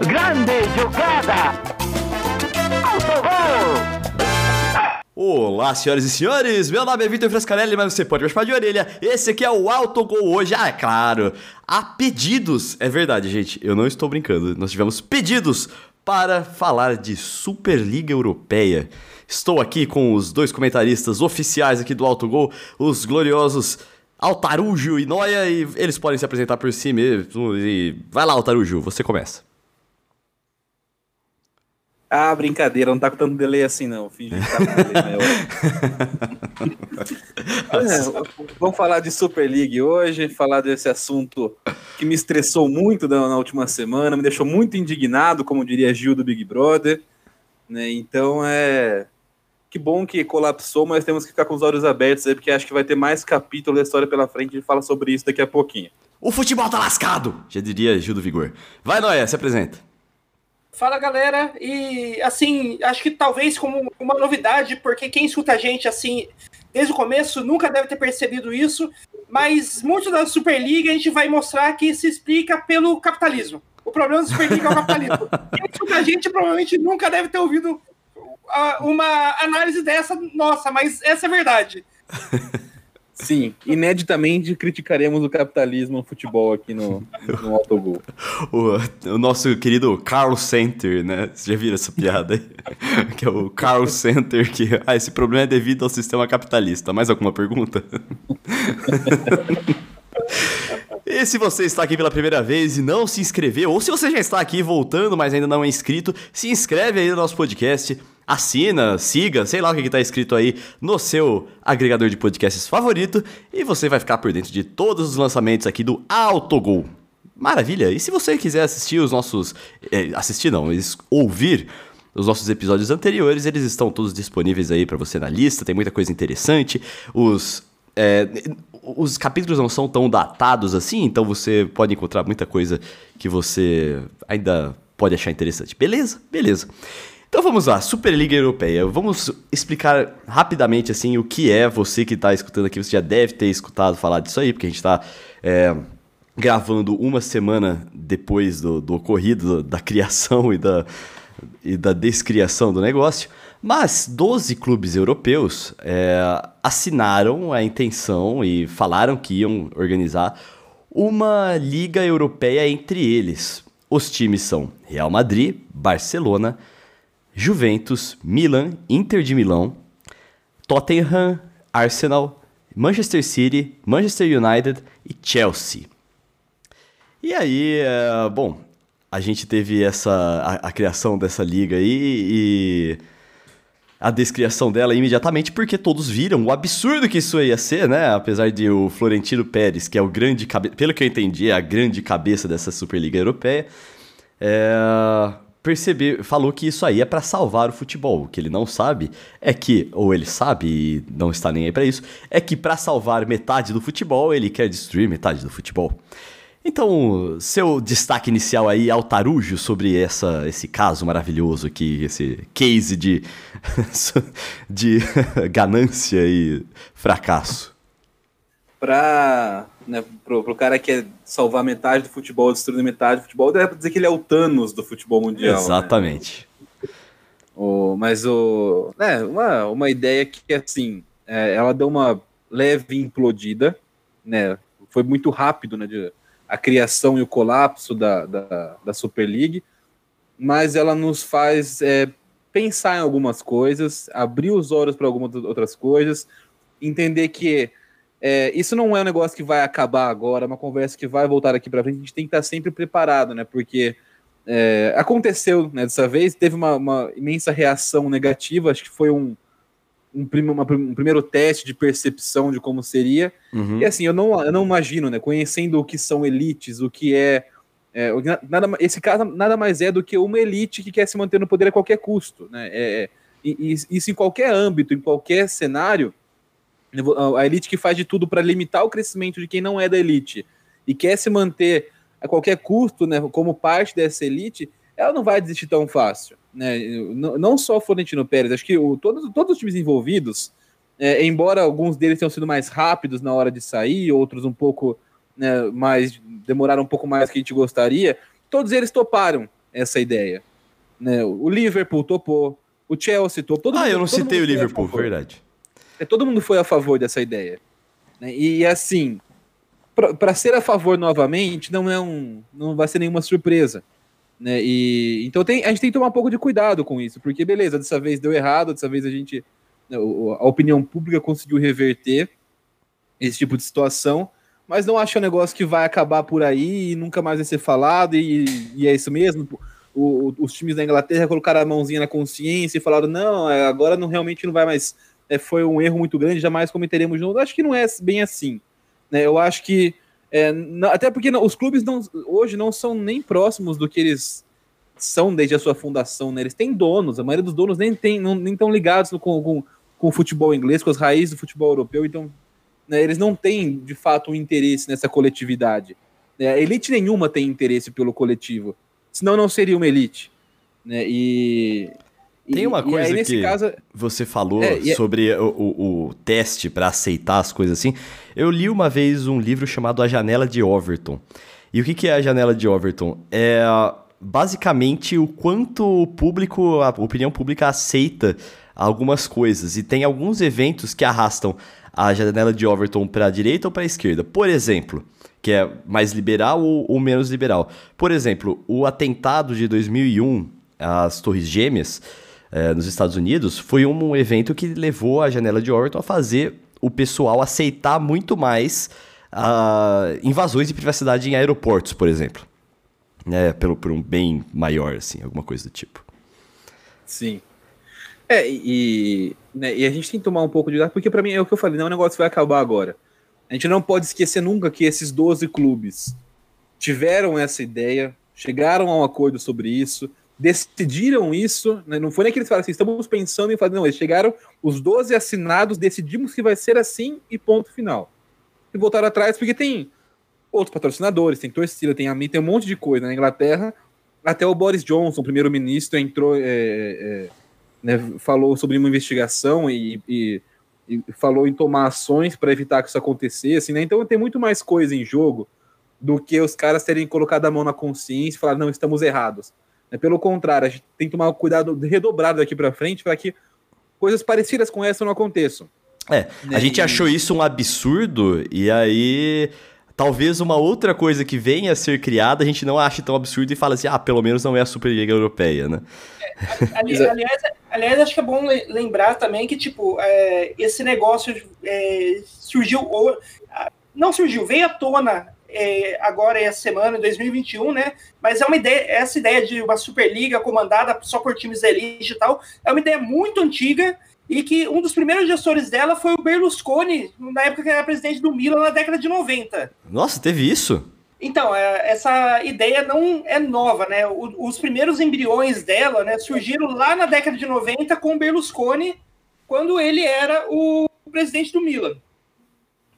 Grande jogada! Autogol! Olá, senhoras e senhores, meu nome é Vitor Frescarelli, mas você pode me chamar de orelha. Esse aqui é o Autogol hoje, ah, é claro, há pedidos. É verdade, gente, eu não estou brincando, nós tivemos pedidos para falar de Superliga Europeia. Estou aqui com os dois comentaristas oficiais aqui do Autogol, os gloriosos Altarujo e Noia, e eles podem se apresentar por si mesmo. E vai lá, Altarujo, você começa. Ah, brincadeira, não tá com tanto delay assim, não. Finge que tá com delay, né? é, vamos falar de Super League hoje, falar desse assunto que me estressou muito na, na, última semana, me deixou muito indignado, como diria Gil do Big Brother. Né? Então é. Que bom que colapsou, mas temos que ficar com os olhos abertos aí, porque acho que vai ter mais capítulo da história pela frente. A gente fala sobre isso daqui a pouquinho. O futebol tá lascado! Já diria Gil do Vigor. Vai, Noé, se apresenta. Fala galera, e assim, acho que talvez como uma novidade, porque quem escuta a gente assim desde o começo nunca deve ter percebido isso, mas muito da Superliga a gente vai mostrar que se explica pelo capitalismo. O problema da Superliga é o capitalismo. Quem escuta a gente provavelmente nunca deve ter ouvido uma análise dessa nossa, mas essa é verdade. Sim, ineditamente criticaremos o capitalismo no futebol aqui no, no Autogol. o, o nosso querido Carl Center, né? Você já viram essa piada aí? que é o Carl Center, que ah, esse problema é devido ao sistema capitalista. Mais alguma pergunta? E se você está aqui pela primeira vez e não se inscreveu, ou se você já está aqui voltando, mas ainda não é inscrito, se inscreve aí no nosso podcast, assina, siga, sei lá o que está escrito aí no seu agregador de podcasts favorito, e você vai ficar por dentro de todos os lançamentos aqui do Autogol. Maravilha! E se você quiser assistir os nossos. É, assistir não, ouvir os nossos episódios anteriores, eles estão todos disponíveis aí para você na lista, tem muita coisa interessante. Os é, os capítulos não são tão datados assim, então você pode encontrar muita coisa que você ainda pode achar interessante. Beleza? Beleza. Então vamos lá, Superliga Europeia. Vamos explicar rapidamente assim o que é. Você que está escutando aqui, você já deve ter escutado falar disso aí, porque a gente está é, gravando uma semana depois do, do ocorrido, da criação e da, e da descriação do negócio. Mas 12 clubes europeus é, assinaram a intenção e falaram que iam organizar uma liga europeia entre eles. Os times são Real Madrid, Barcelona, Juventus, Milan, Inter de Milão, Tottenham, Arsenal, Manchester City, Manchester United e Chelsea. E aí, é, bom, a gente teve essa a, a criação dessa liga aí e a descriação dela imediatamente, porque todos viram o absurdo que isso ia ser, né? Apesar de o Florentino Pérez, que é o grande cabe... pelo que eu entendi, é a grande cabeça dessa Superliga Europeia, é... perceber, falou que isso aí é para salvar o futebol. O que ele não sabe é que, ou ele sabe e não está nem aí para isso, é que para salvar metade do futebol, ele quer destruir metade do futebol. Então, seu destaque inicial aí, Altarujo, sobre essa, esse caso maravilhoso aqui, esse case de, de ganância e fracasso. Para né, pro, pro cara que quer salvar metade do futebol, destruir metade do futebol, deve dizer que ele é o Thanos do futebol mundial. Né? Exatamente. Né? O, mas o, é, uma, uma ideia que, assim, é, ela deu uma leve implodida, né? Foi muito rápido, né? De, a criação e o colapso da, da, da Super League, mas ela nos faz é, pensar em algumas coisas, abrir os olhos para algumas outras coisas, entender que é, isso não é um negócio que vai acabar agora, é uma conversa que vai voltar aqui para frente, a gente tem que estar sempre preparado, né? Porque é, aconteceu né, dessa vez, teve uma, uma imensa reação negativa, acho que foi um, um, prim, uma, um primeiro teste de percepção de como seria. Uhum. E assim, eu não, eu não imagino, né? Conhecendo o que são elites, o que é. é nada, esse caso nada mais é do que uma elite que quer se manter no poder a qualquer custo. Né? É, é isso em qualquer âmbito, em qualquer cenário, a elite que faz de tudo para limitar o crescimento de quem não é da elite e quer se manter a qualquer custo, né, como parte dessa elite, ela não vai desistir tão fácil né? Não só o Florentino Pérez, acho que o, todos, todos os times envolvidos, é, embora alguns deles tenham sido mais rápidos na hora de sair, outros um pouco né, mais demoraram um pouco mais que a gente gostaria, todos eles toparam essa ideia. Né? O Liverpool topou, o Chelsea topou. ah, mundo, eu não citei o Liverpool, verdade. É, todo mundo foi a favor dessa ideia. Né? E assim, para ser a favor novamente, não é um, não vai ser nenhuma surpresa. Né? E, então tem, a gente tem que tomar um pouco de cuidado com isso, porque beleza, dessa vez deu errado, dessa vez a gente. Né, a opinião pública conseguiu reverter esse tipo de situação, mas não acho é um negócio que vai acabar por aí e nunca mais vai ser falado, e, e é isso mesmo. O, os times da Inglaterra colocaram a mãozinha na consciência e falaram: não, é, agora não realmente não vai mais. É, foi um erro muito grande, jamais cometeremos de novo. Acho que não é bem assim. Né? Eu acho que. É, não, até porque não, os clubes não, hoje não são nem próximos do que eles são desde a sua fundação. Né? Eles têm donos, a maioria dos donos nem tem, nem estão ligados com, com, com o futebol inglês, com as raízes do futebol europeu, então né, eles não têm de fato um interesse nessa coletividade. É, elite nenhuma tem interesse pelo coletivo, senão não seria uma elite. Né? E, tem uma coisa aí, que caso... você falou é, é... sobre o, o, o teste para aceitar as coisas assim. Eu li uma vez um livro chamado A Janela de Overton. E o que, que é a Janela de Overton? É basicamente o quanto o público, a opinião pública aceita algumas coisas. E tem alguns eventos que arrastam a janela de Overton para a direita ou para a esquerda. Por exemplo, que é mais liberal ou, ou menos liberal. Por exemplo, o atentado de 2001 às Torres Gêmeas é, nos Estados Unidos, foi um evento que levou a janela de Overton a fazer o pessoal aceitar muito mais uh, invasões de privacidade em aeroportos, por exemplo. Né, pelo, por um bem maior, assim, alguma coisa do tipo. Sim. É, e, né, e a gente tem que tomar um pouco de cuidado, porque para mim é o que eu falei, não é um negócio que vai acabar agora. A gente não pode esquecer nunca que esses 12 clubes tiveram essa ideia, chegaram a um acordo sobre isso, decidiram isso, né? não foi nem que eles falaram assim, estamos pensando em fazer, não, eles chegaram, os 12 assinados, decidimos que vai ser assim e ponto final. E voltaram atrás porque tem outros patrocinadores, tem torcida, tem a tem um monte de coisa na Inglaterra. Até o Boris Johnson, primeiro-ministro, entrou, é, é, né, falou sobre uma investigação e, e, e falou em tomar ações para evitar que isso acontecesse. Né? Então tem muito mais coisa em jogo do que os caras terem colocado a mão na consciência e falar, não, estamos errados. É, pelo contrário, a gente tem que tomar um cuidado redobrado daqui para frente para que coisas parecidas com essa não aconteçam. É, a gente achou isso um absurdo e aí talvez uma outra coisa que venha a ser criada a gente não ache tão absurdo e fala assim, ah, pelo menos não é a Superliga Europeia, né? É, aliás, aliás, acho que é bom lembrar também que, tipo, é, esse negócio é, surgiu, ou, não surgiu, veio à tona é, agora essa semana, em 2021, né? Mas é uma ideia, essa ideia de uma Superliga comandada só por times elite e tal, é uma ideia muito antiga e que um dos primeiros gestores dela foi o Berlusconi, na época que era presidente do Milan, na década de 90. Nossa, teve isso? Então, é, essa ideia não é nova, né? os primeiros embriões dela né, surgiram lá na década de 90 com o Berlusconi, quando ele era o presidente do Milan.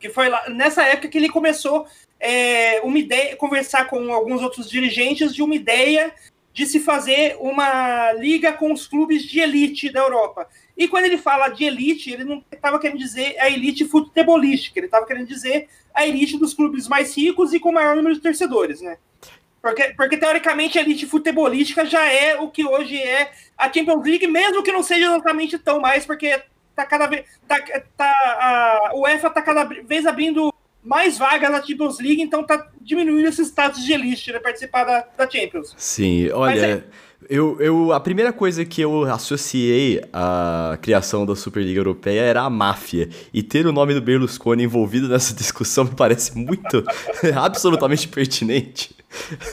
Que foi lá, nessa época que ele começou é, uma ideia, conversar com alguns outros dirigentes de uma ideia de se fazer uma liga com os clubes de elite da Europa. E quando ele fala de elite, ele não estava querendo dizer a elite futebolística, ele estava querendo dizer a elite dos clubes mais ricos e com maior número de torcedores, né? Porque, porque teoricamente a elite futebolística já é o que hoje é a Champions League, mesmo que não seja exatamente tão mais, porque tá cada vez. Tá, tá, a UEFA está cada vez abrindo mais vagas na Champions League, então tá diminuindo esse status de elite, né? Participar da, da Champions. Sim, olha. É... Eu, eu, a primeira coisa que eu associei à criação da Superliga Europeia era a máfia. E ter o nome do Berlusconi envolvido nessa discussão me parece muito, absolutamente pertinente.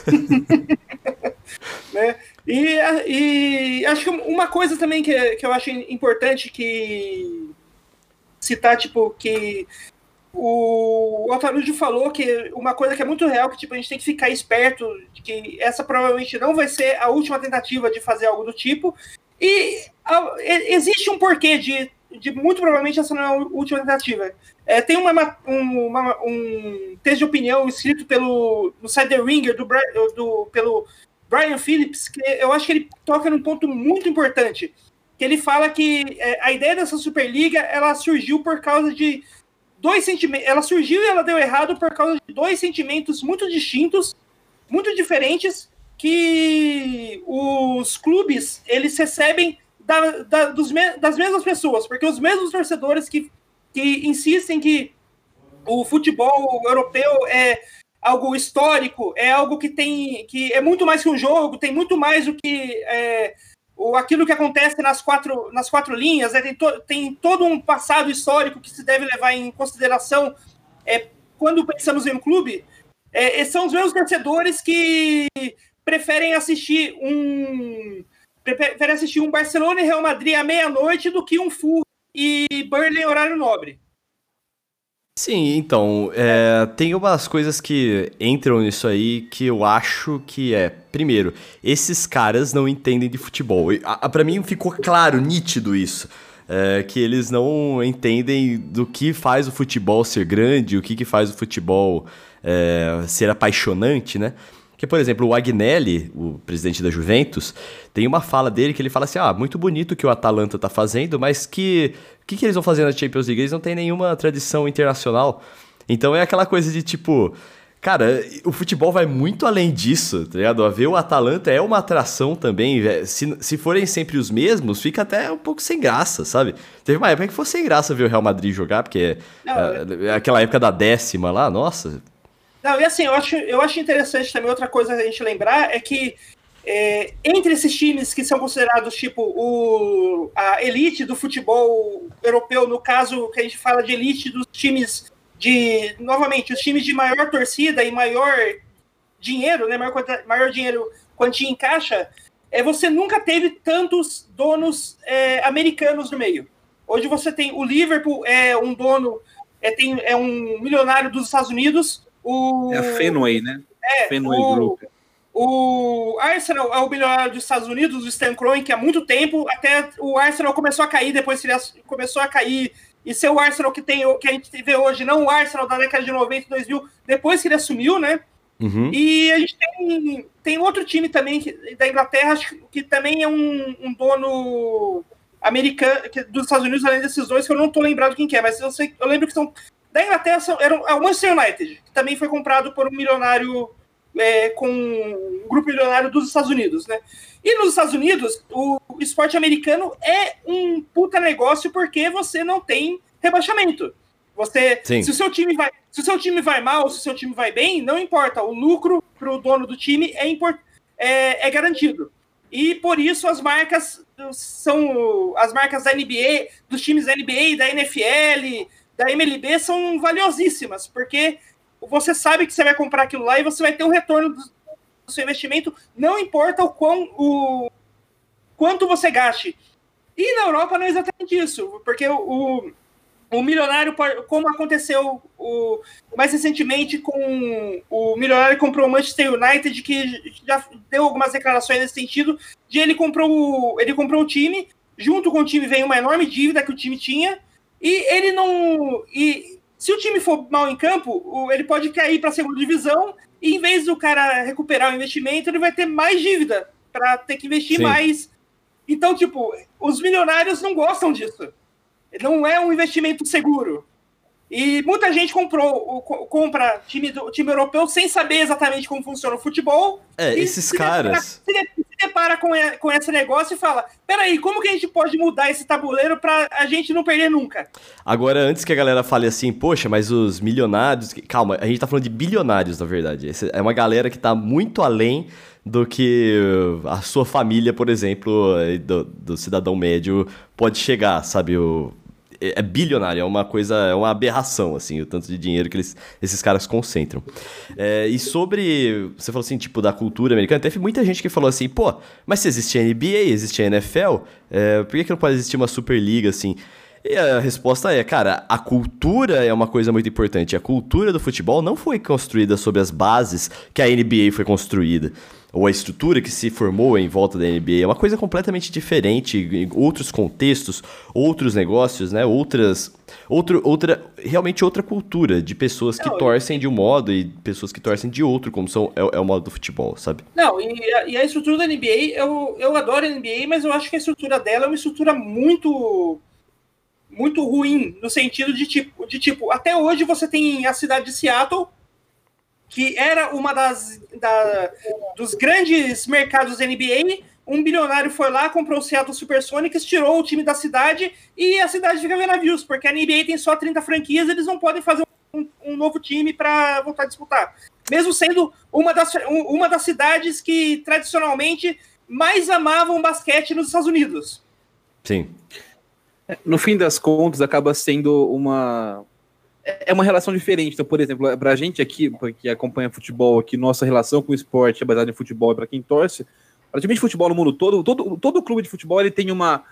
né? e, e acho que uma coisa também que, que eu acho importante que citar, tipo, que o Altarujo falou que uma coisa que é muito real, que tipo, a gente tem que ficar esperto que essa provavelmente não vai ser a última tentativa de fazer algo do tipo. E a, existe um porquê de, de muito provavelmente essa não é a última tentativa. É, tem uma, um, uma, um texto de opinião escrito pelo no site The Ringer, do, do, pelo Brian Phillips, que eu acho que ele toca num ponto muito importante. Que ele fala que é, a ideia dessa Superliga ela surgiu por causa de dois sentimentos. Ela surgiu e ela deu errado por causa de dois sentimentos muito distintos, muito diferentes, que os clubes eles recebem da, da, dos, das mesmas pessoas, porque os mesmos torcedores que, que insistem que o futebol europeu é algo histórico, é algo que tem que é muito mais que um jogo, tem muito mais do que é, o, aquilo que acontece nas quatro, nas quatro linhas, é, tem, to, tem todo um passado histórico que se deve levar em consideração é, quando pensamos em um clube. É, são os mesmos torcedores que preferem assistir um prefere assistir um Barcelona e Real Madrid à meia-noite do que um Full e Burnley horário nobre. Sim, então, é, tem umas coisas que entram nisso aí que eu acho que é, primeiro, esses caras não entendem de futebol. Para mim ficou claro, nítido isso. É, que eles não entendem do que faz o futebol ser grande, o que, que faz o futebol é, ser apaixonante, né? Que, por exemplo, o Agnelli, o presidente da Juventus, tem uma fala dele que ele fala assim: ah, muito bonito o que o Atalanta tá fazendo, mas que. O que, que eles vão fazer na Champions League? Eles não têm nenhuma tradição internacional. Então é aquela coisa de tipo. Cara, o futebol vai muito além disso, tá ligado? A ver o Atalanta é uma atração também. Se, se forem sempre os mesmos, fica até um pouco sem graça, sabe? Teve uma época que foi sem graça ver o Real Madrid jogar, porque não, é, é, aquela época da décima lá, nossa, não, e assim, eu acho, eu acho interessante também outra coisa a gente lembrar é que é, entre esses times que são considerados tipo o, a elite do futebol europeu, no caso que a gente fala de elite dos times de, novamente, os times de maior torcida e maior dinheiro, né, maior, maior dinheiro quantia em caixa, é, você nunca teve tantos donos é, americanos no meio. Hoje você tem o Liverpool, é um dono, é, tem, é um milionário dos Estados Unidos, o... É a Fenway, né? É, Fenway o... Group. O Arsenal é o bilionário dos Estados Unidos, o Stan Kroenke, há muito tempo, até o Arsenal começou a cair, depois que ele começou a cair e ser o Arsenal que, tem, que a gente vê hoje, não o Arsenal da década de 90 e 2000, depois que ele assumiu, né? Uhum. E a gente tem, tem outro time também que, da Inglaterra, que, que também é um, um dono americano, que, dos Estados Unidos, além desses dois, que eu não tô lembrado quem que é, mas eu, sei, eu lembro que são da Inglaterra era é o Manchester United, que também foi comprado por um milionário é, com um grupo milionário dos Estados Unidos, né? E nos Estados Unidos, o esporte americano é um puta negócio porque você não tem rebaixamento. Você, Sim. se o seu time vai, se o seu time vai mal, se o seu time vai bem, não importa. O lucro para o dono do time é, import, é, é garantido. E por isso as marcas são as marcas da NBA, dos times da NBA, da NFL, da MLB são valiosíssimas, porque você sabe que você vai comprar aquilo lá e você vai ter um retorno do, seu investimento, não importa o quão o quanto você gaste. E na Europa não é exatamente isso, porque o, o milionário, como aconteceu o, mais recentemente com o milionário comprou o Manchester United, que já deu algumas declarações nesse sentido, de ele comprou ele comprou o time, junto com o time vem uma enorme dívida que o time tinha, e ele não. E se o time for mal em campo, ele pode cair para a segunda divisão e em vez do cara recuperar o investimento, ele vai ter mais dívida para ter que investir Sim. mais. Então, tipo, os milionários não gostam disso. Não é um investimento seguro. E muita gente comprou, compra time, do, time europeu sem saber exatamente como funciona o futebol. É, esses caras. Depara, se, se depara com, com esse negócio e fala: peraí, como que a gente pode mudar esse tabuleiro pra a gente não perder nunca? Agora, antes que a galera fale assim, poxa, mas os milionários. Calma, a gente tá falando de bilionários, na verdade. É uma galera que tá muito além do que a sua família, por exemplo, do, do cidadão médio pode chegar, sabe? O é, é bilionário, é uma coisa, é uma aberração, assim, o tanto de dinheiro que eles, esses caras concentram. É, e sobre, você falou assim, tipo, da cultura americana, teve muita gente que falou assim, pô, mas se existe a NBA, existe a NFL, é, por que, que não pode existir uma Superliga, assim? E a resposta é, cara, a cultura é uma coisa muito importante. A cultura do futebol não foi construída sobre as bases que a NBA foi construída ou a estrutura que se formou em volta da NBA é uma coisa completamente diferente, em outros contextos, outros negócios, né? Outras, outro, outra, realmente outra cultura de pessoas que não, torcem de um modo e pessoas que torcem de outro, como são é, é o modo do futebol, sabe? Não, e a, e a, estrutura da NBA, eu, eu adoro a NBA, mas eu acho que a estrutura dela é uma estrutura muito muito ruim no sentido de tipo, de tipo, até hoje você tem a cidade de Seattle que era uma das da, dos grandes mercados NBA, um bilionário foi lá, comprou o Seattle Supersonics, tirou o time da cidade e a cidade fica vendo navios, porque a NBA tem só 30 franquias, eles não podem fazer um, um novo time para voltar a disputar. Mesmo sendo uma das, uma das cidades que tradicionalmente mais amavam basquete nos Estados Unidos. Sim. No fim das contas, acaba sendo uma. É uma relação diferente. Então, por exemplo, para a gente aqui, que acompanha futebol, aqui, nossa relação com o esporte é baseada em futebol, para quem torce, praticamente futebol no mundo todo, todo, todo clube de futebol ele tem uma,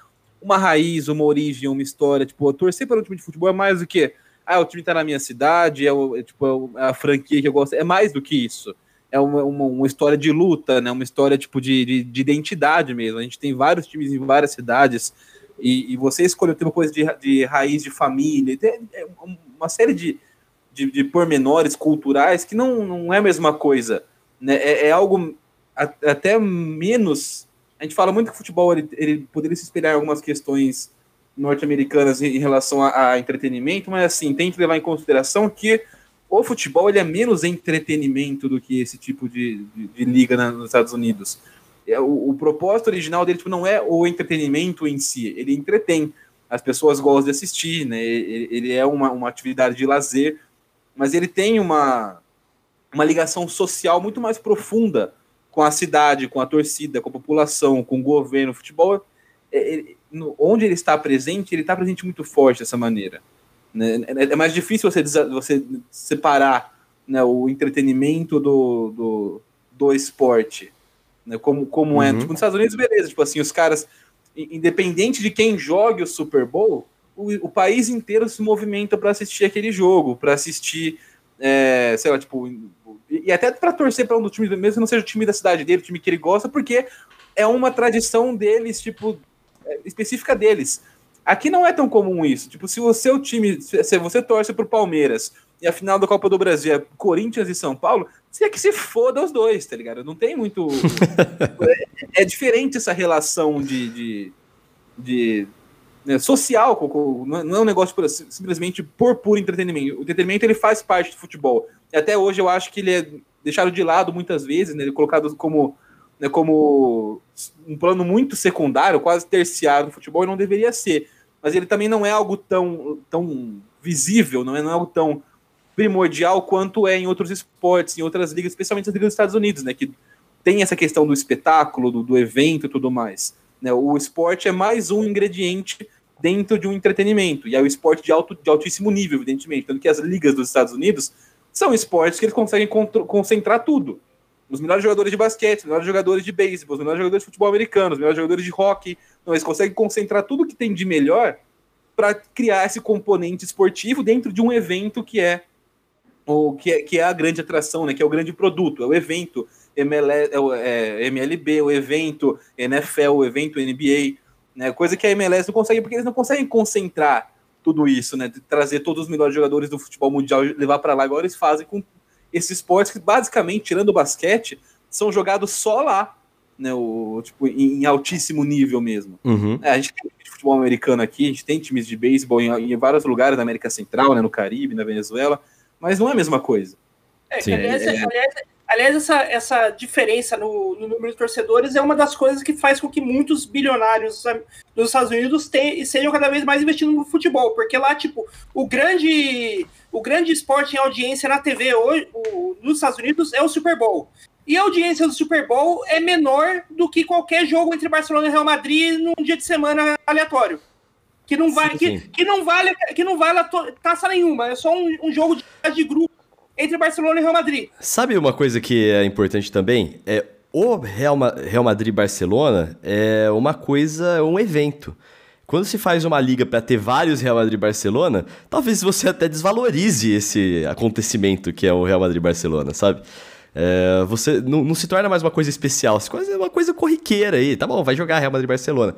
uma raiz, uma origem, uma história. Tipo, torcer para um time de futebol é mais do que. Ah, o time está na minha cidade, é, o, é, tipo, é a franquia que eu gosto. É mais do que isso. É uma, uma, uma história de luta, né? Uma história tipo de, de, de, identidade mesmo. A gente tem vários times em várias cidades. E, e você escolheu ter uma coisa de, de raiz de família, é uma série de, de, de pormenores culturais que não, não é a mesma coisa. Né? É, é algo até menos. A gente fala muito que o futebol ele, ele poderia se espelhar em algumas questões norte-americanas em, relação a, a, entretenimento, mas assim, tem que levar em consideração que o futebol ele é menos entretenimento do que esse tipo de, de, de liga na, nos Estados Unidos. É, o, o, propósito original dele tipo, não é o entretenimento em si, ele entretém. As pessoas gostam de assistir, né? Ele, ele é uma, uma atividade de lazer, mas ele tem uma, uma ligação social muito mais profunda com a cidade, com a torcida, com a população, com o governo. O futebol, é, ele, no, onde ele está presente, ele está presente muito forte dessa maneira. Né? É, é mais difícil você, você separar né, o entretenimento do, do, do esporte. Né, como como é. uhum. é. Tipo, nos Estados Unidos, beleza. Tipo assim, os caras, independente de quem jogue o Super Bowl, o, o país inteiro se movimenta para assistir aquele jogo, para assistir, é, sei lá, tipo, e até para torcer para um dos times, mesmo que não seja o time da cidade dele, o time que ele gosta, porque é uma tradição deles, tipo, é, específica deles. Aqui não é tão comum isso. Tipo, se o seu time, se você torce pro Palmeiras e a final da Copa do Brasil é Corinthians e São Paulo, você é que se foda os dois, tá ligado? Não tem muito. é, é, diferente essa relação de. de, de né, social, não é um negócio por, simplesmente por puro entretenimento. O entretenimento ele faz parte do futebol. E até hoje eu acho que ele é deixado de lado muitas vezes, né, ele é colocado como, né, como um plano muito secundário, quase terciário do futebol, e não deveria ser. Mas ele também não é algo tão, tão visível, não é, não é algo tão primordial quanto é em outros esportes, em outras ligas, especialmente as ligas dos Estados Unidos, né, que tem essa questão do espetáculo, do, do evento e tudo mais. Né, o esporte é mais um ingrediente dentro de um entretenimento, e é o esporte de, alto, de altíssimo nível, evidentemente, tanto que as ligas dos Estados Unidos são esportes que eles conseguem concentrar tudo. Os melhores jogadores de basquete, os melhores jogadores de beisebol, os melhores jogadores de futebol americano, os melhores jogadores de hockey. Então, eles conseguem concentrar tudo que tem de melhor para criar esse componente esportivo dentro de um evento que é o que é, que é a grande atração, né? Que é o grande produto, é o evento ML, é é, MLB, o evento NFL, o evento NBA, né? Coisa que a MLS não consegue porque eles não conseguem concentrar tudo isso, né? De trazer todos os melhores jogadores do futebol mundial e levar para lá. Agora eles fazem com esses esportes que, basicamente, tirando o basquete, são jogados só lá, né? O, tipo, em, em altíssimo nível mesmo. Uhum. É, a gente tem futebol americano aqui, a gente tem times de beisebol em, em, vários lugares da América Central, né? No Caribe, na Venezuela, mas não é a mesma coisa. É, aliás, é, aliás, Aliás, essa, essa diferença no, no, número de torcedores é uma das coisas que faz com que muitos bilionários nos Estados Unidos tenham, sejam cada vez mais investindo no futebol, porque lá, tipo, o grande, o grande esporte em audiência na TV hoje, o, nos Estados Unidos é o Super Bowl. E a audiência do Super Bowl é menor do que qualquer jogo entre Barcelona e Real Madrid num dia de semana aleatório. Que não, vai, sim, sim. Que, que, não vale que não vale taça nenhuma, é só um, um jogo de, de grupo entre Barcelona e Real Madrid. Sabe uma coisa que é importante também? É o Real, Real Madrid-Barcelona é uma coisa, um evento. Quando se faz uma liga para ter vários Real Madrid-Barcelona, talvez você até desvalorize esse acontecimento que é o Real Madrid-Barcelona, sabe? É, você não, não, se torna mais uma coisa especial, se é uma coisa corriqueira aí. Tá bom, vai jogar Real Madrid-Barcelona.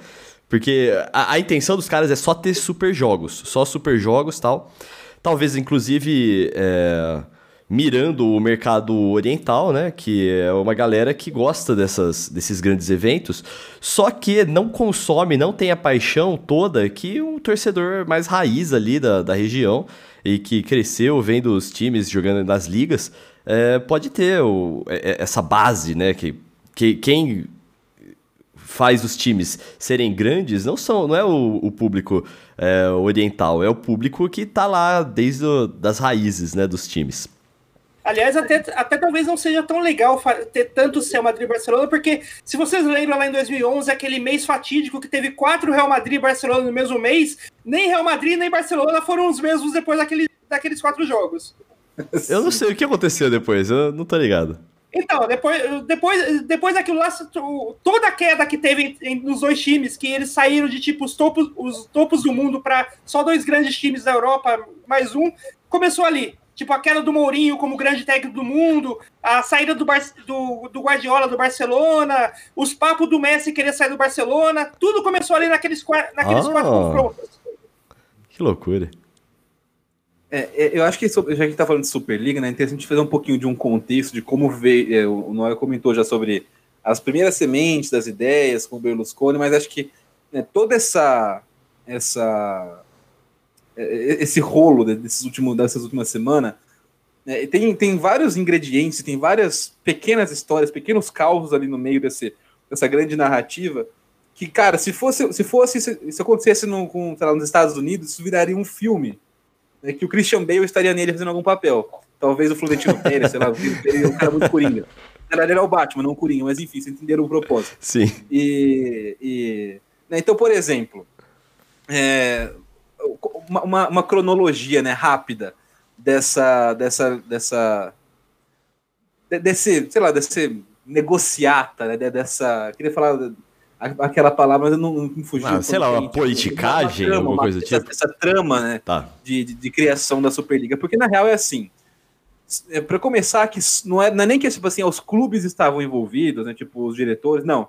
Porque a, a, intenção dos caras é só ter super jogos, só super jogos tal. Talvez, inclusive, é, mirando o mercado oriental, né? Que é uma galera que gosta dessas, desses grandes eventos, só que não consome, não tem a paixão toda que um torcedor mais raiz ali da, da região e que cresceu vendo os times jogando nas ligas, é, pode ter o, é, é, essa base, né? Que, que quem faz os times serem grandes não são não é o, o público é, oriental, é o público que tá lá desde o, das raízes, né, dos times. Aliás, até, até talvez não seja tão legal ter tanto Real Madrid e Barcelona, porque se vocês lembram lá em 2011, aquele mês fatídico que teve quatro Real Madrid e Barcelona no mesmo mês, nem Real Madrid nem Barcelona foram os mesmos depois daquele, daqueles quatro jogos. Eu não sei o que aconteceu depois, eu não tô ligado. Então, depois, depois, depois daquilo lá, toda a queda que teve nos dois times, que eles saíram de tipo os topos, os topos do mundo para só dois grandes times da Europa, mais um, começou ali. Tipo, a queda do Mourinho como grande técnico do mundo, a saída do, Bar do, do Guardiola do Barcelona, os papos do Messi querer sair do Barcelona, tudo começou ali naqueles, naqueles ah, quatro confrontos. Que loucura. É, é eu acho que já que a gente está falando de Superliga, né, é interessante fazer um pouquinho de um contexto de como veio. É, o Noel comentou já sobre as primeiras sementes das ideias com o Berlusconi, mas acho que né, toda essa, essa é, esse rolo desses últimos, dessas últimas semanas, né, tem, tem vários ingredientes, tem várias pequenas histórias, pequenos causos ali no meio desse, dessa grande narrativa, que, cara, se fosse, se fosse, se, se acontecesse no, com, lá, nos Estados Unidos, isso viraria um filme, né, que o Christian Bale estaria nele fazendo algum papel. Talvez o Florentino Pérez, sei lá, ele é um cara muito coringa. Ele era o Batman, não o Coringa, mas enfim, vocês entenderam o propósito. Sim. E, e né, então, por exemplo, é, uma, uma, cronologia né, rápida dessa, dessa, dessa desse, sei lá, desse negociata, né, dessa, queria falar aquela palavra, mas eu não, não me fugiu. Ah, sei lá, uma politicagem, uma alguma coisa do tipo. Essa, trama, né, tá. de, de, de, criação da Superliga, porque na real é assim, é, para começar que não é, não é nem que tipo assim, os clubes estavam envolvidos, né, tipo os diretores, não,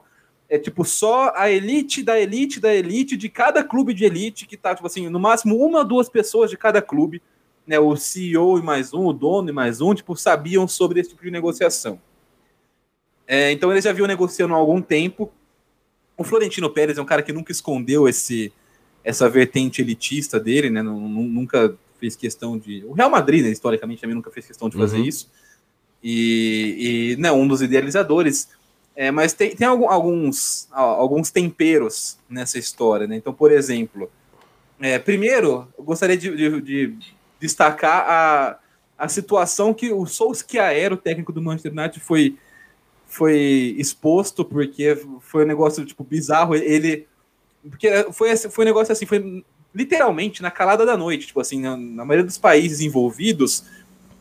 é tipo só a elite da elite da elite de cada clube de elite que tá, tipo assim, no máximo uma ou duas pessoas de cada clube, né? O CEO e mais um, o dono e mais um, tipo, sabiam sobre esse tipo de negociação. É, então eles já vinham negociando há algum tempo. O Florentino Pérez é um cara que nunca escondeu esse essa vertente elitista dele, né? Nunca fez questão de. O Real Madrid, né, historicamente, também nunca fez questão de fazer uhum. isso. E, e não, um dos idealizadores. É, mas tem, tem alguns, alguns temperos nessa história, né? Então, por exemplo, é, primeiro, eu gostaria de, de, de, destacar a, a situação que o Solskjaer, o técnico do Manchester United, foi, foi exposto, porque foi um negócio, tipo, bizarro. Ele... Porque foi, foi um negócio assim, foi literalmente na calada da noite, tipo assim, na, na maioria dos países envolvidos,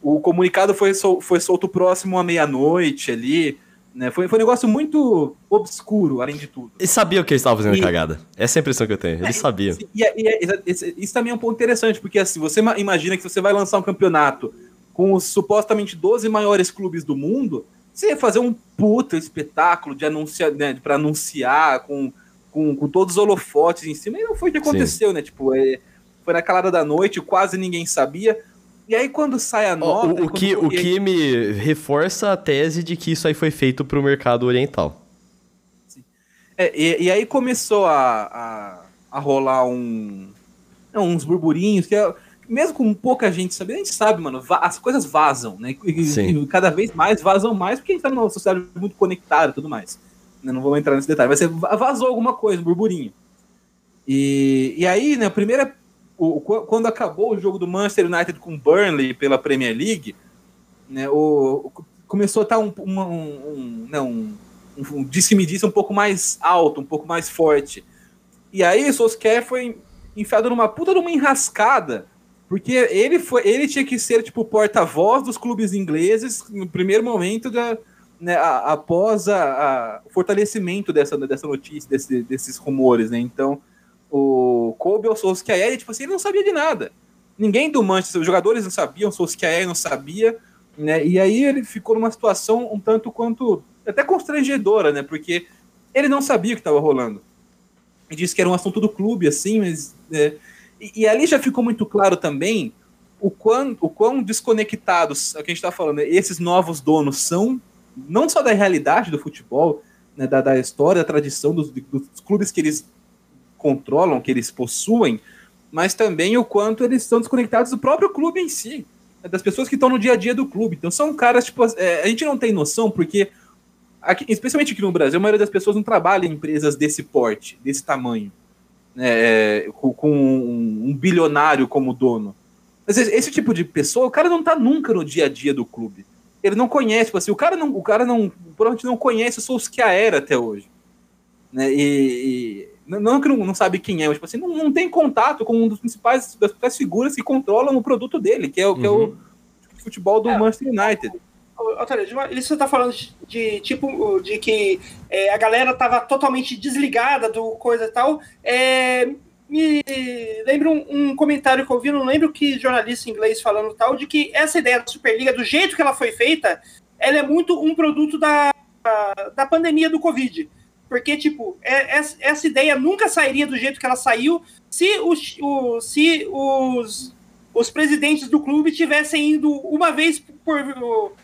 o comunicado foi, sol, foi solto próximo à meia-noite ali, né? Foi, foi um negócio muito obscuro, além de tudo. Eles sabiam que eles estavam fazendo e... cagada. Essa é a impressão que eu tenho. Eles é, sabiam. E, e, e, isso também é um ponto interessante, porque assim, você imagina que você vai lançar um campeonato com os supostamente 12 maiores clubes do mundo, você ia fazer um puta espetáculo de anunciar, né, para anunciar com, com, com, todos os holofotes em cima, e não foi o que aconteceu, Sim. né? Tipo, é, foi na calada da noite, quase ninguém sabia. E aí, quando sai a nota. O, o que, o que me reforça a tese de que isso aí foi feito para o mercado oriental. É, e, e, aí começou a, a, a rolar um, uns burburinhos, que é, mesmo com pouca gente sabendo, a gente sabe, mano, as coisas vazam, né? E, e, cada vez mais vazam mais, porque a gente tá numa sociedade muito conectada e tudo mais. Né? Não vou entrar nesse detalhe, mas vazou alguma coisa, um burburinho. E, e aí, né, a primeira o, quando acabou o jogo do Manchester United com Burnley pela Premier League, né, o, começou a estar um, um, um, não, um, um, disse me disse um pouco mais alto, um pouco mais forte. E aí o Solskjaer foi enfiado numa puta de uma enrascada, porque ele foi, ele tinha que ser tipo porta-voz dos clubes ingleses no primeiro momento da, né, a, após a, o fortalecimento dessa, dessa notícia, desse, desses rumores, né? Então o Kobe ou Solskjaer, tipo assim, ele não sabia de nada. Ninguém do Manchester, os jogadores não sabiam, o Solskjaer não sabia, né? E aí ele ficou numa situação um tanto quanto até constrangedora, né? Porque ele não sabia o que estava rolando. Ele disse que era um assunto do clube, assim, mas. É, e, e, ali já ficou muito claro também o quão, o quão desconectados, é o que a gente está falando, esses novos donos são, não só da realidade do futebol, né, da, da história, da tradição dos, dos clubes que eles controlam, que eles possuem, mas também o quanto eles estão desconectados do próprio clube em si, né, das pessoas que estão no dia a dia do clube. Então são caras, tipo, é, a gente não tem noção, porque aqui, especialmente aqui no Brasil, a maioria das pessoas não trabalha em empresas desse porte, desse tamanho, é, com, com um, um, bilionário como dono. Mas esse tipo de pessoa, o cara não tá nunca no dia a dia do clube. Ele não conhece, tipo assim, o cara não, o cara não, provavelmente não conhece os que era até hoje. Né, e, e não que não, não, sabe quem é, mas tipo assim, não, não, tem contato com um dos principais das principais figuras que controlam o produto dele, que é, uhum. que é o uhum. futebol do é, Manchester United. Otávio, isso você tá falando de, de tipo de que é, a galera tava totalmente desligada do coisa e tal. É, me lembro um, um, comentário que eu vi, não lembro que jornalista inglês falando tal, de que essa ideia da Superliga, do jeito que ela foi feita, ela é muito um produto da, da pandemia do Covid. Porque, tipo, é, essa ideia nunca sairia do jeito que ela saiu se os, o, se os, os presidentes do clube tivessem indo uma vez por,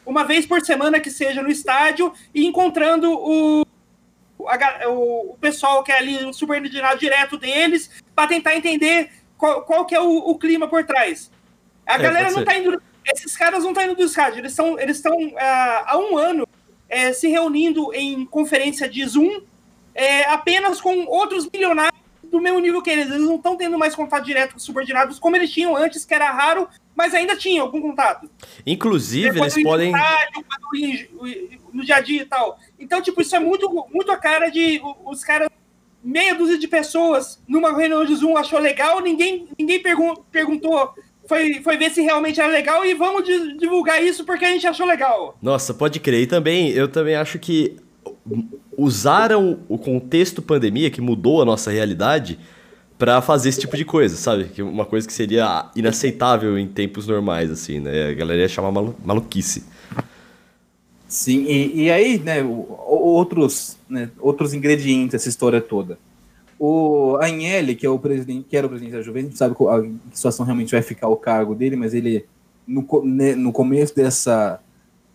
uma vez por semana que seja no estádio e encontrando o, a, o, pessoal que é ali o subordinado direto deles para tentar entender qual, qual que é o, o clima por trás. A é, galera não tá indo. Esses caras não estão indo do estádio, eles estão eles estão uh, há um ano é, se reunindo em conferência de Zoom é, apenas com outros milionários do mesmo nível que eles. Eles não estão tendo mais contato direto com os subordinados como eles tinham antes, que era raro, mas ainda tinham algum contato. Inclusive, eles podem. no dia a dia e tal. Então, tipo, isso é muito, muito a cara de os caras, meia dúzia de pessoas numa reunião de Zoom achou legal, ninguém, ninguém pergun perguntou. Foi, foi ver se realmente era legal e vamos divulgar isso porque a gente achou legal. Nossa, pode crer. E também, eu também acho que usaram o contexto pandemia que mudou a nossa realidade para fazer esse tipo de coisa, sabe? Que uma coisa que seria inaceitável em tempos normais, assim, né? A galera ia chamar malu maluquice. Sim, e, e aí, né, outros, né, outros ingredientes essa história toda. O Agnelli, que é o presidente, que era o presidente da Juventus, sabe a situação realmente vai ficar o cargo dele, mas ele no, né, no começo dessa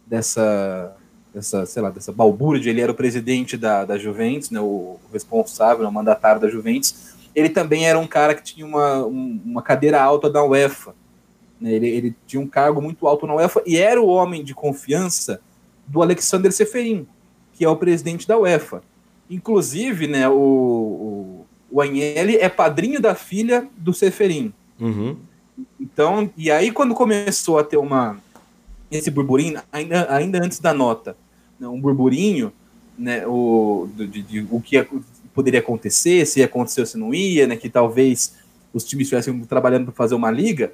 dessa dessa, sei lá, dessa balbúrdia, ele era o presidente da, da Juventus, né, o responsável, o mandatário da Juventus, ele também era um cara que tinha uma, uma cadeira alta da UEFA, né, ele, ele tinha um cargo muito alto na UEFA e era o homem de confiança do Alexander Seferin, que é o presidente da UEFA. Inclusive, né, o, o, o Agnelli é padrinho da filha do Seferin. Uhum. Então, e aí quando começou a ter uma esse burburinho, ainda, ainda antes da nota, né, um burburinho, né, o, de, de, o que poderia acontecer, se ia acontecer ou se não ia, né, que talvez os times estivessem trabalhando para fazer uma liga,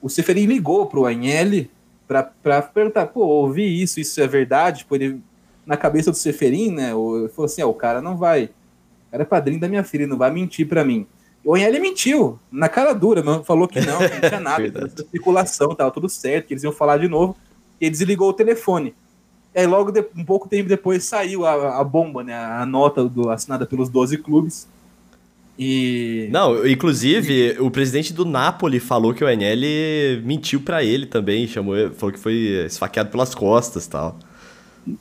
o Seferin ligou para o Agnelli para perguntar, pô, ouvi isso, isso é verdade? Tipo, ele, na cabeça do Seferin, né, ele falou assim, ah, o cara não vai, o cara é padrinho da minha filha, não vai mentir para mim. O Agnelli mentiu, na cara dura, falou que não, não tinha nada, especulação, tava tudo certo, que eles iam falar de novo, e ele desligou o telefone. Aí, logo, de, um pouco tempo depois, saiu a, a bomba, né? A nota do, assinada pelos 12 clubes. E. Não, inclusive, o presidente do Napoli falou que o Agnelli mentiu para ele também, chamou, falou que foi esfaqueado pelas costas tal.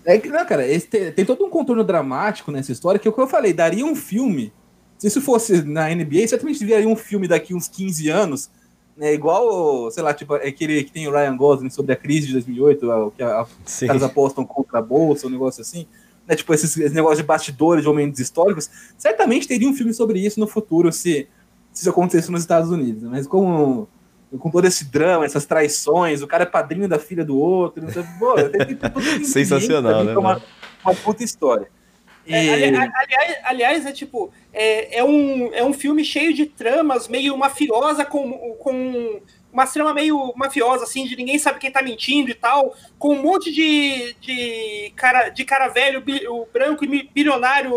É que, não, cara, tem, tem, todo um contorno dramático nessa história que é o que eu falei, daria um filme. Se isso fosse na NBA, certamente viria um filme daqui uns 15 anos é igual, sei lá, tipo, aquele que tem o Ryan Gosling sobre a crise de 2008, que a, os caras apostam contra a bolsa, um negócio assim. Né, tipo, esses, negócios de bastidores de momentos históricos. Certamente teria um filme sobre isso no futuro, se, se isso acontecesse nos Estados Unidos. Mas como com todo esse drama, essas traições, o cara é padrinho da filha do outro. Então, pô, tem, tem, Sensacional, né? Uma, uma puta história. É, aliás, aliás, é tipo, é, é, um, é um filme cheio de tramas, meio mafiosa, com, com uma trama meio mafiosa, assim, de ninguém sabe quem tá mentindo e tal, com um monte de, de, cara, de cara velho, o branco e bilionário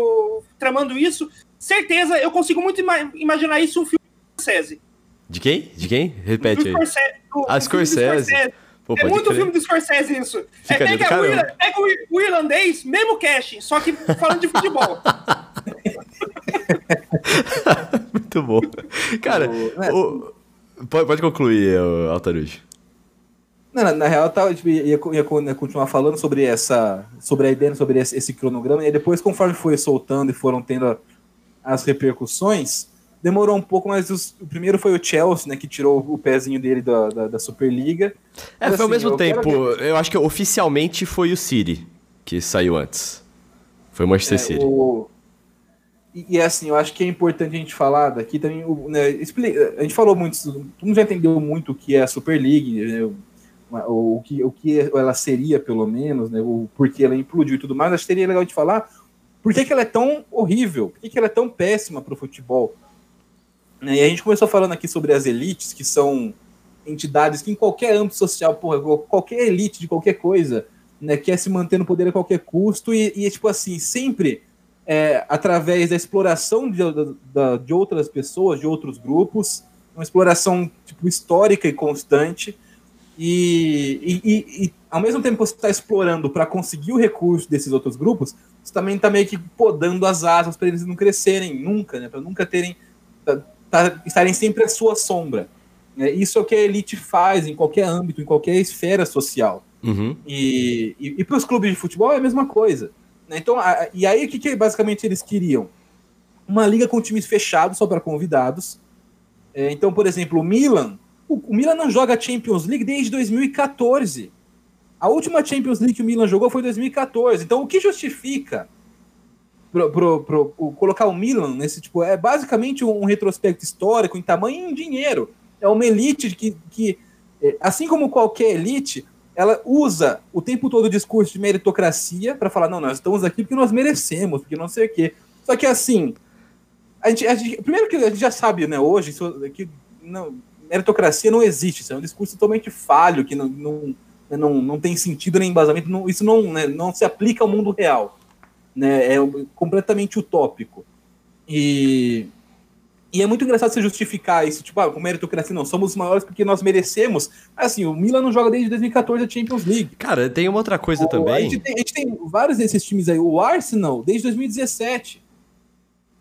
tramando isso. Certeza, eu consigo muito ima imaginar isso um filme do Scorsese. De quem? De quem? Repete do aí. Scorsese, do, ah, Scorsese. Pô, é muito crer. filme do Scorsese isso. é, pega, o, pega o, irlandês, mesmo casting, só que falando de futebol. muito bom. Cara, o, pode, pode concluir, Altarujo. Não, na, na, real, tá, tipo, ia, ia, ia, continuar falando sobre essa, sobre a ideia, sobre esse, esse cronograma, e depois, conforme foi soltando e foram tendo as repercussões, demorou um pouco, mas os, o primeiro foi o Chelsea, né, que tirou o pezinho dele da, da, da Superliga. É, mas, foi assim, ao mesmo tempo. Eu acho que oficialmente foi o City que saiu antes. Foi o Manchester City. O... E, e, assim, eu acho que é importante a gente falar daqui também. O, né, a gente falou muito, todo mundo já entendeu muito o que é a Super League, né, o, o, que, o que ela seria, pelo menos, né, o porquê ela implodiu e tudo mais. Acho que seria legal de falar por que, que ela é tão horrível, por que, que ela é tão péssima para o futebol. Né, e a gente começou falando aqui sobre as elites, que são entidades que em qualquer âmbito social, porra, qualquer elite de qualquer coisa, né, quer se manter no poder a qualquer custo e, e tipo assim, sempre é, através da exploração de, de, de, outras pessoas, de outros grupos, uma exploração tipo, histórica e constante. E, e, e ao mesmo tempo que você está explorando para conseguir o recurso desses outros grupos, você também está meio que podando as asas para eles não crescerem nunca, né? para nunca terem. Tá, estarem sempre à sua sombra. É, isso é o que a elite faz em qualquer âmbito, em qualquer esfera social. Uhum. E, e, e para os clubes de futebol é a mesma coisa. Né? Então, a, e aí o que, que basicamente eles queriam? Uma liga com times fechados só para convidados. É, então, por exemplo, o Milan, o, o, Milan não joga Champions League desde 2014. A última Champions League que o Milan jogou foi em 2014. Então, o que justifica pro, pro, pro, colocar o Milan nesse tipo é basicamente um, retrospecto histórico em tamanho e em dinheiro. É uma elite que, que é, assim como qualquer elite, ela usa o tempo todo o discurso de meritocracia para falar, não, nós estamos aqui porque nós merecemos, porque não sei o quê. Só que assim, a gente, a gente, primeiro que a gente já sabe, né, hoje, que não, meritocracia não existe, isso é um discurso totalmente falho, que não, não, não, não tem sentido nem embasamento, não, isso não, né, não se aplica ao mundo real. Né, é completamente utópico. E e é muito engraçado você justificar isso, tipo, ah, com meritocracia, não, somos os maiores porque nós merecemos. Assim, o Milan não joga desde 2014 a Champions League. Cara, tem uma outra coisa o, também. A gente, tem, a gente, tem, vários desses times aí. O Arsenal, desde 2017.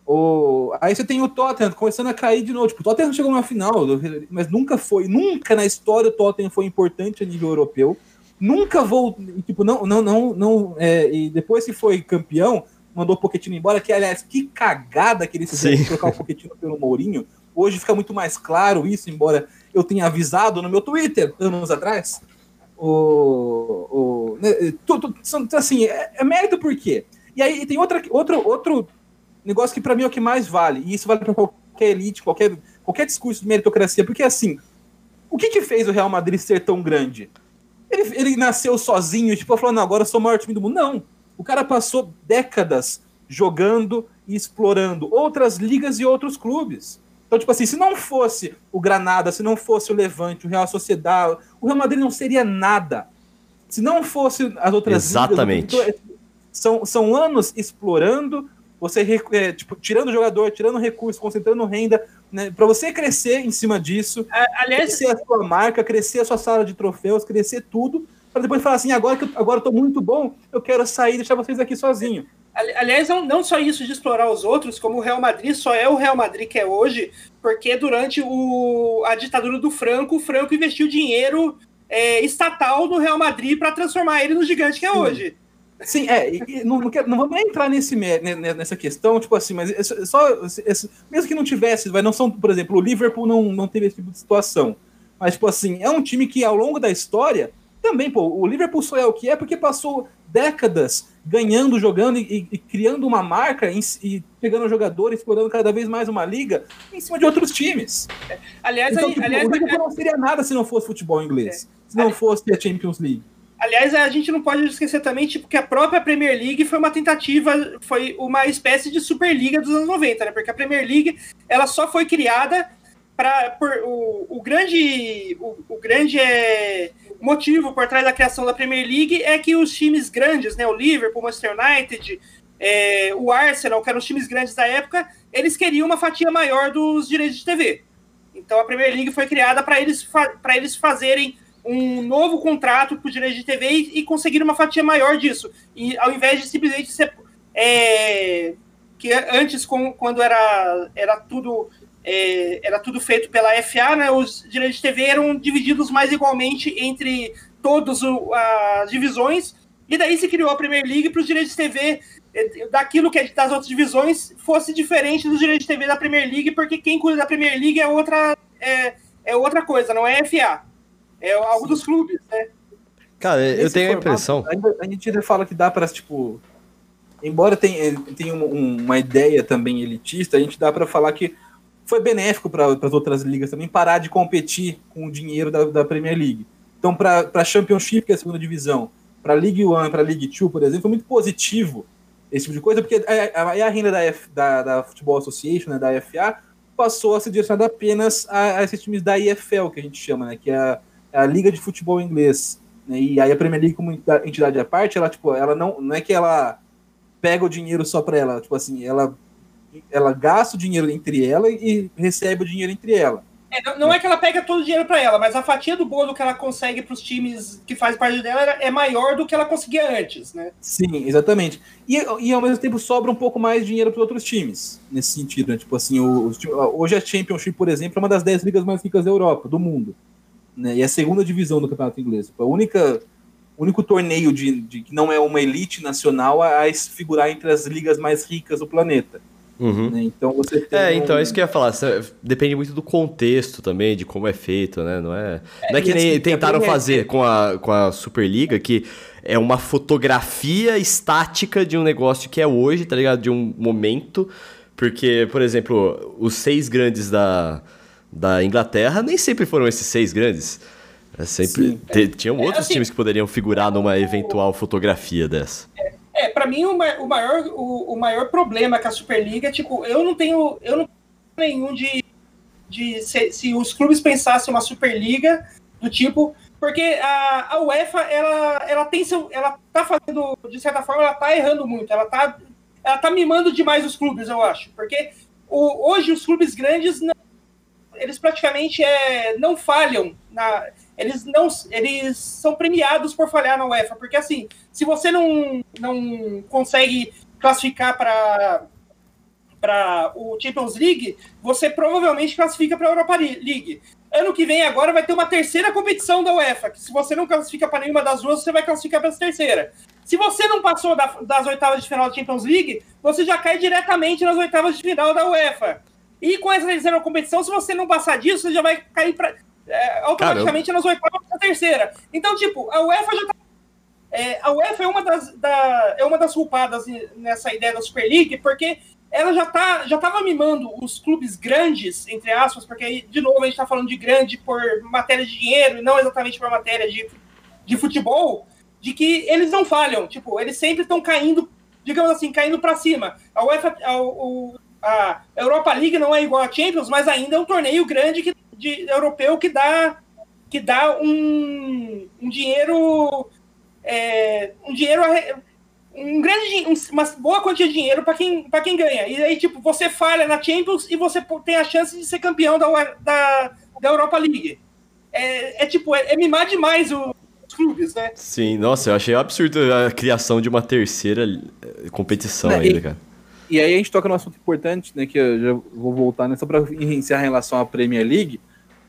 O, aí você tem o Tottenham começando a cair de novo. Tipo, o Tottenham chegou na final, mas nunca foi, nunca na história o Tottenham foi importante a nível europeu. Nunca vou, tipo, não, não, não, não. É, e depois que foi campeão, mandou o Pochettino embora, que aliás, que cagada que eles fizeram de trocar o Pochettino pelo Mourinho. Hoje fica muito mais claro isso, embora eu tenha avisado no meu Twitter anos atrás. O, o, né, tudo, assim, é, é mérito por quê? E aí tem outra, outro, outro negócio que para mim é o que mais vale, e isso vale para qualquer elite, qualquer, qualquer discurso de meritocracia, porque assim, o que que fez o Real Madrid ser tão grande? Ele, ele nasceu sozinho, tipo, falou, não, agora eu sou o maior time do mundo. Não, o cara passou décadas jogando e explorando outras ligas e outros clubes. Então, tipo assim, se não fosse o Granada, se não fosse o Levante, o Real Sociedade, o Real Madrid não seria nada. Se não fosse as outras Exatamente. ligas... São, são anos explorando, você é, tipo, tirando jogador, tirando recursos, concentrando renda, né, para você crescer em cima disso, aliás, crescer a sua marca, crescer a sua sala de troféus, crescer tudo, para depois falar assim, agora que eu, agora eu tô muito bom, eu quero sair e deixar vocês aqui sozinho. Aliás, não, não só isso de explorar os outros, como o Real Madrid só é o Real Madrid que é hoje, porque durante o, a ditadura do Franco, o Franco investiu dinheiro é, estatal no Real Madrid para transformar ele no gigante que é hoje. Sim, é, e, não, não, vamos entrar nesse, nessa questão, tipo assim, mas é só, mesmo que não tivesse, vai, não são, por exemplo, o Liverpool não, não teve esse tipo de situação, mas, tipo assim, é um time que ao longo da história também, pô, o Liverpool só é o que é porque passou décadas ganhando, jogando e, e criando uma marca e, e pegando jogadores, explorando cada vez mais uma liga em cima de outros times. Aliás, então, tipo, aliás, o Liverpool não seria nada se não fosse futebol inglês, é. se não fosse a Champions League. Aliás, a gente não pode esquecer também tipo, que a própria Premier League foi uma tentativa, foi uma espécie de Superliga dos anos 90, né? Porque a Premier League ela só foi criada para o, o grande o, o grande é motivo por trás da criação da Premier League é que os times grandes, né, o Liverpool, o Manchester United, é, o Arsenal, que eram os times grandes da época, eles queriam uma fatia maior dos direitos de TV. Então a Premier League foi criada para eles, para eles fazerem um novo contrato para os direitos de TV e, e conseguir uma fatia maior disso. E ao invés de simplesmente ser. É, que antes, com, quando era, era tudo é, era tudo feito pela FA, né? Os direitos de TV eram divididos mais igualmente entre todas as divisões, e daí se criou a Premier League para os direitos de TV é, daquilo que é das outras divisões fosse diferente dos direitos de TV da Premier League, porque quem cuida da Premier League é outra, é, é outra coisa, não é FA. É algo Sim. dos clubes, né? Cara, eu tenho a impressão. A gente ainda fala que dá para, tipo, embora tenha, tenha uma, uma ideia também elitista, a gente dá para falar que foi benéfico para as outras ligas também parar de competir com o dinheiro da, da Premier League. Então, para a Championship, que é a segunda divisão, para a League One, para a League Two, por exemplo, foi muito positivo esse tipo de coisa, porque a, a, a renda da, F, da, da Football Association, né, da FA, passou a ser direcionada apenas a, a, esses times da IFL, que a gente chama, né, que é a, é a Liga de Futebol Inglês. Né, e aí a Premier League, como entidade à parte, ela, tipo, ela não, não é que ela pega o dinheiro só para ela, tipo assim, ela, ela gasta o dinheiro entre ela e recebe o dinheiro entre ela. É, não, não, é que ela pega todo o dinheiro para ela, mas a fatia do bolo que ela consegue para os times que faz parte dela é maior do que ela conseguia antes, né? Sim, exatamente. E, e ao mesmo tempo sobra um pouco mais dinheiro para outros times, nesse sentido. Né? Tipo assim, o, hoje a Championship, por exemplo, é uma das 10 ligas mais ricas da Europa, do mundo. Né? E é a segunda divisão do campeonato inglês. A única o único torneio de, de, que não é uma elite nacional a, a figurar entre as ligas mais ricas do planeta. Uhum. Né? Então você tem É, então, é isso que eu ia falar. Depende muito do contexto também, de como é feito, né? Não é, é não é que nem assim, tentaram fazer com a, com a Superliga, que é uma fotografia estática de um negócio que é hoje, tá ligado? De um momento. Porque, por exemplo, os seis grandes da, da Inglaterra nem sempre foram esses seis grandes. É sempre te, tinham outros é, assim, times que poderiam figurar numa eventual fotografia dessa. É, é, para mim o, o maior o, o, maior problema com a Superliga é tipo, eu não tenho eu não tenho nenhum de de se, se os clubes pensassem uma Superliga do tipo, porque a, a UEFA ela ela tem seu ela tá fazendo de certa forma ela tá errando muito, ela tá ela tá mimando demais os clubes, eu acho, porque o, hoje os clubes grandes não, eles praticamente é, não falham na eles não eles são premiados por falhar na UEFA, porque assim, se você não, não consegue classificar para para o Champions League, você provavelmente classifica para a Europa League. Ano que vem agora vai ter uma terceira competição da UEFA, que se você não classifica para nenhuma das duas, você vai classificar para a terceira. Se você não passou da, das oitavas de final da Champions League, você já cai diretamente nas oitavas de final da UEFA. E com essa terceira competição, se você não passar disso, você já vai cair para é, automaticamente Caramba. nas oitavas da terceira. Então, tipo, a UEFA já tá. É, a UEFA é uma das, da, é uma das culpadas nessa ideia da Super League, porque ela já tá já estava mimando os clubes grandes, entre aspas, porque aí, de novo, a gente está falando de grande por matéria de dinheiro e não exatamente por matéria de, de futebol, de que eles não falham. Tipo, eles sempre estão caindo, digamos assim, caindo para cima. A UEFA, a, a Europa League não é igual a Champions, mas ainda é um torneio grande que de europeu que dá que dá um, um dinheiro é, um dinheiro um grande uma boa quantia de dinheiro para quem quem ganha. E aí tipo você falha na Champions e você tem a chance de ser campeão da, da, da Europa League. É, é tipo é, é, mimar demais o, os clubes né? Sim nossa eu achei absurdo a criação de uma terceira eh, competição ainda cara e aí a gente toca num assunto importante né que eu já vou voltar né, só para iniciar em relação à Premier League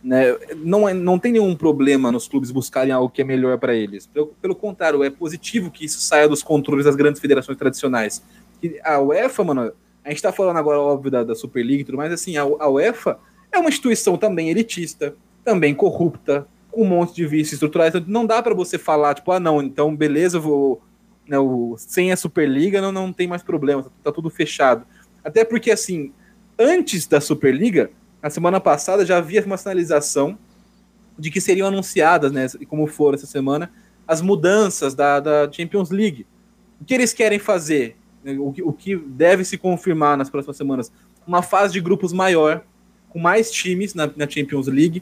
né? Não, é, não tem nenhum problema nos clubes buscarem algo que é melhor para eles. Pelo, pelo, contrário, é positivo que isso saia dos controles das grandes federações tradicionais. Que a UEFA, mano, a gente está falando agora, óbvio, da, da Super League e tudo mais, assim, a, a, UEFA é uma instituição também elitista, também corrupta, com um monte de vícios estruturais. Então não dá para você falar, tipo, ah, não, então beleza, vou. Né, o, sem a Superliga não, não tem mais problema, tá, tá tudo fechado. Até porque, assim, antes da Superliga, na semana passada já havia uma sinalização de que seriam anunciadas, né, como foram essa semana, as mudanças da, da Champions League. O que eles querem fazer? O que, o que deve se confirmar nas próximas semanas? Uma fase de grupos maior, com mais times na, na Champions League.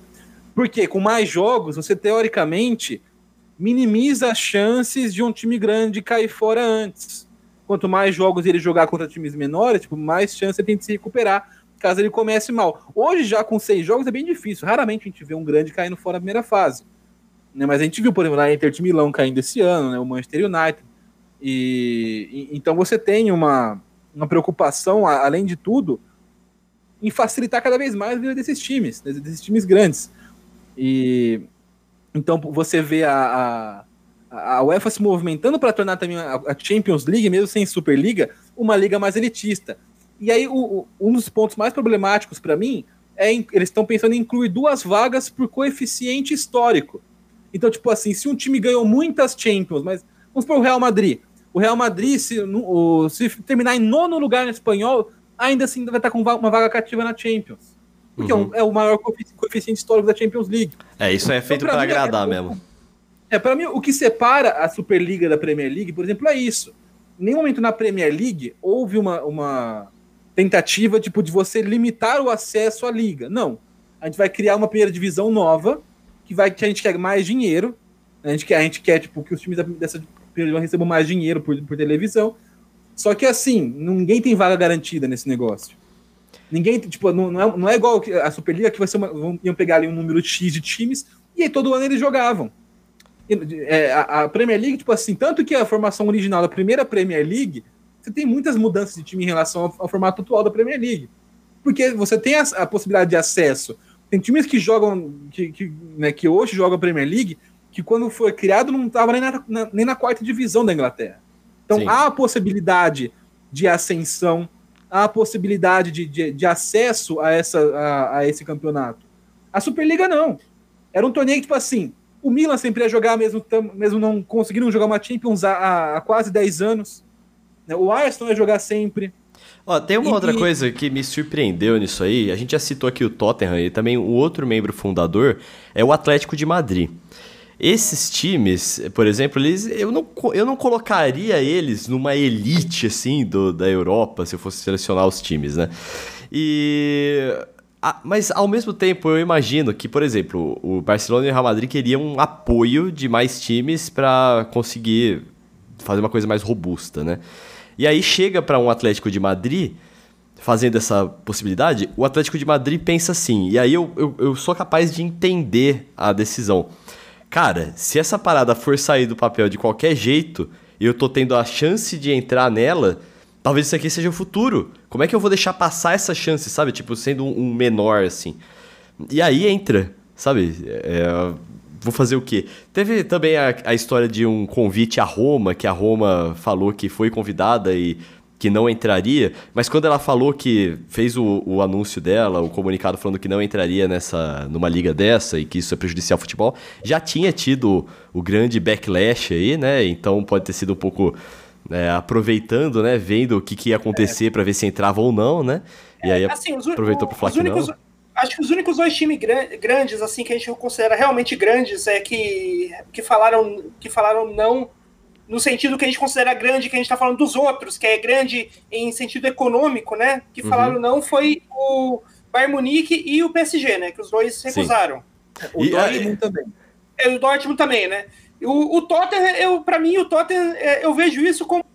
Porque com mais jogos, você teoricamente minimiza as chances de um time grande cair fora antes. Quanto mais jogos ele jogar contra times menores, tipo, mais chance ele tem de se recuperar caso ele comece mal. Hoje, já com seis jogos, é bem difícil. Raramente a gente vê um grande caindo fora na primeira fase. Né? Mas a gente viu, por exemplo, a Inter de Milão caindo esse ano, né? o Manchester United. E, e, então você tem uma, uma preocupação, além de tudo, em facilitar cada vez mais a vida desses times, desses times grandes. E então você vê a, a, a UEFA se movimentando para tornar também a, Champions League, mesmo sem Superliga, uma liga mais elitista. E aí, o, um dos pontos mais problemáticos para mim é eles estão pensando em incluir duas vagas por coeficiente histórico. Então, tipo assim, se um time ganhou muitas Champions, mas vamos para o Real Madrid. O Real Madrid, se, se terminar em nono lugar no espanhol, ainda assim vai estar com uma vaga cativa na Champions. Porque uhum. é, o, é, o, maior coeficiente histórico da Champions League. É, isso é feito então, para agradar é, mesmo. É, para mim, o que separa a Superliga da Premier League, por exemplo, é isso. Em nenhum momento na Premier League houve uma, uma tentativa tipo, de você limitar o acesso à liga. Não. A gente vai criar uma primeira divisão nova, que, vai, que a gente quer mais dinheiro. A gente quer, a gente quer tipo, que os times dessa primeira divisão recebam mais dinheiro por, por televisão. Só que assim, ninguém tem vaga garantida nesse negócio. Ninguém, tipo, não, não, é, não é igual a Superliga que vai ser uma, vão, iam pegar ali um número X de times e aí todo ano eles jogavam. É, a, a, Premier League, tipo assim, tanto que a formação original da primeira Premier League, você tem muitas mudanças de time em relação ao, ao formato atual da Premier League. Porque você tem a, a possibilidade de acesso. Tem times que jogam, que, que, né, que hoje jogam a Premier League, que quando foi criado não estava nem na, na, nem na quarta divisão da Inglaterra. Então Sim. há a possibilidade de ascensão, a possibilidade de, de, de acesso a, essa, a, a esse campeonato. A Superliga não. Era um torneio que, tipo assim, o Milan sempre ia jogar, mesmo, mesmo não conseguindo jogar uma Champions há, há quase 10 anos. Né? O Arsenal ia jogar sempre. Ó, tem uma e, outra coisa que me surpreendeu nisso aí. A gente já citou aqui o Tottenham e também o outro membro fundador é o Atlético de Madrid. Esses times, por exemplo, eles, eu, não, eu não colocaria eles numa elite assim do, da Europa se eu fosse selecionar os times, né? E mas ao mesmo tempo eu imagino que, por exemplo, o Barcelona e o Real Madrid queriam um apoio de mais times para conseguir fazer uma coisa mais robusta, né? E aí chega para um Atlético de Madrid fazendo essa possibilidade, o Atlético de Madrid pensa assim, e aí eu, eu, eu sou capaz de entender a decisão. Cara, se essa parada for sair do papel de qualquer jeito e eu tô tendo a chance de entrar nela, talvez isso aqui seja o futuro. Como é que eu vou deixar passar essa chance, sabe? Tipo, sendo um, menor, assim. E aí entra, sabe? É, vou fazer o quê? Teve também a, a história de um convite a Roma, que a Roma falou que foi convidada e que não entraria, mas quando ela falou que fez o, o, anúncio dela, o comunicado falando que não entraria nessa numa liga dessa e que isso é prejudicial ao futebol, já tinha tido o grande backlash aí, né? Então pode ter sido um pouco é, aproveitando, né? Vendo o que, que ia acontecer é. para ver se entrava ou não, né? E aí assim, os, aproveitou para falar que únicos, não. Acho que os únicos dois times grandes, assim, que a gente considera realmente grandes é que, que, falaram, que falaram não no sentido que a gente considera grande, que a gente está falando dos outros, que é grande em sentido econômico, né? Que uhum. falaram não foi o Bayern Munique e o PSG, né? Que os dois recusaram. Sim. O e, Dortmund também. É, o Dortmund também, né? O, o Tottenham, eu, para mim, o Tottenham, é, eu vejo isso como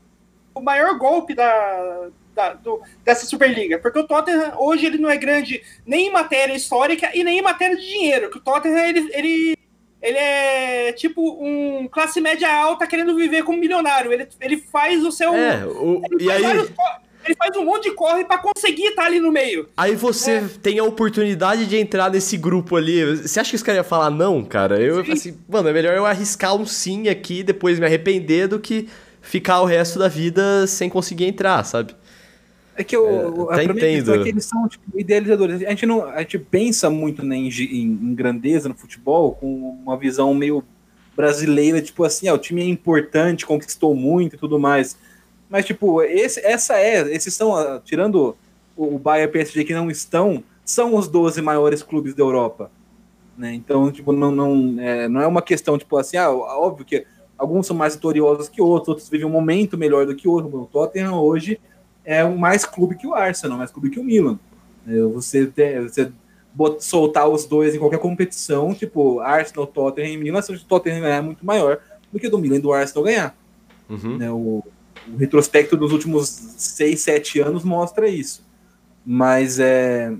o maior golpe da, da do, dessa Superliga, porque o Tottenham hoje ele não é grande nem em matéria histórica e nem em matéria de dinheiro, que o Tottenham ele, ele, ele é tipo um classe média alta querendo viver como milionário, ele, ele faz o seu... É, o, e aí... Vários, ele faz um monte de corre para conseguir estar ali no meio. Aí você é. tem a oportunidade de entrar nesse grupo ali. Você acha que os caras iam falar não, cara? Eu falei assim, mano, é melhor eu arriscar um sim aqui, depois me arrepender do que ficar o resto da vida sem conseguir entrar, sabe? É que eu, é, a entendo. é que eles são tipo, idealizadores. A gente, não, a gente pensa muito né, em, em, grandeza no futebol com uma visão meio brasileira, tipo assim, ah, o time é importante, conquistou muito e tudo mais. Mas, tipo, esse, essa é. Esses são, ah, tirando o Bayern e PSG que não estão, são os 12 maiores clubes da Europa. Né? Então, tipo, não, não, é, não é uma questão, tipo assim, ah, óbvio que alguns são mais vitoriosos que outros, outros vivem um momento melhor do que outro. O Tottenham hoje é mais clube que o Arsenal, mais clube que o Milan. É, você, você soltar os dois em qualquer competição, tipo Arsenal, Tottenham e Milan, o Tottenham ganhar é muito maior do que o do Milan e do Arsenal ganhar. Uhum. Né, o, o retrospecto dos últimos 6, 7 anos mostra isso. Mas é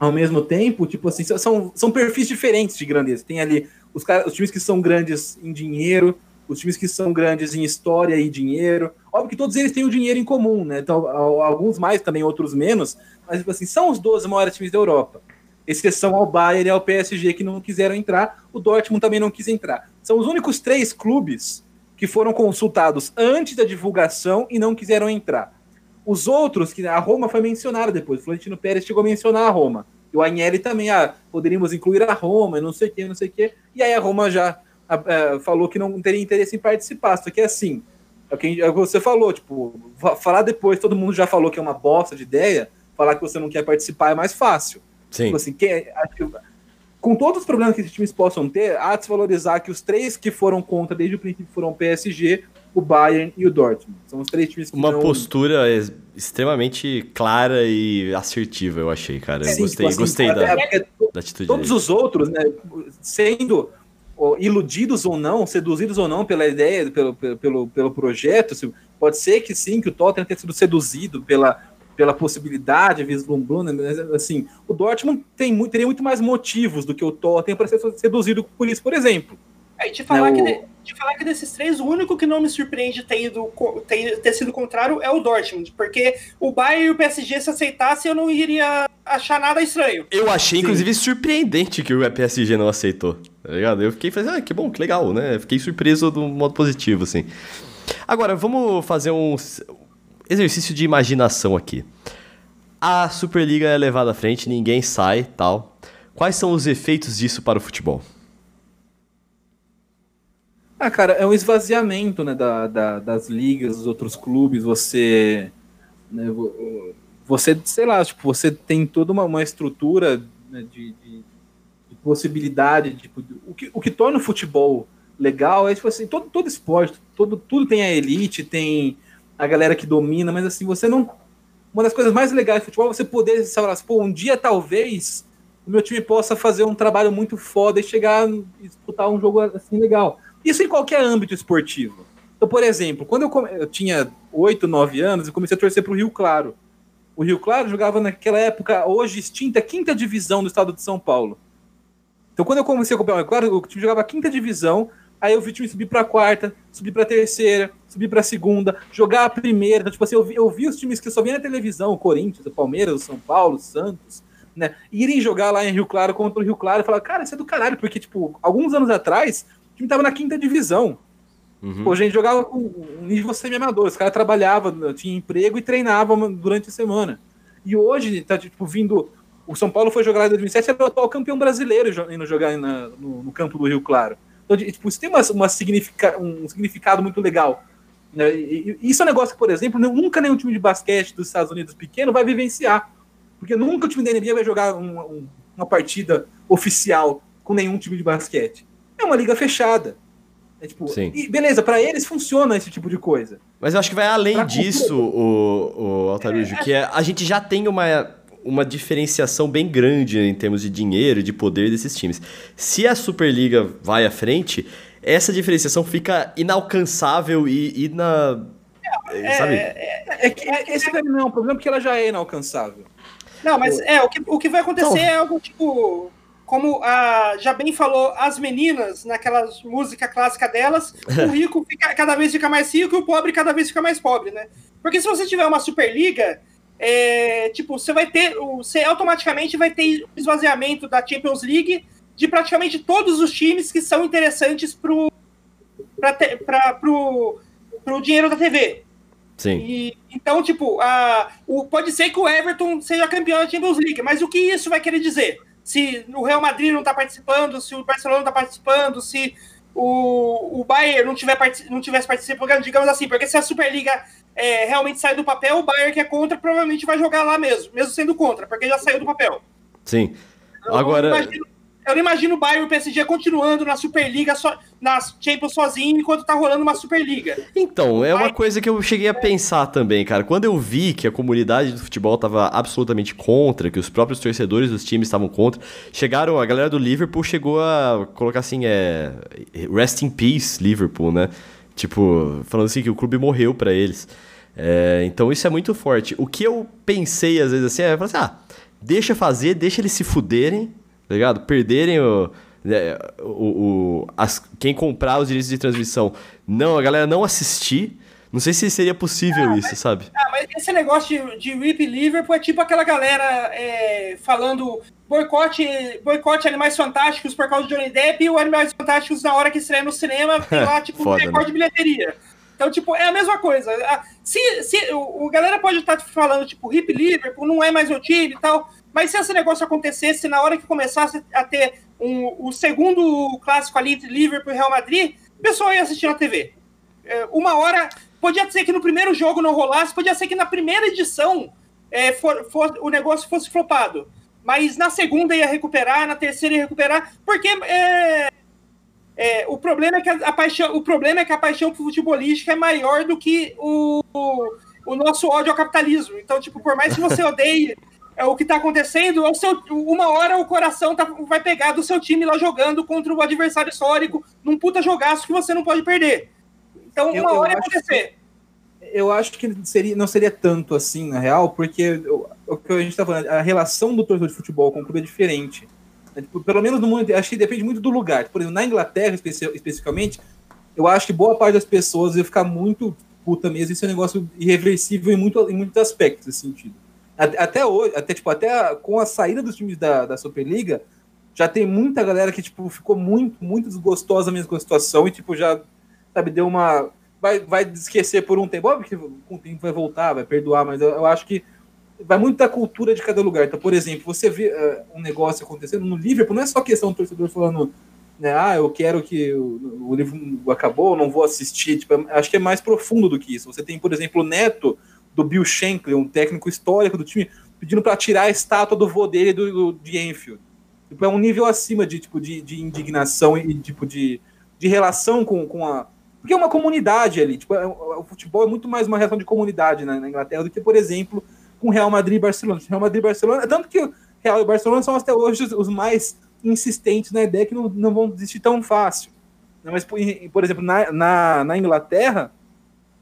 ao mesmo tempo, tipo assim, são, são perfis diferentes de grandeza. Tem ali os, os times que são grandes em dinheiro, os times que são grandes em história e dinheiro. Óbvio que todos eles têm o dinheiro em comum, né? Então, alguns mais também, outros menos, mas tipo assim, são os 12 maiores times da Europa. Exceção ao Bayern e ao PSG que não quiseram entrar, o Dortmund também não quis entrar. São os únicos três clubes que foram consultados antes da divulgação e não quiseram entrar. Os outros, que a Roma foi mencionada depois, o Florentino Pérez chegou a mencionar a Roma. E o Agnelli também, ah, poderíamos incluir a Roma, não sei o que, não sei o que. E aí a Roma já a, a, falou que não teria interesse em participar. Só que assim, É o que é o que você falou, tipo, fa- falar depois, todo mundo já falou que é uma bosta de ideia, falar que você não quer participar é mais fácil. Sim. Tipo assim, acho que, com todos os problemas que esses times possam ter, há de se valorizar que os três que foram contra desde o princípio foram o PSG, o Bayern e o Dortmund. São os três times que Uma não- postura ex- extremamente clara e assertiva, eu achei, cara. Eu Sim, gostei, tipo assim, gostei até- da, porque da atitude todos os outros, né, sendo iludidos ou não, seduzidos ou não pela ideia, pelo, pelo, pelo, projeto, pode ser que sim, que o Tottenham tenha sido seduzido pela, pela possibilidade, vislumbrando, mas, assim, o Dortmund tem muito, teria muito mais motivos do que o Tottenham para ser seduzido por isso, por exemplo. É, de falar, É, que o- de, de falar que desses três, o único que não me surpreende ter, ido, ter, ter sido contrário é o Dortmund, porque o Bayern e o PSG se aceitassem, eu não iria achar nada estranho. Eu achei, Sim. inclusive, surpreendente que o PSG não aceitou, tá ligado? Eu fiquei falando, ah, que bom, que legal, né? Fiquei surpreso do modo positivo, assim. Agora, vamos fazer um exercício de imaginação aqui. A Superliga é levada à frente, ninguém sai, tal. Quais são os efeitos disso para o futebol? Ah, cara, é um esvaziamento né, da, da- das ligas, dos outros clubes. Você, né, vo- você, sei lá, tipo, você tem toda uma, uma estrutura né, de- de possibilidade. Tipo, o, que, o que torna o futebol legal é tipo assim, todo, todo esporte, todo, tudo tem a elite, tem a galera que domina, mas assim, você não. Uma das coisas mais legais do futebol é você poder falar assim, pô, um dia talvez o meu time possa fazer um trabalho muito foda e chegar e disputar um jogo assim legal. Isso em qualquer âmbito esportivo. Então, por exemplo, quando eu, come- eu tinha 8, 9 anos, eu comecei a torcer para o Rio Claro. O Rio Claro jogava naquela época, hoje extinta, quinta divisão do estado de São Paulo. Então, quando eu comecei a acompanhar Claro, o time jogava a quinta divisão, aí eu vi o time subir para a quarta, subir para a terceira, subir para a segunda, jogar a primeira. Então, tipo assim, eu vi, eu vi os times que eu só via na televisão, o Corinthians, o Palmeiras, o São Paulo, o Santos, né, irem jogar lá em Rio Claro contra o Rio Claro e falar, cara, isso é do caralho, porque, tipo, alguns anos atrás, o time tava na quinta divisão. Uhum. Pô, a gente jogava com um nível semi-amador, os caras trabalhavam, tinha emprego e treinavam durante a semana. E hoje, tá, tipo, vindo. O São Paulo foi jogar lá em 2007, era o atual campeão brasileiro indo jogar na- no, no campo do Rio Claro. Então, tipo, isso tem uma, uma significa, um significado muito legal. né? E, e isso é um negócio que, por exemplo, nu- nunca nenhum time de basquete dos Estados Unidos pequeno vai vivenciar. Porque nunca o time da NBA vai jogar um- um- uma partida oficial com nenhum time de basquete. É uma liga fechada. É tipo, Sim. e beleza, pra eles funciona esse tipo de coisa. Mas eu acho que vai além Pra disso, o, o Altarujo, que é, a gente já tem uma, uma diferenciação bem grande em termos de dinheiro e de poder desses times. Se a Superliga vai à frente, essa diferenciação fica inalcançável e, e na. sabe? É que é, que esse pra mim não é um problema porque ela já é inalcançável. Não, mas é, o que, o que vai acontecer Então- é algo tipo. Como a já bem falou, as meninas, naquela música clássica delas, o rico fica, cada vez fica mais rico e o pobre cada vez fica mais pobre, né? Porque se você tiver uma Superliga, é, tipo, você vai ter. o- Você automaticamente vai ter esvaziamento da Champions League de praticamente todos os times que são interessantes pro, pra, te- pra, pro, pro dinheiro da TV. Sim. E, então, tipo, a, o, pode ser que o Everton seja campeão da Champions League, mas o que isso vai querer dizer? Se o Real Madrid não está participando, se o Barcelona não está participando, se o, o Bayern não, tiver, não tivesse participando, digamos assim, porque se a Superliga é, realmente sair do papel, o Bayern que é contra provavelmente vai jogar lá mesmo, mesmo sendo contra, porque já saiu do papel. Sim. Eu Agora- não imagino- eu não imagino o Bayern e o PSG continuando na Superliga, só, na Champions sozinho, enquanto tá rolando uma Superliga. Então, é uma coisa que eu cheguei a pensar também, cara. Quando eu vi que a comunidade do futebol tava absolutamente contra, que os próprios torcedores dos times estavam contra, chegaram, a galera do Liverpool chegou a colocar assim, é. Rest in peace, Liverpool, né? Tipo, falando assim que o clube morreu pra eles. É, então isso é muito forte. O que eu pensei às vezes assim é, assim, ah, deixa fazer, deixa eles se fuderem, tá ligado? Perderem o, né, o, o- as- quem comprar os direitos de transmissão, não, a galera não assistir. Não sei se seria possível isso, sabe? Ah, mas esse negócio de, de Rip Liverpool é tipo aquela galera é, falando boicote, boicote Animais Fantásticos por causa de Johnny Depp e o Animais Fantásticos na hora que estreia no cinema tem lá, tipo, Foda, recorde né? de bilheteria. Então, tipo, é a mesma coisa. Ah, Se, se o, o galera pode estar falando, tipo, Rip Liverpool não é mais meu time e tal, mas se esse negócio acontecesse na hora que começasse a ter um, o segundo clássico ali entre Liverpool e Real Madrid, o pessoal ia assistir na TV. É, uma hora podia ser que no primeiro jogo não rolasse, podia ser que na primeira edição é, for, for, o negócio fosse flopado. Mas na segunda ia recuperar, na terceira ia recuperar, porque é, é, o, problema é que a, paixão, o problema é que a paixão futebolística é maior do que o, o, o nosso ódio ao capitalismo. Então, tipo, por mais que você odeie é, o que está acontecendo, o seu, uma hora o coração tá, vai pegar do seu time lá jogando contra o adversário histórico num puta jogaço que você não pode perder. Então, uma eu, hora ia acontecer. Que, eu acho que seria, não seria tanto assim, na real, porque o que a gente está falando, a relação do torcedor de futebol com o clube é diferente. É, tipo, pelo menos no mundo, acho que depende muito do lugar. Por exemplo, na Inglaterra, especi especificamente, eu acho que boa parte das pessoas ia ficar muito puta mesmo, isso é um negócio irreversível em, muito, em muitos aspectos nesse sentido. Até hoje, até, tipo, até a, com a saída dos times da, da Superliga, já tem muita galera que tipo, ficou muito, muito desgostosa mesmo com a situação e tipo, já sabe, deu uma. Vai, vai esquecer por um tempo. Óbvio que com o tempo vai voltar, vai perdoar, mas eu, eu acho que vai muito da cultura de cada lugar. Então, por exemplo, você vê uh, um negócio acontecendo no Liverpool, não é só questão do torcedor falando, né, ah, eu quero que o, o livro acabou, não vou assistir. Tipo, acho que é mais profundo do que isso. Você tem, por exemplo, o neto do Bill Shankly, um técnico histórico do time, pedindo para tirar a estátua do vô dele do, do, de Enfield. Tipo, é um nível acima de, tipo, de, de indignação e tipo de, de relação com, com a. Porque é uma comunidade ali. Tipo, é, o futebol é muito mais uma relação de comunidade na, na Inglaterra do que, por exemplo, com Real Madrid e Barcelona. Real Madrid e Barcelona, tanto que Real e Barcelona são até hoje os, os mais insistentes na ideia que não, não vão desistir tão fácil. Mas, por, por exemplo, na, na, na Inglaterra,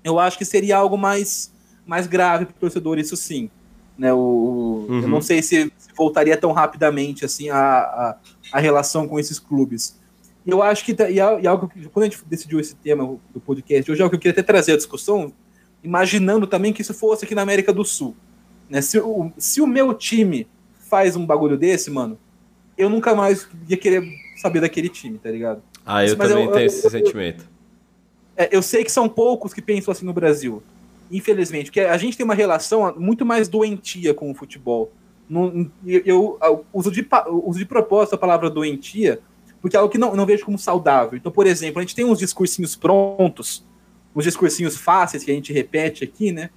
eu acho que seria algo mais mais grave para o torcedor, isso sim. Né, o, uhum. Eu não sei se, se, voltaria tão rapidamente assim a, a, a, relação com esses clubes. Eu acho que, e, e algo que, quando a gente decidiu esse tema do podcast, hoje é algo que eu queria até trazer a discussão, imaginando também que isso fosse aqui na América do Sul. Né? Se, o, se o meu time faz um bagulho desse, mano, eu nunca mais ia querer saber daquele time, tá ligado? Ah, eu Mas também eu, tenho eu, esse sentimento. É, eu sei que são poucos que pensam assim no Brasil infelizmente, porque a gente tem uma relação muito mais doentia com o futebol. eu, eu uso, de, uso de propósito a palavra doentia, porque é algo que não, não vejo como saudável. Então, por exemplo, a gente tem uns discursinhos prontos, uns discursinhos fáceis que a gente repete aqui, né?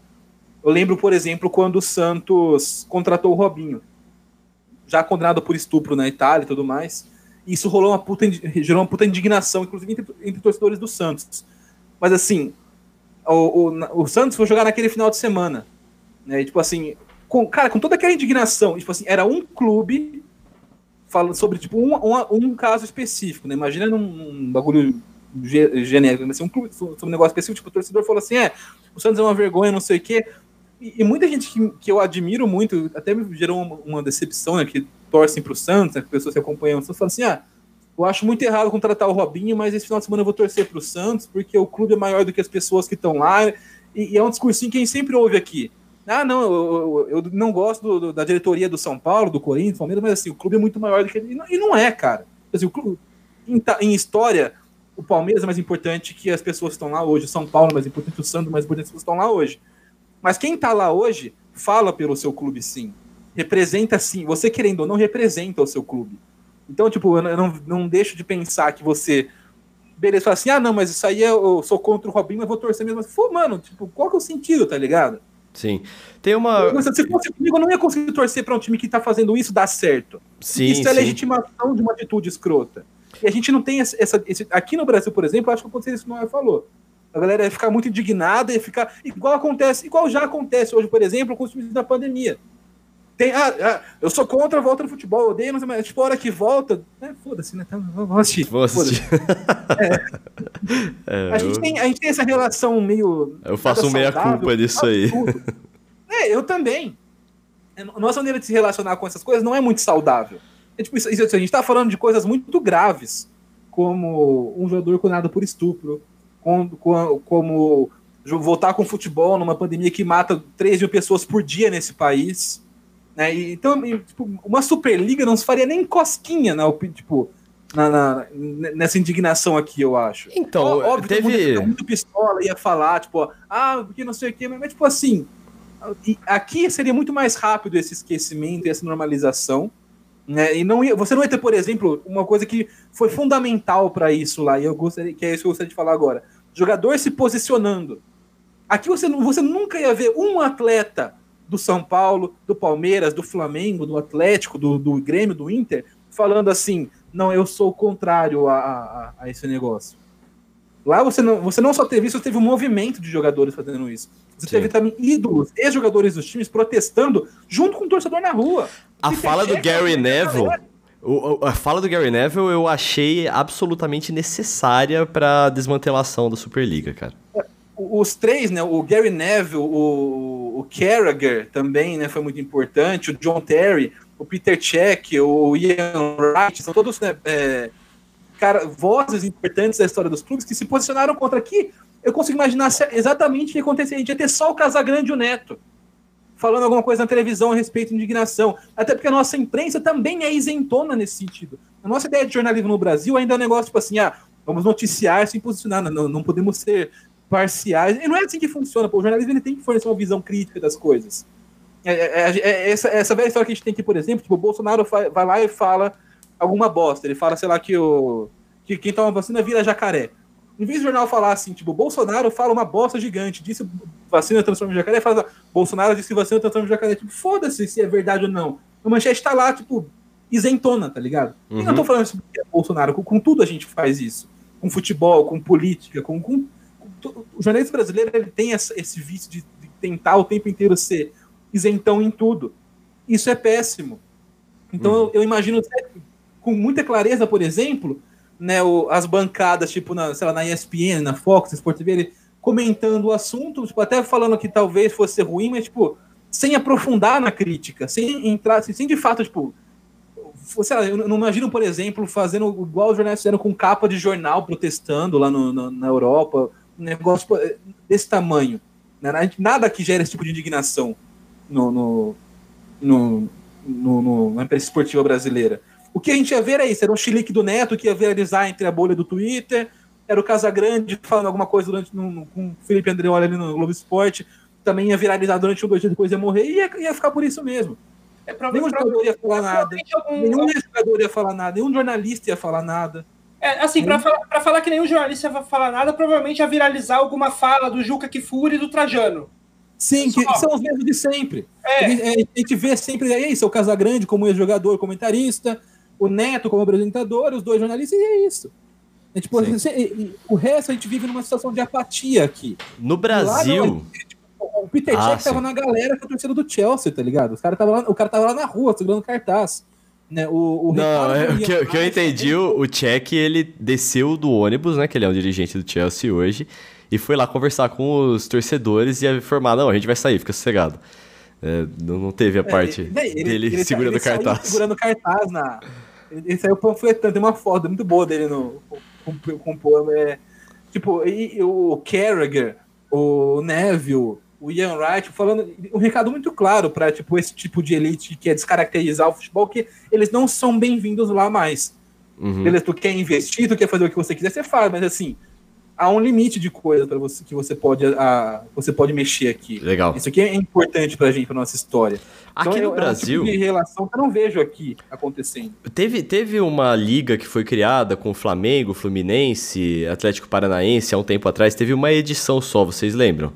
Eu lembro, por exemplo, quando o Santos contratou o Robinho, já condenado por estupro na Itália e tudo mais. Isso rolou uma puta, gerou uma puta indignação, inclusive entre, entre torcedores do Santos. Mas assim, o, o, o, Santos foi jogar naquele final de semana. Né? E, tipo assim, com, cara, com toda aquela indignação, tipo assim, era um clube falando sobre tipo, um, um, um caso específico, né? Imagina num, num bagulho genérico, assim, um clube sobre um negócio específico, tipo, o torcedor falou assim: é, o Santos é uma vergonha, não sei o quê. E, e muita gente que, que eu admiro muito, até me gerou uma, uma decepção, né? Que torcem pro Santos, né, que pessoas que acompanham o Santos, falam assim: ah eu acho muito errado contratar o Robinho, mas esse final de semana eu vou torcer para o Santos, porque o clube é maior do que as pessoas que estão lá. E, e, é um discursinho que a gente sempre ouve aqui. Ah, não, eu, eu, eu não gosto do, do, da diretoria do São Paulo, do Corinthians, Palmeiras, mas assim, o clube é muito maior do que. E não, e não é, cara. Assim, o clube, em, em, história, o Palmeiras é mais importante que as pessoas que estão lá hoje, o São Paulo é mais importante, o Santos é mais importante que estão lá hoje. Mas quem está lá hoje fala pelo seu clube, sim. Representa sim. Você querendo ou não, representa o seu clube. Então, tipo, eu não, não deixo de pensar que você. Beleza, fala assim, ah, não, mas isso aí eu sou contra o Robinho, mas vou torcer mesmo. Pô, mano, tipo, qual que é o sentido, tá ligado? Sim. Tem uma. Se fosse comigo, eu não ia conseguir torcer para um time que tá fazendo isso dar certo. Sim. Isso é sim. legitimação de uma atitude escrota. E a gente não tem essa. esse, aqui no Brasil, por exemplo, acho que aconteceu isso que o Noé falou. A galera ia ficar muito indignada, ia ficar. Igual acontece, igual já acontece hoje, por exemplo, com os times da pandemia. Tem, ah, ah, eu sou contra a volta do futebol, eu odeio, mas tipo, a hora que volta, é, foda-se, né? Tá, vamos assistir. Vou assistir. É. É, a, gente eu... tem, a gente tem essa relação meio. Eu faço meia-culpa disso aí. É, eu também. Nossa maneira de se relacionar com essas coisas não é muito saudável. É, tipo, isso, isso, a gente tá falando de coisas muito graves, como um jogador condenado por estupro, como, como voltar com futebol numa pandemia que mata 3 mil pessoas por dia nesse país né? E, então, tipo, uma Superliga não se faria nem cosquinha na, tipo, na, na, nessa indignação aqui, eu acho. Então, Ó, óbvio teve... muito pistola ia falar, tipo, ah, porque não sei o quê, mas, mas tipo assim, aqui seria muito mais rápido esse esquecimento e essa normalização. Né? E não ia, você não ia ter, por exemplo, uma coisa que foi fundamental para isso lá, e eu gostaria que é isso que eu gostaria de falar agora. Jogador se posicionando Aqui você, você nunca ia ver um atleta do São Paulo, do Palmeiras, do Flamengo, do Atlético, do, do Grêmio, do Inter, falando assim: não, eu sou contrário a, a, a esse negócio. Lá você não, você não só teve isso, você teve um movimento de jogadores fazendo isso. Você Sim. teve também ídolos, ex-jogadores dos times protestando junto com o torcedor na rua. A fala do Gary Neville. O, a fala do Gary Neville eu achei absolutamente necessária para desmantelação da Superliga, cara. Os três, né? O Gary Neville, o, o Carragher também, né? Foi muito importante. O John Terry, o Peter Check, o Ian Wright, são todos né, é, cara, vozes importantes da história dos clubes que se posicionaram contra aqui. Eu consigo imaginar exatamente o que aconteceria. A gente ia ter só o Casagrande e o Neto falando alguma coisa na televisão a respeito de indignação. Até porque a nossa imprensa também é isentona nesse sentido. A nossa ideia de jornalismo no Brasil ainda é um negócio tipo assim, ah, vamos noticiar sem posicionar, não, não podemos ser parciais. E não é assim que funciona, pô. o jornalismo ele tem que fornecer uma visão crítica das coisas. É, é, é, é essa, essa velha história que a gente tem aqui, por exemplo, tipo, o Bolsonaro vai lá e fala alguma bosta. Ele fala, sei lá, que, o, que quem toma vacina vira jacaré. Em vez do jornal falar assim, tipo, Bolsonaro fala uma bosta gigante, disse vacina transforma em jacaré, fala, Bolsonaro disse que vacina transforma em jacaré. Tipo, foda-se se é verdade ou não. A manchete tá lá, tipo, isentona, tá ligado? Uhum. E não tô falando isso porque é Bolsonaro, com, com, tudo a gente faz isso. Com futebol, com política, com, com o jornalista brasileiro ele tem essa, esse vício de, de tentar o tempo inteiro ser isentão em tudo. Isso é péssimo. Então uhum. eu, eu, imagino com muita clareza, por exemplo, né, o, as bancadas, tipo, na, sei lá, na ESPN, na Fox, Sport TV, ele comentando o assunto, tipo, até falando que talvez fosse ruim, mas, tipo, sem aprofundar na crítica, sem entrar, assim, sem de fato, tipo, sei lá, eu não imagino, por exemplo, fazendo igual os jornais fizeram com capa de jornal protestando lá no, no, na Europa, negócio desse tamanho. Né? Nada que gere esse tipo de indignação no, no, no, no, na imprensa esportiva brasileira. O que a gente ia ver é isso, era um chilique do Neto que ia viralizar entre a bolha do Twitter, era o Casagrande falando alguma coisa durante no, com o Felipe Andreoli ali no Globo Esporte, também ia viralizar durante um dois dias depois ia morrer e ia, ia ficar por isso mesmo. É, nenhum jogador ia falar nada, nenhum jogador ia falar nada, nenhum jornalista ia falar nada. É, assim, para falar, falar que nenhum jornalista ia falar nada, provavelmente ia viralizar alguma fala do Juca Kifuri e do Trajano. Sim, que são os mesmos de sempre. É. A, gente, a, gente, vê sempre, é isso, o Casagrande como ex-jogador, comentarista, o Neto como apresentador, os dois jornalistas, e é isso. É, tipo, você, o resto a gente vive numa situação de apatia aqui. No Brasil. tipo, o Peter ah, Check tava na galera com a torcida do Chelsea, tá ligado? Os cara tava lá, o cara tava lá na rua, segurando cartaz. Né? O, o Não, é, o que, o que eu entendi, o, o ele desceu do ônibus, né? Que ele é o dirigente do Chelsea hoje, e foi lá conversar com os torcedores e informar, não, a gente vai sair, fica sossegado. É, não, não, teve a é, parte ele, dele ele, segurando ele cartaz. Segurando cartaz na, ele saiu panfletando, tem uma foto muito boa dele no, com, com, com é, tipo, e, o Carragher, o Neville, o Ian Wright, falando um recado muito claro para tipo, esse tipo de elite que quer descaracterizar o futebol, que eles não são bem-vindos lá mais. Uhum. Beleza, tu quer investir, tu quer fazer o que você quiser, você faz, mas assim, há um limite de coisa para você que você pode a, você pode mexer aqui. Legal. Isso aqui é importante pra gente, pra nossa história. Aqui então, no é, Brasil. É um tipo de relação que eu não vejo aqui acontecendo. Teve, teve uma liga que foi criada com Flamengo, Fluminense, Atlético Paranaense há um tempo atrás. Teve uma edição só, vocês lembram?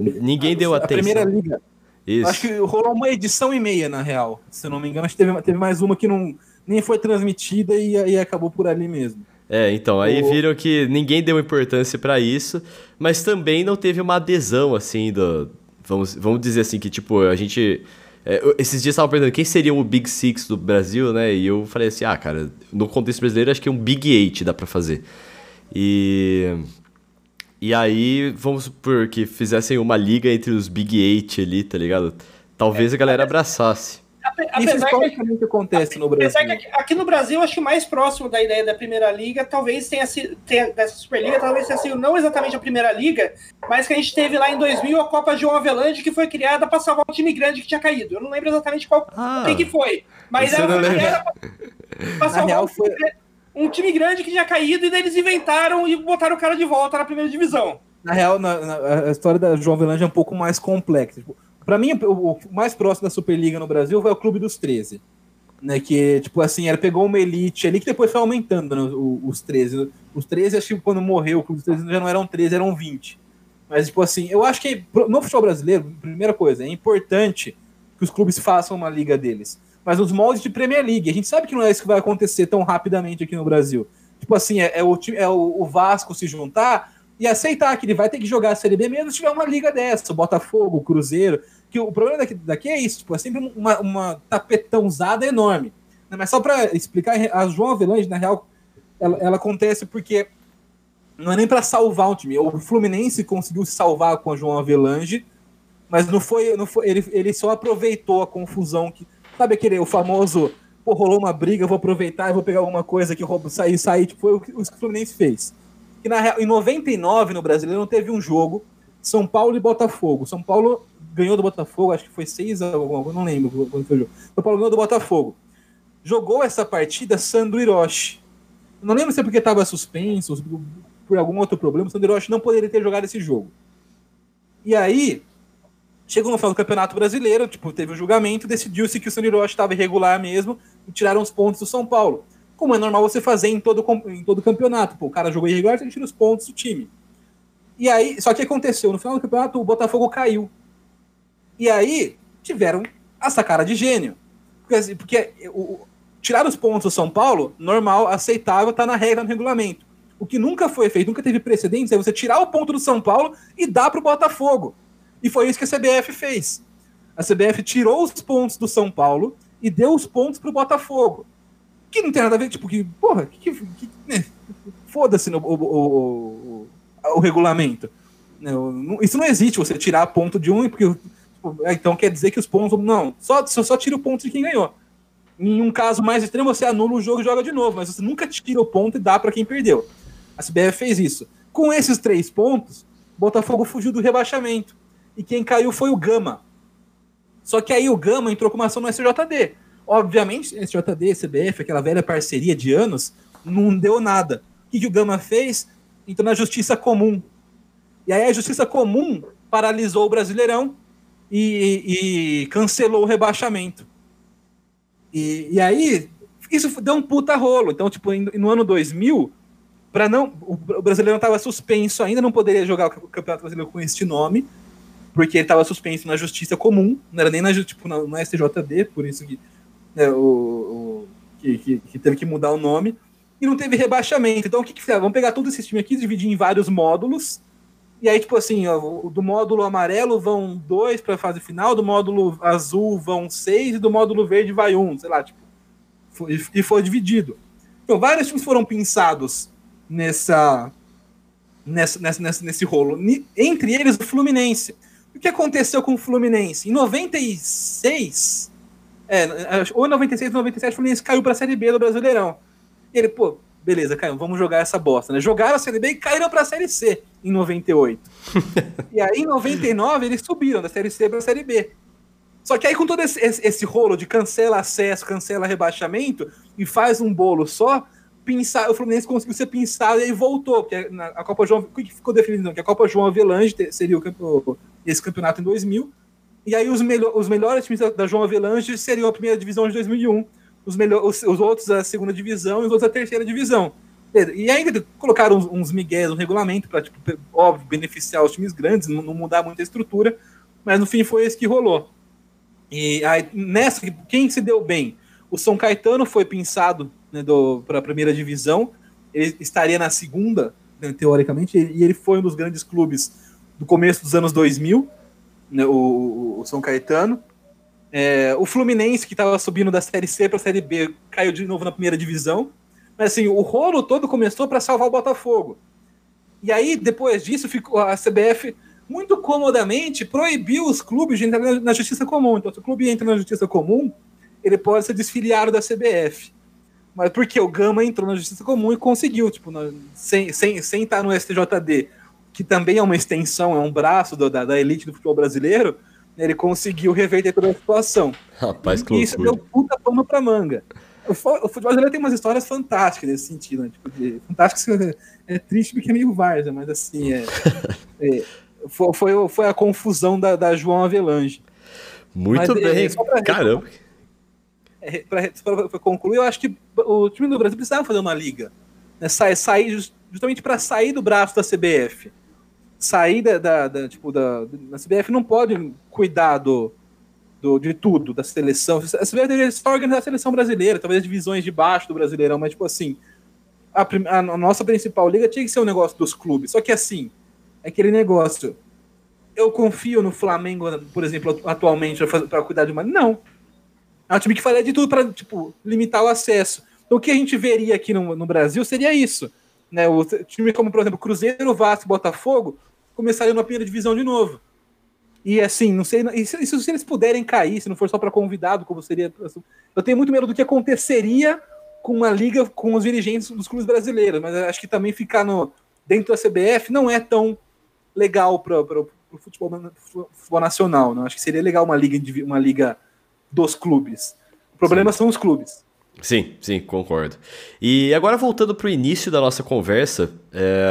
Ninguém a, deu atenção. A primeira liga. Isso. Acho que rolou uma edição e meia, na real. Se eu não me engano, acho que teve, teve mais uma que não, nem foi transmitida e, e acabou por ali mesmo. É, então, aí viram que ninguém deu importância para isso, mas também não teve uma adesão, assim, do. Vamos, vamos dizer assim, que, tipo, a gente. É, esses dias estavam perguntando quem seria o Big Six do Brasil, né? E eu falei assim, ah, cara, no contexto brasileiro acho que um Big Eight dá pra fazer. E. E aí, vamos supor que fizessem uma liga entre os Big Eight ali, tá ligado? Talvez é, a galera abraçasse. Isso historicamente que, acontece no Brasil. Que aqui no Brasil, acho que mais próximo da ideia da Primeira Liga, talvez tenha sido, tenha, dessa Superliga, talvez tenha sido não exatamente a Primeira Liga, mas que a gente teve lá em 2000 a Copa João Avelange, que foi criada para salvar um time grande que tinha caído. Eu não lembro exatamente qual ah, que, foi, mas era, era para salvar um, foi... um time grande que tinha caído e daí eles inventaram e botaram o cara de volta na primeira divisão. Na real, na, na, a história da João Avelange é um pouco mais complexa. Tipo, para mim, o, mais próximo da Superliga no Brasil foi o Clube dos 13. Né, que, tipo assim, ela pegou uma elite ali que depois foi aumentando né, os 13. Os 13, acho que quando morreu o Clube dos 13 já não eram 13, eram 20. Mas, tipo assim, eu acho que no futebol brasileiro, primeira coisa, é importante que os clubes façam uma liga deles. Mas nos moldes de Premier League, a gente sabe que não é isso que vai acontecer tão rapidamente aqui no Brasil. Tipo assim, é, é o, é o, o Vasco se juntar e aceitar que ele vai ter que jogar a Série B mesmo se tiver uma liga dessa, o Botafogo, o Cruzeiro. Que o problema daqui, daqui é isso, tipo, é sempre uma, uma tapetãozada enorme. Né, mas só para explicar, a João Avelange, na real, ela, ela acontece porque não é nem para salvar o time. O Fluminense conseguiu se salvar com a João Avelange, mas não foi, não foi ele, ele só aproveitou a confusão que sabe aquele o famoso pô, rolou uma briga, vou aproveitar e vou pegar alguma coisa que roubo sair, sair, tipo, foi o que o Fluminense fez. E na em 99 no Brasileiro não teve um jogo São Paulo e Botafogo. São Paulo ganhou do Botafogo, acho que foi 6 a não lembro quando foi o jogo. São Paulo ganhou do Botafogo. Jogou essa partida Sandro Hiroshi. Não lembro se é porque estava suspenso, por algum outro problema, o Sandro Hiroshi não poderia ter jogado esse jogo. E aí, chegou no final do Campeonato Brasileiro, tipo, teve o julgamento, decidiu-se que o Hiroshi estava irregular mesmo e tiraram os pontos do São Paulo. Como é normal você fazer em todo, em todo campeonato. Pô, o cara jogou irregular, você tira os pontos do time. E aí, só que aconteceu, no final do campeonato, o Botafogo caiu. E aí, tiveram essa cara de gênio. Porque, assim, porque o, tirar os pontos do São Paulo, normal, aceitável, tá na regra, no regulamento. O que nunca foi feito, nunca teve precedentes, é você tirar o ponto do São Paulo e dar pro Botafogo. E foi isso que a CBF fez. A CBF tirou os pontos do São Paulo e deu os pontos pro Botafogo. Que não tem nada a ver, tipo, que, porra, que, que, que né? foda-se o, o, o, o, regulamento. Não, isso não existe, você tirar ponto de um, porque tipo, é, então quer dizer que os pontos. Não, só, só, só tira o ponto de quem ganhou. Em um caso mais extremo, você anula o jogo e joga de novo, mas você nunca tira o ponto e dá para quem perdeu. A CBF fez isso. Com esses três pontos, Botafogo fugiu do rebaixamento. E quem caiu foi o Gama. Só que aí o Gama entrou com uma ação no SJD. Obviamente, SJD, CBF, aquela velha parceria de anos, não deu nada. O que, que o Gama fez? Entrou na Justiça Comum. E aí a Justiça Comum paralisou o Brasileirão e, e cancelou o rebaixamento. E, e, aí, isso deu um puta rolo. Então, tipo, no ano 2000, para não o brasileiro estava suspenso ainda, não poderia jogar o Campeonato Brasileiro com este nome, porque ele estava suspenso na Justiça Comum, não era nem na, tipo, na, no STJD, por isso que, né, o, o que, que, que, teve que mudar o nome, e não teve rebaixamento. Então o que, que fizeram? Vamos pegar todo esse time aqui, dividir em vários módulos, e aí, tipo assim, ó, do módulo amarelo vão dois para a fase final, do módulo azul vão seis, e do módulo verde vai um, sei lá, tipo, foi, e foi dividido. Então, vários times foram nessa, nessa, nessa, nessa, nesse rolo. Entre eles, o Fluminense. O que aconteceu com o Fluminense? Em 96, é, ou em 96 ou 97, o Fluminense caiu para a Série B do Brasileirão. E ele, pô, beleza, caiu, vamos jogar essa bosta, né? Jogaram a Série B e caíram para a Série C em 98. e aí, em 99, eles subiram da Série C para a Série B. Só que aí, com todo esse, esse, esse, rolo de cancela acesso, cancela rebaixamento e faz um bolo só, pensar, o Fluminense conseguiu ser pensado e aí voltou. Porque na, a Copa João. O que ficou definido? Que a Copa João Avelange seria o, esse campeonato em 2000. E aí os, melhor, os melhores times da, da João Avelange seriam a primeira divisão de 2001. Os, melhor, os, os, outros a segunda divisão e os outros a terceira divisão. E ainda colocaram uns, uns migués no regulamento para, tipo, óbvio, beneficiar os times grandes, não, não mudar muito a estrutura. Mas no fim foi esse que rolou. E aí, nessa, quem se deu bem? O São Caetano foi pensado né, para a primeira divisão, ele estaria na segunda, né, teoricamente, e ele foi um dos grandes clubes do começo dos anos 2000, né, o, o, São Caetano. É, o Fluminense, que estava subindo da Série C para a Série B, caiu de novo na primeira divisão. Mas assim, o rolo todo começou para salvar o Botafogo. E aí, depois disso, ficou a CBF muito comodamente proibiu os clubes de entrar na justiça comum. Então, se o clube entra na justiça comum, ele pode ser desfiliado da CBF. Mas porque o Gama entrou na justiça comum e conseguiu, tipo, sem, sem, sem estar no STJD, que também é uma extensão, é um braço do, da, da elite do futebol brasileiro, ele conseguiu reverter toda a situação. Rapaz, que E isso deu puta pano pra manga. O, o futebol brasileiro tem umas histórias fantásticas nesse sentido, né? tipo, de, fantásticas, é, é, triste porque é meio várzea, mas assim, é, é, foi, foi, foi, a confusão da, da João Avelange. Muito mas, é, bem, é, caramba. É, para concluir, eu acho que o time do Brasil precisava fazer uma liga. Né, sair, justamente para sair do braço da CBF. sair da, da, da tipo, da, da CBF não pode cuidar do, do, de tudo, da seleção. A CBF deveria só organizar a seleção brasileira, talvez divisões de baixo do Brasileirão, mas, tipo assim, a, a, a, nossa principal liga tinha que ser um negócio dos clubes. Só que, assim, é aquele negócio. Eu confio no Flamengo, por exemplo, atualmente, para cuidar de uma. Não. É um time que faria de tudo para tipo, limitar o acesso. Então, o que a gente veria aqui no, no Brasil seria isso. Né? O time como, por exemplo, Cruzeiro, Vasco Botafogo começariam na primeira divisão de novo. E assim, não sei. E se, se eles puderem cair, se não for só para convidado, como seria. Eu tenho muito medo do que aconteceria com uma liga com os dirigentes dos clubes brasileiros, mas acho que também ficar no, dentro da CBF não é tão legal para o futebol, futebol, nacional. Não? Acho que seria legal uma liga, uma liga dos clubes. O problema sim. são os clubes. Sim, sim, concordo. E agora voltando para o início da nossa conversa, é,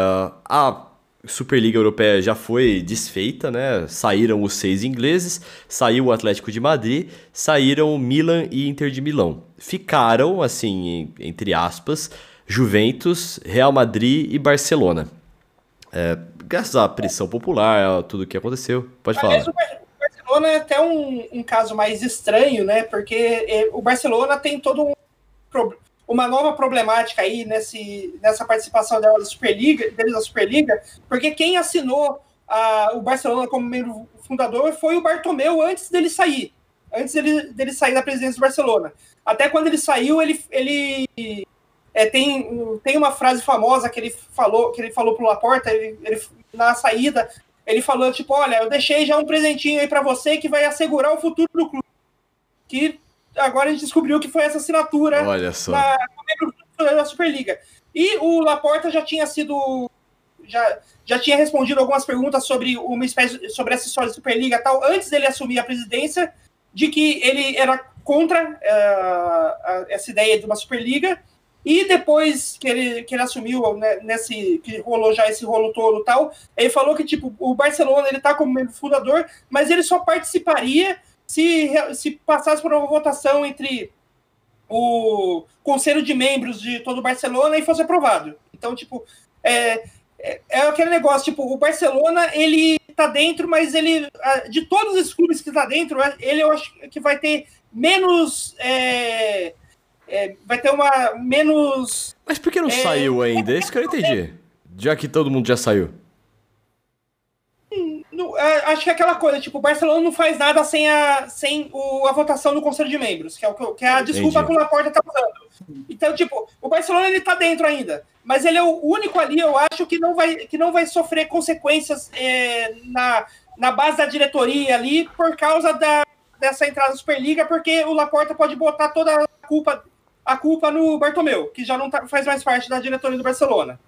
a Superliga Europeia já foi desfeita, né? Saíram os seis ingleses, saiu o Atlético de Madrid, saíram Milan e Inter de Milão. Ficaram, assim, entre aspas, Juventus, Real Madrid e Barcelona. É, graças à pressão popular, a tudo o que aconteceu. Pode falar. Barcelona é até um, um caso mais estranho, né? Porque é, o Barcelona tem todo um uma nova problemática aí nesse, nessa participação dela da Superliga, deles da Superliga, porque quem assinou a, o Barcelona como membro fundador foi o Bartomeu antes dele sair, antes dele, dele sair da presidência do Barcelona. Até quando ele saiu, ele, ele é, tem, tem uma frase famosa que ele falou que ele falou pro Laporta, ele, ele, na saída, ele falou tipo, olha, eu deixei já um presentinho aí para você que vai assegurar o futuro do clube. Que agora a gente descobriu que foi essa assinatura Olha só. Da, da Superliga. E o Laporta já tinha sido. Já, já tinha respondido algumas perguntas sobre uma espécie sobre essa história da Superliga e tal, antes dele assumir a presidência, de que ele era contra uh, essa ideia de uma Superliga. E depois que ele, que ele assumiu, né, nesse que rolou já esse rolo todo tal, ele falou que tipo o Barcelona ele tá como fundador, mas ele só participaria se, se passasse por uma votação entre o conselho de membros de todo o Barcelona e fosse aprovado. Então, tipo, é, é, é, aquele negócio, tipo, o Barcelona, ele tá dentro, mas ele, de todos os clubes que tá dentro, ele eu acho que vai ter menos, é, é, vai ter uma menos... Mas por que não é, saiu ainda? É isso que eu entendi. Já que todo mundo já saiu acho que é aquela coisa, tipo, o Barcelona não faz nada sem a, sem o, a votação do Conselho de Membros, que é, o, que é a desculpa Entendi. que o Laporta tá usando. Então, tipo, o Barcelona ele tá dentro ainda, mas ele é o único ali, eu acho, que não vai, que não vai sofrer consequências é, na, na base da diretoria ali por causa da, dessa entrada da Superliga, porque o Laporta pode botar toda a culpa, a culpa no Bartomeu, que já não tá, faz mais parte da diretoria do Barcelona.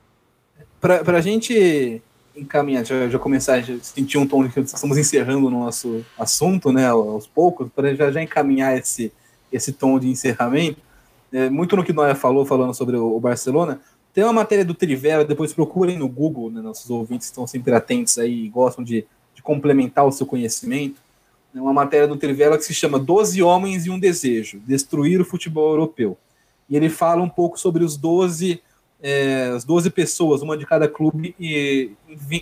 Pra, pra gente encaminhar, já, já começar, já sentir um tom de que estamos encerrando o nosso assunto, né, aos poucos, para já, já encaminhar esse, esse tom de encerramento, é, muito no que Noia falou, falando sobre o, o, Barcelona, tem uma matéria do Trivela, depois procurem no Google, né, nossos ouvintes estão sempre atentos aí e gostam de, de complementar o seu conhecimento, é uma matéria do Trivela que se chama Doze Homens e um Desejo, Destruir o Futebol Europeu. E ele fala um pouco sobre os 12 é, as 12 pessoas, uma de cada clube, e,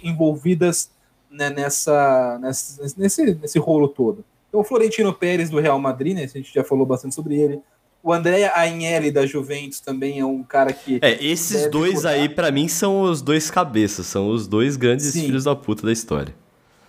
envolvidas né, nessa, nessa, nesse, nesse rolo todo. Então, o Florentino Pérez, do Real Madrid, né, a gente já falou bastante sobre ele. O André Agnelli, da Juventus, também é um cara que. É, esses dois aí, para mim, são os dois cabeças, são os dois grandes Sim. filhos da puta da história.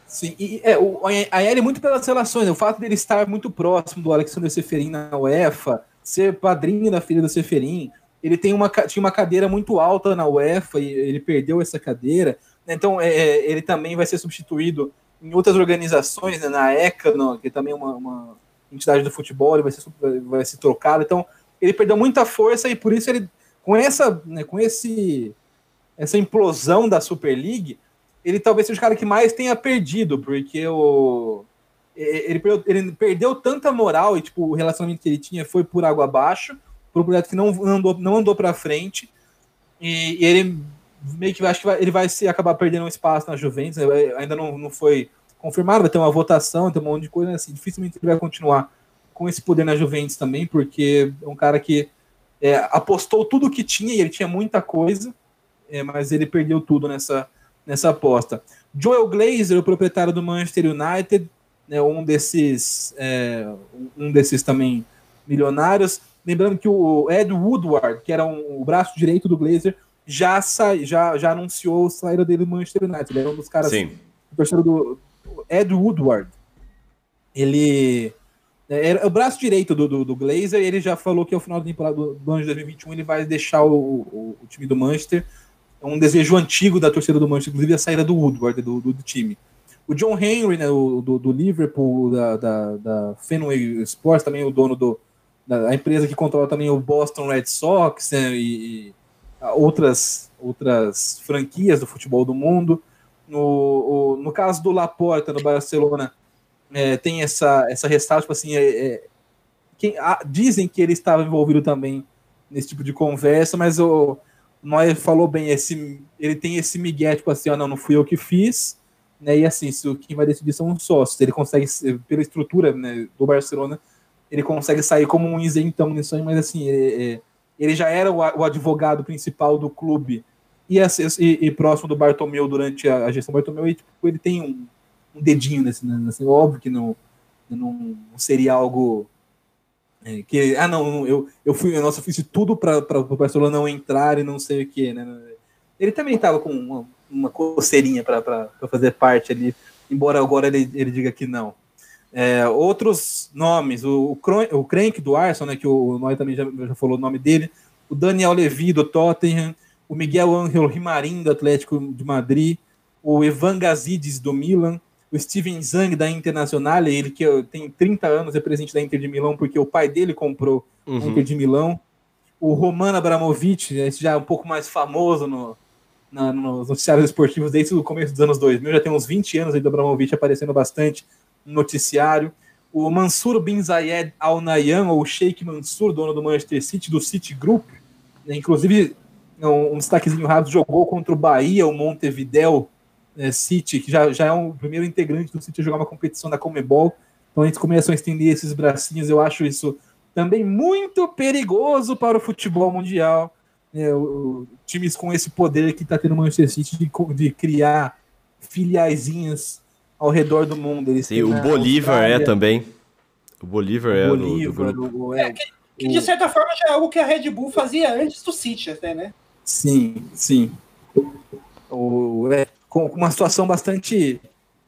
Sim, e é, o Agnelli muito pelas relações, né, o fato dele estar muito próximo do Alexandre Seferin na UEFA, ser padrinho da filha do Seferin, ele tem uma, tinha uma cadeira muito alta na UEFA e ele perdeu essa cadeira. Então, é, é, ele também vai ser substituído em outras organizações, né, na ECA, que é também uma, uma entidade do futebol, ele vai ser, vai ser trocado. Então, ele perdeu muita força e por isso ele, com essa, né, com esse, essa implosão da Super League, ele talvez seja o cara que mais tenha perdido, porque o, ele, perdeu, ele perdeu tanta moral e tipo, o relacionamento que ele tinha foi por água abaixo por um projeto que não andou, não andou para frente. E, e, ele meio que acho que vai, ele vai se acabar perdendo um espaço na Juventus. Né? Ainda não, não foi confirmado, vai ter uma votação, tem um monte de coisa assim. Dificilmente ele vai continuar com esse poder na Juventus também, porque é um cara que é, apostou tudo que tinha e ele tinha muita coisa, é, mas ele perdeu tudo nessa, nessa aposta. Joel Glazer, o proprietário do Manchester United, né, um desses é, um desses também milionários. Lembrando que o Ed Woodward, que era um, o braço direito do Glazer, já, sa, já, já anunciou a saída dele do Manchester United. Ele era um dos caras Sim. torcedor do Ed Woodward. Ele era o braço direito do, do, do Glazer. Ele já falou que ao final da temporada do, do ano de 2021 ele vai deixar o, o, o, time do Manchester. É um desejo antigo da torcida do Manchester, inclusive a saída do Woodward, do, do, do time. O John Henry, né, o, do, do Liverpool, da, da, da Fenway Sports, também o dono do, da empresa que controla também o Boston Red Sox né, e, e, outras, outras franquias do futebol do mundo. No, o, no caso do Laporta, no Barcelona, é, tem essa, essa ressalva, tipo assim, é, é, quem, ah, dizem que ele estava envolvido também nesse tipo de conversa, mas o Noé falou bem, esse, ele tem esse migué, tipo assim, ó, não, não fui eu que fiz, né, e assim, se, quem vai decidir são os sócios, ele consegue, pela estrutura né, do Barcelona, ele consegue sair como um isentão nisso aí, mas assim, ele, é, ele já era o, advogado principal do clube e, e, e próximo do Bartomeu durante a, gestão. Do Bartomeu, e tipo, ele tem um, um dedinho nesse, nesse, óbvio que não, não seria algo é, que, ah não, eu, eu fui, nossa, eu fiz tudo para o Barcelona não entrar e não sei o que, né, ele também estava com uma, uma coceirinha para fazer parte ali, embora agora ele, ele diga que não. É, outros nomes, o, o Crank do Arsenal, né, que o Noé também já, já falou o nome dele, o Daniel Levy do Tottenham, o Miguel Angel Rimarim do Atlético de Madrid, o Evan Gazidis do Milan, o Steven Zang da Internacional, ele que tem 30 anos, é presidente da Inter de Milão, porque o pai dele comprou uhum. a Inter de Milão, o Roman Abramovich, esse já é um pouco mais famoso no, na, nos noticiários esportivos desde o começo dos anos 2000, já tem uns 20 anos aí do Abramovich aparecendo bastante noticiário. O Mansur Bin Zayed Al Nahyan, ou Sheikh Mansur, dono do Manchester City, do City Group, né, inclusive um, um destaquezinho rápido, jogou contra o Bahia, o Montevideo é, City, que já, já é um primeiro integrante do City a jogar uma competição da Comebol. Então gente começou a estender esses bracinhos, eu acho isso também muito perigoso para o futebol mundial. É, o, times com esse poder que está tendo o Manchester City de, de criar filiaisinhas ao redor do mundo. Eles Sim, o Bolívar é também. O Bolívar é Bolívar, do, do é, que, que, de certa forma já é algo que a Red Bull fazia antes do City até, né? Sim, sim. O, é, com, uma situação bastante,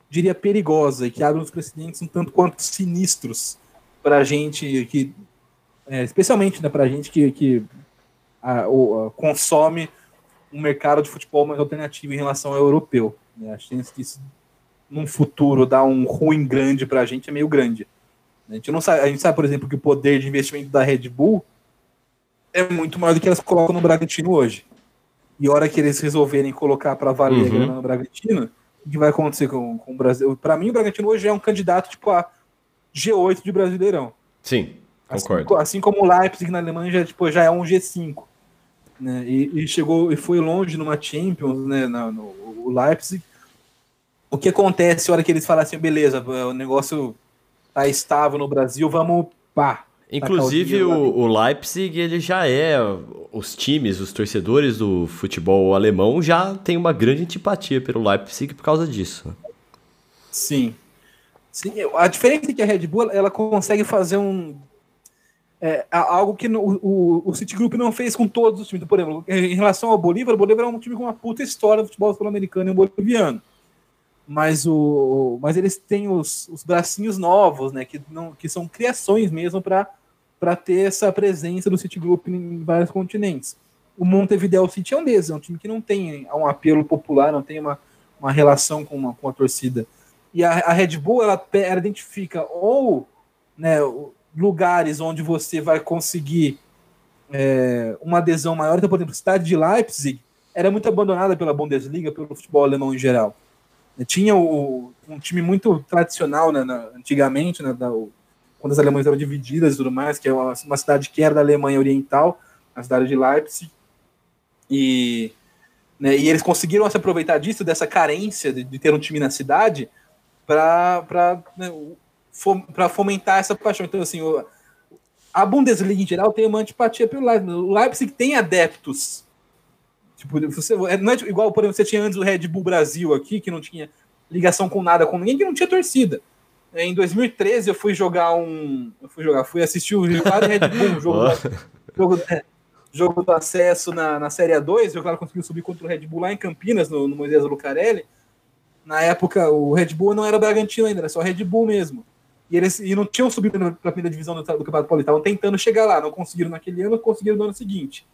diria, perigosa e que abre uns precedentes um tanto quanto sinistros para a gente que, é, especialmente né, para a gente que, que a, a, consome um mercado de futebol mais alternativo em relação ao europeu. Né? A chance disso num futuro dar um ruim grande para a gente é meio grande. A gente não sabe, a gente sabe, por exemplo, que o poder de investimento da Red Bull é muito maior do que elas colocam no Bragantino hoje. E a hora que eles resolverem colocar para valer uhum. no Bragantino, o que vai acontecer com, com o Brasil? Para mim, o Bragantino hoje é um candidato tipo a G8 de Brasileirão. Sim, concordo. Assim, assim como o Leipzig na Alemanha já, tipo, já é um G5. Né? E, e, chegou e foi longe numa Champions, né? No, no, o Leipzig o que acontece na hora que eles falam assim, beleza, o negócio tá estável no Brasil, vamos pá. Inclusive o, o, Leipzig, ele já é, os times, os torcedores do futebol alemão já tem uma grande antipatia pelo Leipzig por causa disso. Sim. Sim a diferença é que a Red Bull, ela consegue fazer um... É, algo que no, o, o Citigroup não fez com todos os times. Por exemplo, em relação ao Bolívar, o Bolívar é um time com uma puta história do futebol sul-americano e boliviano mas o mas eles têm os, os bracinhos novos, né, que não que são criações mesmo para ter essa presença do City Group em vários continentes. O Montevideo City é um desses, é um time que não tem um apelo popular, não tem uma, uma relação com, uma, com a torcida. E a, a Red Bull ela, ela identifica ou né, lugares onde você vai conseguir é, uma adesão maior. Então, por exemplo, a cidade de Leipzig era muito abandonada pela Bundesliga, pelo futebol alemão em geral. Tinha o, um time muito tradicional né, na, antigamente, né, da, o, quando as Alemanhas eram divididas e tudo mais, que é uma, uma, cidade que era da Alemanha Oriental, a cidade de Leipzig. E, né, e eles conseguiram se aproveitar disso, dessa carência de, de ter um time na cidade, para né, fomentar essa paixão. Então, assim, a Bundesliga em geral tem uma antipatia pelo Leipzig. O Leipzig tem adeptos Tipo, você, é, não é tipo, igual, por exemplo, você tinha antes o Red Bull Brasil aqui, que não tinha ligação com nada, com ninguém, que não tinha torcida. Em 2013 eu fui jogar um. Eu fui jogar, fui assistir o Rio Claro Red Bull, jogo, jogo, é, jogo do acesso na, na Série A2. O Rio Claro conseguiu subir contra o Red Bull lá em Campinas, no, no Moisés Lucarelli. Na época, o Red Bull não era Bragantino ainda, era só Red Bull mesmo. E eles e não tinham subido para a primeira divisão do, do Campeonato Paulista, estavam tentando chegar lá, não conseguiram naquele ano, conseguiram no ano seguinte.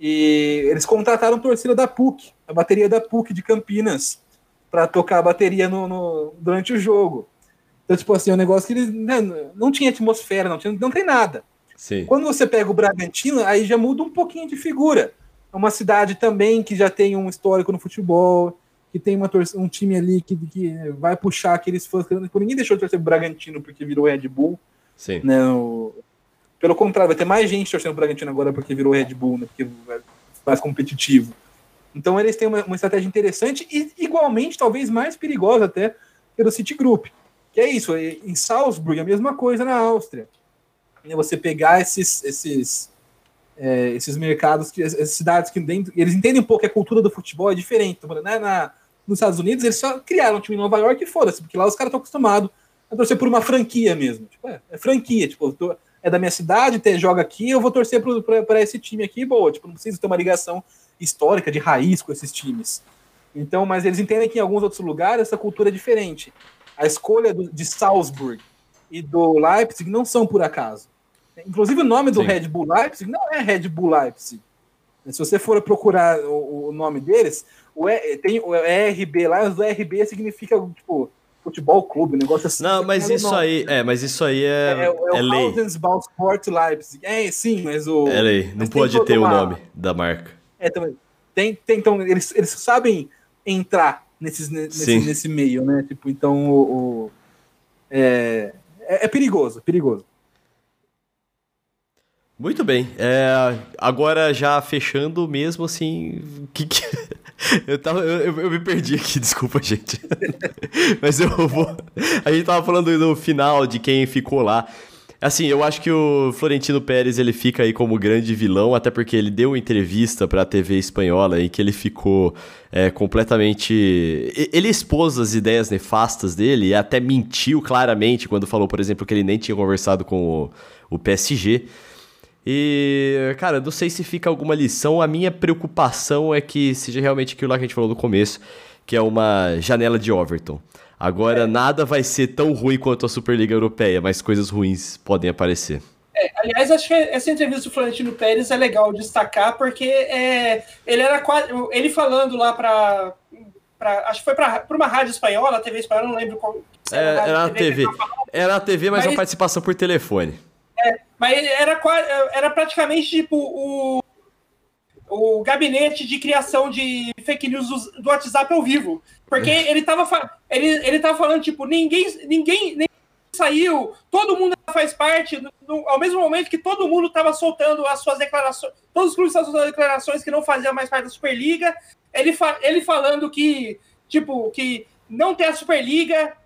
E eles contrataram torcida da PUC, a bateria da PUC de Campinas, para tocar a bateria no, no, durante o jogo. Então, tipo assim, é um negócio que eles né, não tinha atmosfera, não, tinha, não tem nada. Sim. Quando você pega o Bragantino, aí já muda um pouquinho de figura. É uma cidade também que já tem um histórico no futebol, que tem uma um time ali que, que vai puxar aqueles fãs. Tipo, ninguém deixou de torcer o Bragantino porque virou Red Bull. Sim. Né, o... Pelo contrário, vai ter mais gente torcendo o Bragantino agora porque virou Red Bull, né, porque é mais competitivo. Então eles têm uma, uma estratégia interessante e igualmente, talvez mais perigosa até, pelo City Group que é isso, em Salzburg a mesma coisa na Áustria. Né, você pegar esses, esses, é, esses mercados, que, essas cidades que dentro, eles entendem um pouco que a cultura do futebol é diferente. Então, né, na, nos Estados Unidos, eles só criaram um time em Nova York e foda-se, porque lá os caras estão acostumados a torcer por uma franquia mesmo. Tipo, é, é, franquia, tipo, tô, é da minha cidade, te, joga aqui, eu vou torcer para esse time aqui, boa. Tipo, não precisa ter uma ligação histórica de raiz com esses times. Então, mas eles entendem que em alguns outros lugares essa cultura é diferente a escolha do, de Salzburg e do Leipzig não são por acaso. Inclusive o nome do Sim. Red Bull Leipzig não é Red Bull Leipzig. Se você for procurar o, o nome deles, o e, tem o ERB lá, mas o ERB significa tipo futebol clube, negócio assim. Não, mas isso nome. aí, é, mas isso aí é, é, é, é, é lei. Sport Leipzig. É, sim, mas o É lei, não pode ter uma... o nome da marca. É, também. Tem, tem, então eles, eles sabem entrar nesses, nesse, nesse meio, né? Tipo, então o, o é, é, é, perigoso, perigoso. Muito bem. É, agora já fechando mesmo, assim, que, que... Eu, tava, eu, eu, me perdi aqui, desculpa, gente. Mas eu vou. A gente tava falando no final de quem ficou lá. Assim, eu acho que o Florentino Pérez ele fica aí como grande vilão, até porque ele deu uma entrevista para a TV espanhola em que ele ficou é, completamente. Ele expôs as ideias nefastas dele e até mentiu claramente quando falou, por exemplo, que ele nem tinha conversado com o, o PSG. E, cara, não sei se fica alguma lição. A minha preocupação é que seja realmente aquilo lá que a gente falou no começo, que é uma janela de Overton. Agora, é. nada vai ser tão ruim quanto a Superliga Europeia, mas coisas ruins podem aparecer. É, aliás, acho que essa entrevista do Florentino Pérez é legal destacar, porque é, ele era quase. Ele falando lá para. Acho que foi para uma rádio espanhola, TV espanhola, não lembro qual. É, era, era na TV. Era na TV, mas, mas uma participação por telefone. É, mas era, era praticamente tipo o, o gabinete de criação de fake news do, do WhatsApp ao vivo. Porque é. ele tava, ele, ele tava falando, tipo, ninguém, ninguém, ninguém saiu, todo mundo faz parte, no, ao mesmo momento que todo mundo estava soltando as suas declarações, todos os clubes estavam soltando declarações que não faziam mais parte da Superliga, ele, fa, ele falando que, tipo, que não ter a Superliga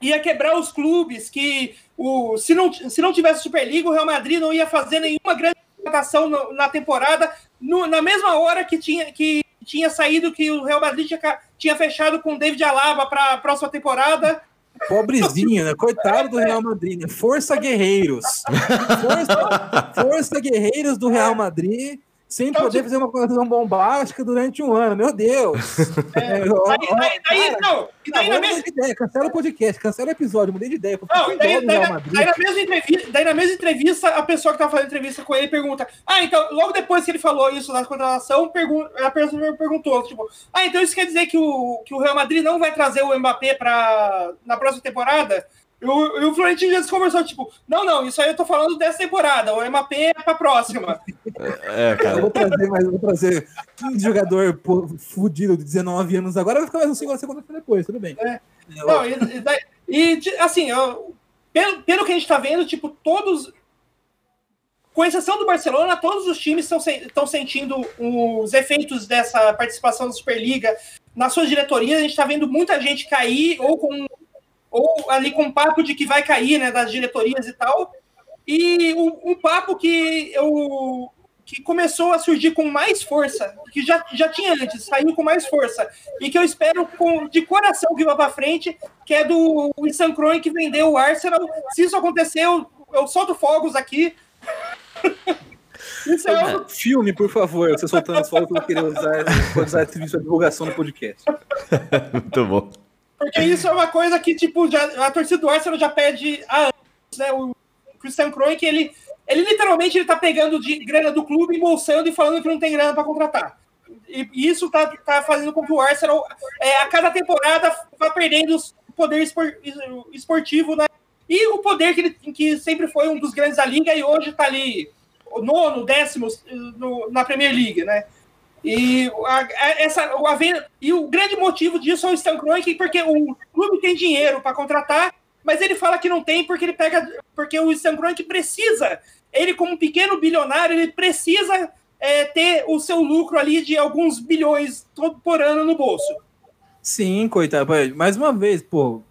ia quebrar os clubes, que o, se, não, se não tivesse Superliga, o Real Madrid não ia fazer nenhuma grande contratação na temporada, no, na mesma hora que tinha, que tinha saído que o Real Madrid tinha, tinha fechado com o David Alaba para a próxima temporada. Pobrezinho, né? Coitado do Real Madrid, né? Força Guerreiros. Força, força Guerreiros do Real Madrid sem então, poder tipo... fazer uma contratação bombástica durante um ano. Meu Deus! É, é, ó, daí, daí, daí, não, e daí na mesma... ideia, cancela o podcast, cancela o episódio, mudei de ideia. Não, daí, daí, daí, na mesma entrevista, daí na mesma entrevista, a pessoa que estava fazendo entrevista com ele pergunta: Ah, então, logo depois que ele falou isso da contratação, pergun a pessoa perguntou: tipo, Ah, então isso quer dizer que o, que o Real Madrid não vai trazer o Mbappé para na próxima temporada? E o, e o Florentino já conversou, tipo, não, não, isso aí eu tô falando dessa temporada, o MAP é pra próxima. É, cara. Eu vou trazer, mas vou trazer 15 jogador fudido de 19 anos agora, vai ficar mais um segundo segunda depois, tudo bem. É. Não, e, e, e assim, eu, pelo, pelo que a gente tá vendo, tipo, todos, com exceção do Barcelona, todos os times estão sentindo os efeitos dessa participação da Superliga nas suas diretorias. A gente está vendo muita gente cair ou com ou ali com papo de que vai cair, né, das diretorias e tal. E um, um papo que eu que começou a surgir com mais força, que já, já tinha antes, saiu com mais força, e que eu espero com, de coração que vá para frente, que é do Wilson Kroen que vendeu o Arsenal. Se isso acontecer, eu, eu solto fogos aqui. Isso é um... Filme, por favor, você soltando as fogos, eu querer usar, usar esse vídeo de divulgação no podcast. Muito bom. Porque isso é uma coisa que, tipo, já, a torcida do Arsenal já pede há anos, né? O Christian Kroen, que ele ele literalmente ele tá pegando de grana do clube, embolsando e falando que não tem grana para contratar. E, isso tá, tá fazendo com que o Arsenal, é, a cada temporada, vá perdendo o poder esportivo, né? E o poder que, ele, que sempre foi um dos grandes da liga e hoje tá ali, nono, décimo no, na Premier League, né? E, a, a, essa, a, e o grande motivo disso é o Stan Kroenke, porque o clube tem dinheiro para contratar, mas ele fala que não tem porque ele pega porque o Stan Kroenke precisa ele, como pequeno bilionário, ele precisa é, ter o seu lucro ali de alguns bilhões todo por ano no bolso. Sim, coitado. Mais uma vez, pô,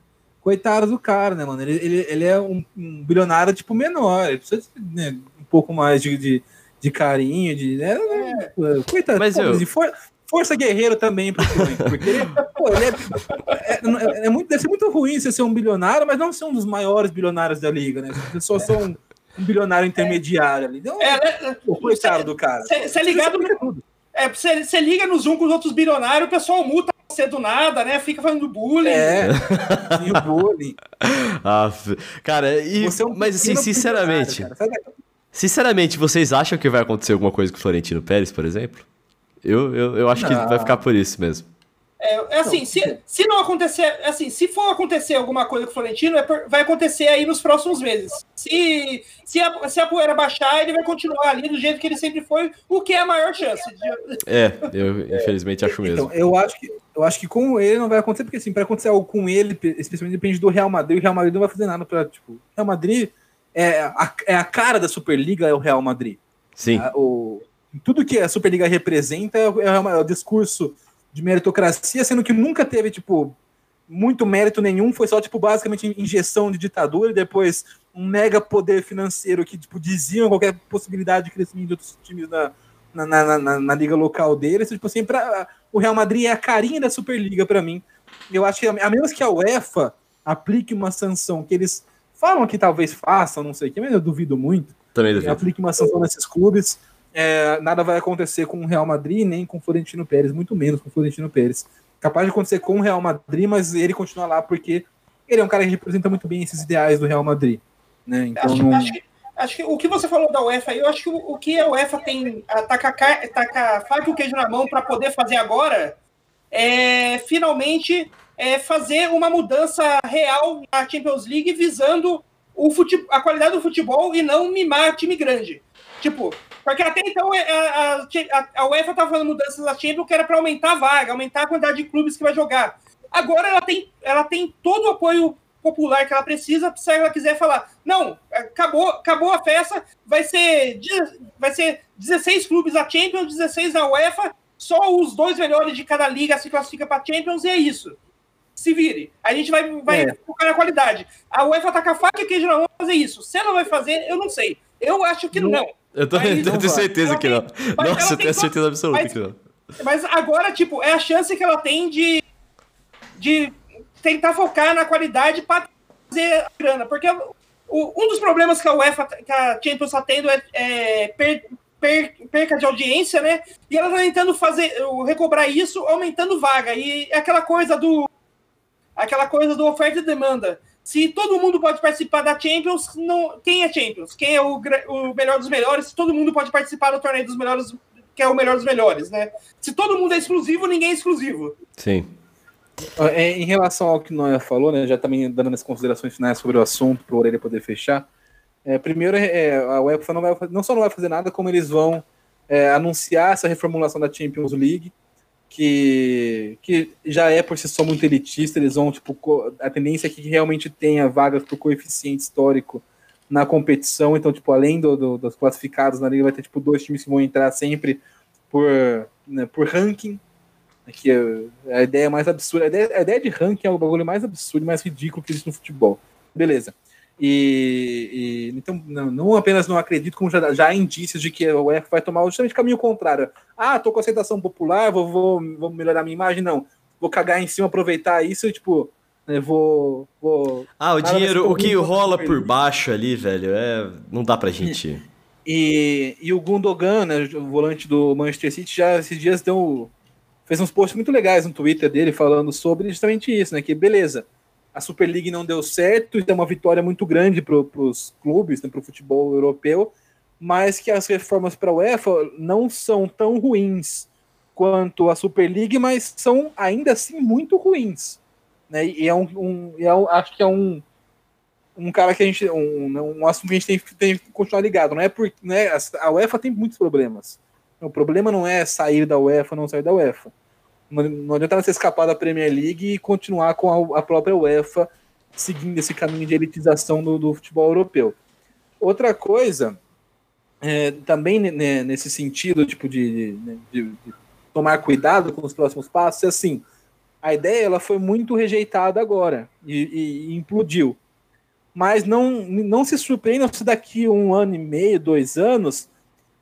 coitado do cara, né, mano? Ele, ele, ele é um, um bilionário, tipo, menor. Ele precisa né, um pouco mais de, de, de carinho, de. Né, é. Coitado, Mas pô, eu... de for, força guerreiro também pro porque ele, pô, ele é, é, é, muito, deve ser muito ruim você ser um bilionário, mas não ser um dos maiores bilionários da liga, né? As pessoas são um bilionário intermediário ali. Então, é, né? o coitado do cara. Você é ligado tudo. É, você liga no Zoom com os outros bilionários, o pessoal multa você do nada, né? Fica fazendo bullying. É, e o bullying. ah, cara, e, é um mas assim, sinceramente, sinceramente, vocês acham que vai acontecer alguma coisa com o Florentino Pérez, por exemplo? Eu, eu, eu acho Não. que vai ficar por isso mesmo. É, é assim, se, se não acontecer, assim, se for acontecer alguma coisa com o Florentino, é por, vai acontecer aí nos próximos meses. Se, se, a, se a poeira baixar, ele vai continuar ali do jeito que ele sempre foi, o que é a maior chance. De... É, eu infelizmente acho mesmo. Então, eu acho que eu acho que com ele não vai acontecer, porque assim, para acontecer algo com ele, especialmente depende do Real Madrid, o Real Madrid não vai fazer nada para tipo, Real Madrid é a, é a cara da Superliga é o Real Madrid. Sim. o, tudo que a Superliga representa é o, é o discurso de meritocracia, sendo que nunca teve, tipo, muito mérito nenhum, foi só, tipo, basicamente injeção de ditadura e depois um mega poder financeiro que, tipo, diziam qualquer possibilidade de crescimento de outros times na, na, na, na, na liga local deles. Tipo assim, pra, o Real Madrid é a carinha da Superliga para mim. Eu acho que, a menos que a UEFA aplique uma sanção que eles falam que talvez façam, não sei o que, mas eu duvido muito. Também duvido. Aplique uma sanção nesses clubes é, nada vai acontecer com o Real Madrid, nem com o Florentino Pérez, muito menos com o Florentino Pérez. Capaz de acontecer com o Real Madrid, mas ele continua lá porque ele é um cara que representa muito bem esses ideais do Real Madrid. Né? Então, acho, não... acho, que, acho que o que você falou da UEFA, eu acho que o, o que a UEFA tem, tá com a faca e o queijo na mão para poder fazer agora é finalmente é fazer uma mudança real na Champions League visando o fute, a qualidade do futebol e não mimar time grande. Tipo, porque até então é, a, a, a UEFA estava fazendo mudanças na Champions que era para aumentar a vaga, aumentar a quantidade de clubes que vai jogar. Agora ela tem, ela tem todo o apoio popular que ela precisa, se ela quiser falar, não, acabou, acabou a festa, vai ser, vai ser 16 clubes na Champions, 16 na UEFA, só os dois melhores de cada liga se classifica para Champions e é isso. Se vire. A gente vai, vai é. focar na qualidade. A UEFA tá com a faca e queijo na mão fazer isso. Se ela vai fazer, eu não sei. Eu acho que não. não. Eu, tô, eu tenho certeza que não. Nossa, eu tenho certeza absoluta mas, que não. Mas agora, tipo, é a chance que ela tem de, de tentar focar na qualidade para fazer a grana. Porque o, um dos problemas que a UEFA, que a Champions está tendo é, é per, per, perca de audiência, né? E ela está tentando fazer, recobrar isso aumentando vaga. E é aquela coisa do. Aquela coisa do oferta e demanda. Se todo mundo pode participar da Champions, não, quem é Champions? Quem é o, o melhor dos melhores? Todo mundo pode participar do torneio dos melhores, que é o melhor dos melhores, né? Se todo mundo é exclusivo, ninguém é exclusivo. Sim. É, em relação ao que o Noia falou, né, já também dando as considerações finais sobre o assunto, para o Orelha poder fechar. É, primeiro, é, a UEFA não, vai, não só não vai fazer nada, como eles vão é, anunciar essa reformulação da Champions League que, que já é por si só muito elitista, eles vão, tipo, a tendência é que realmente tenha vagas o coeficiente histórico na competição, então, tipo, além do, do, dos classificados na liga, vai ter, tipo, dois times que vão entrar sempre por, né, por ranking, que é a ideia mais absurda, a ideia, a ideia de ranking é o bagulho mais absurdo, mais ridículo que existe no futebol. Beleza. E, e então, não, não, apenas não acredito, como já, já há indícios de que a UEFA vai tomar justamente o caminho contrário. Ah, tô com aceitação popular, vou, vou, vou melhorar minha imagem. Não, vou cagar em cima, aproveitar isso e, tipo, né, vou, vou. Ah, o dinheiro, o que rola por baixo ali, velho, é. Não dá pra gente. E, e o Gundogan, né, o volante do Manchester City, já esses dias deu. Fez uns posts muito legais no Twitter dele falando sobre justamente isso, né? Que beleza, a Super League não deu certo, é uma vitória muito grande para os clubes, né, para o futebol europeu, mas que as reformas para a UEFA não são tão ruins quanto a Super League, mas são ainda assim muito ruins. Né? E é um, um é um, acho que é um, um cara que a gente. Um, um assunto que a gente tem, tem que continuar ligado. Não é porque né, a UEFA tem muitos problemas. O problema não é sair da UEFA não sair da UEFA. Não, adianta você escapar da Premier League e continuar com a, a própria UEFA seguindo esse caminho de elitização do, do futebol europeu. Outra coisa, é, também né, nesse sentido, tipo, de, de, de, tomar cuidado com os próximos passos, é assim, a ideia ela foi muito rejeitada agora e, e, e implodiu. Mas não, não se surpreendam se daqui um ano e meio, dois anos,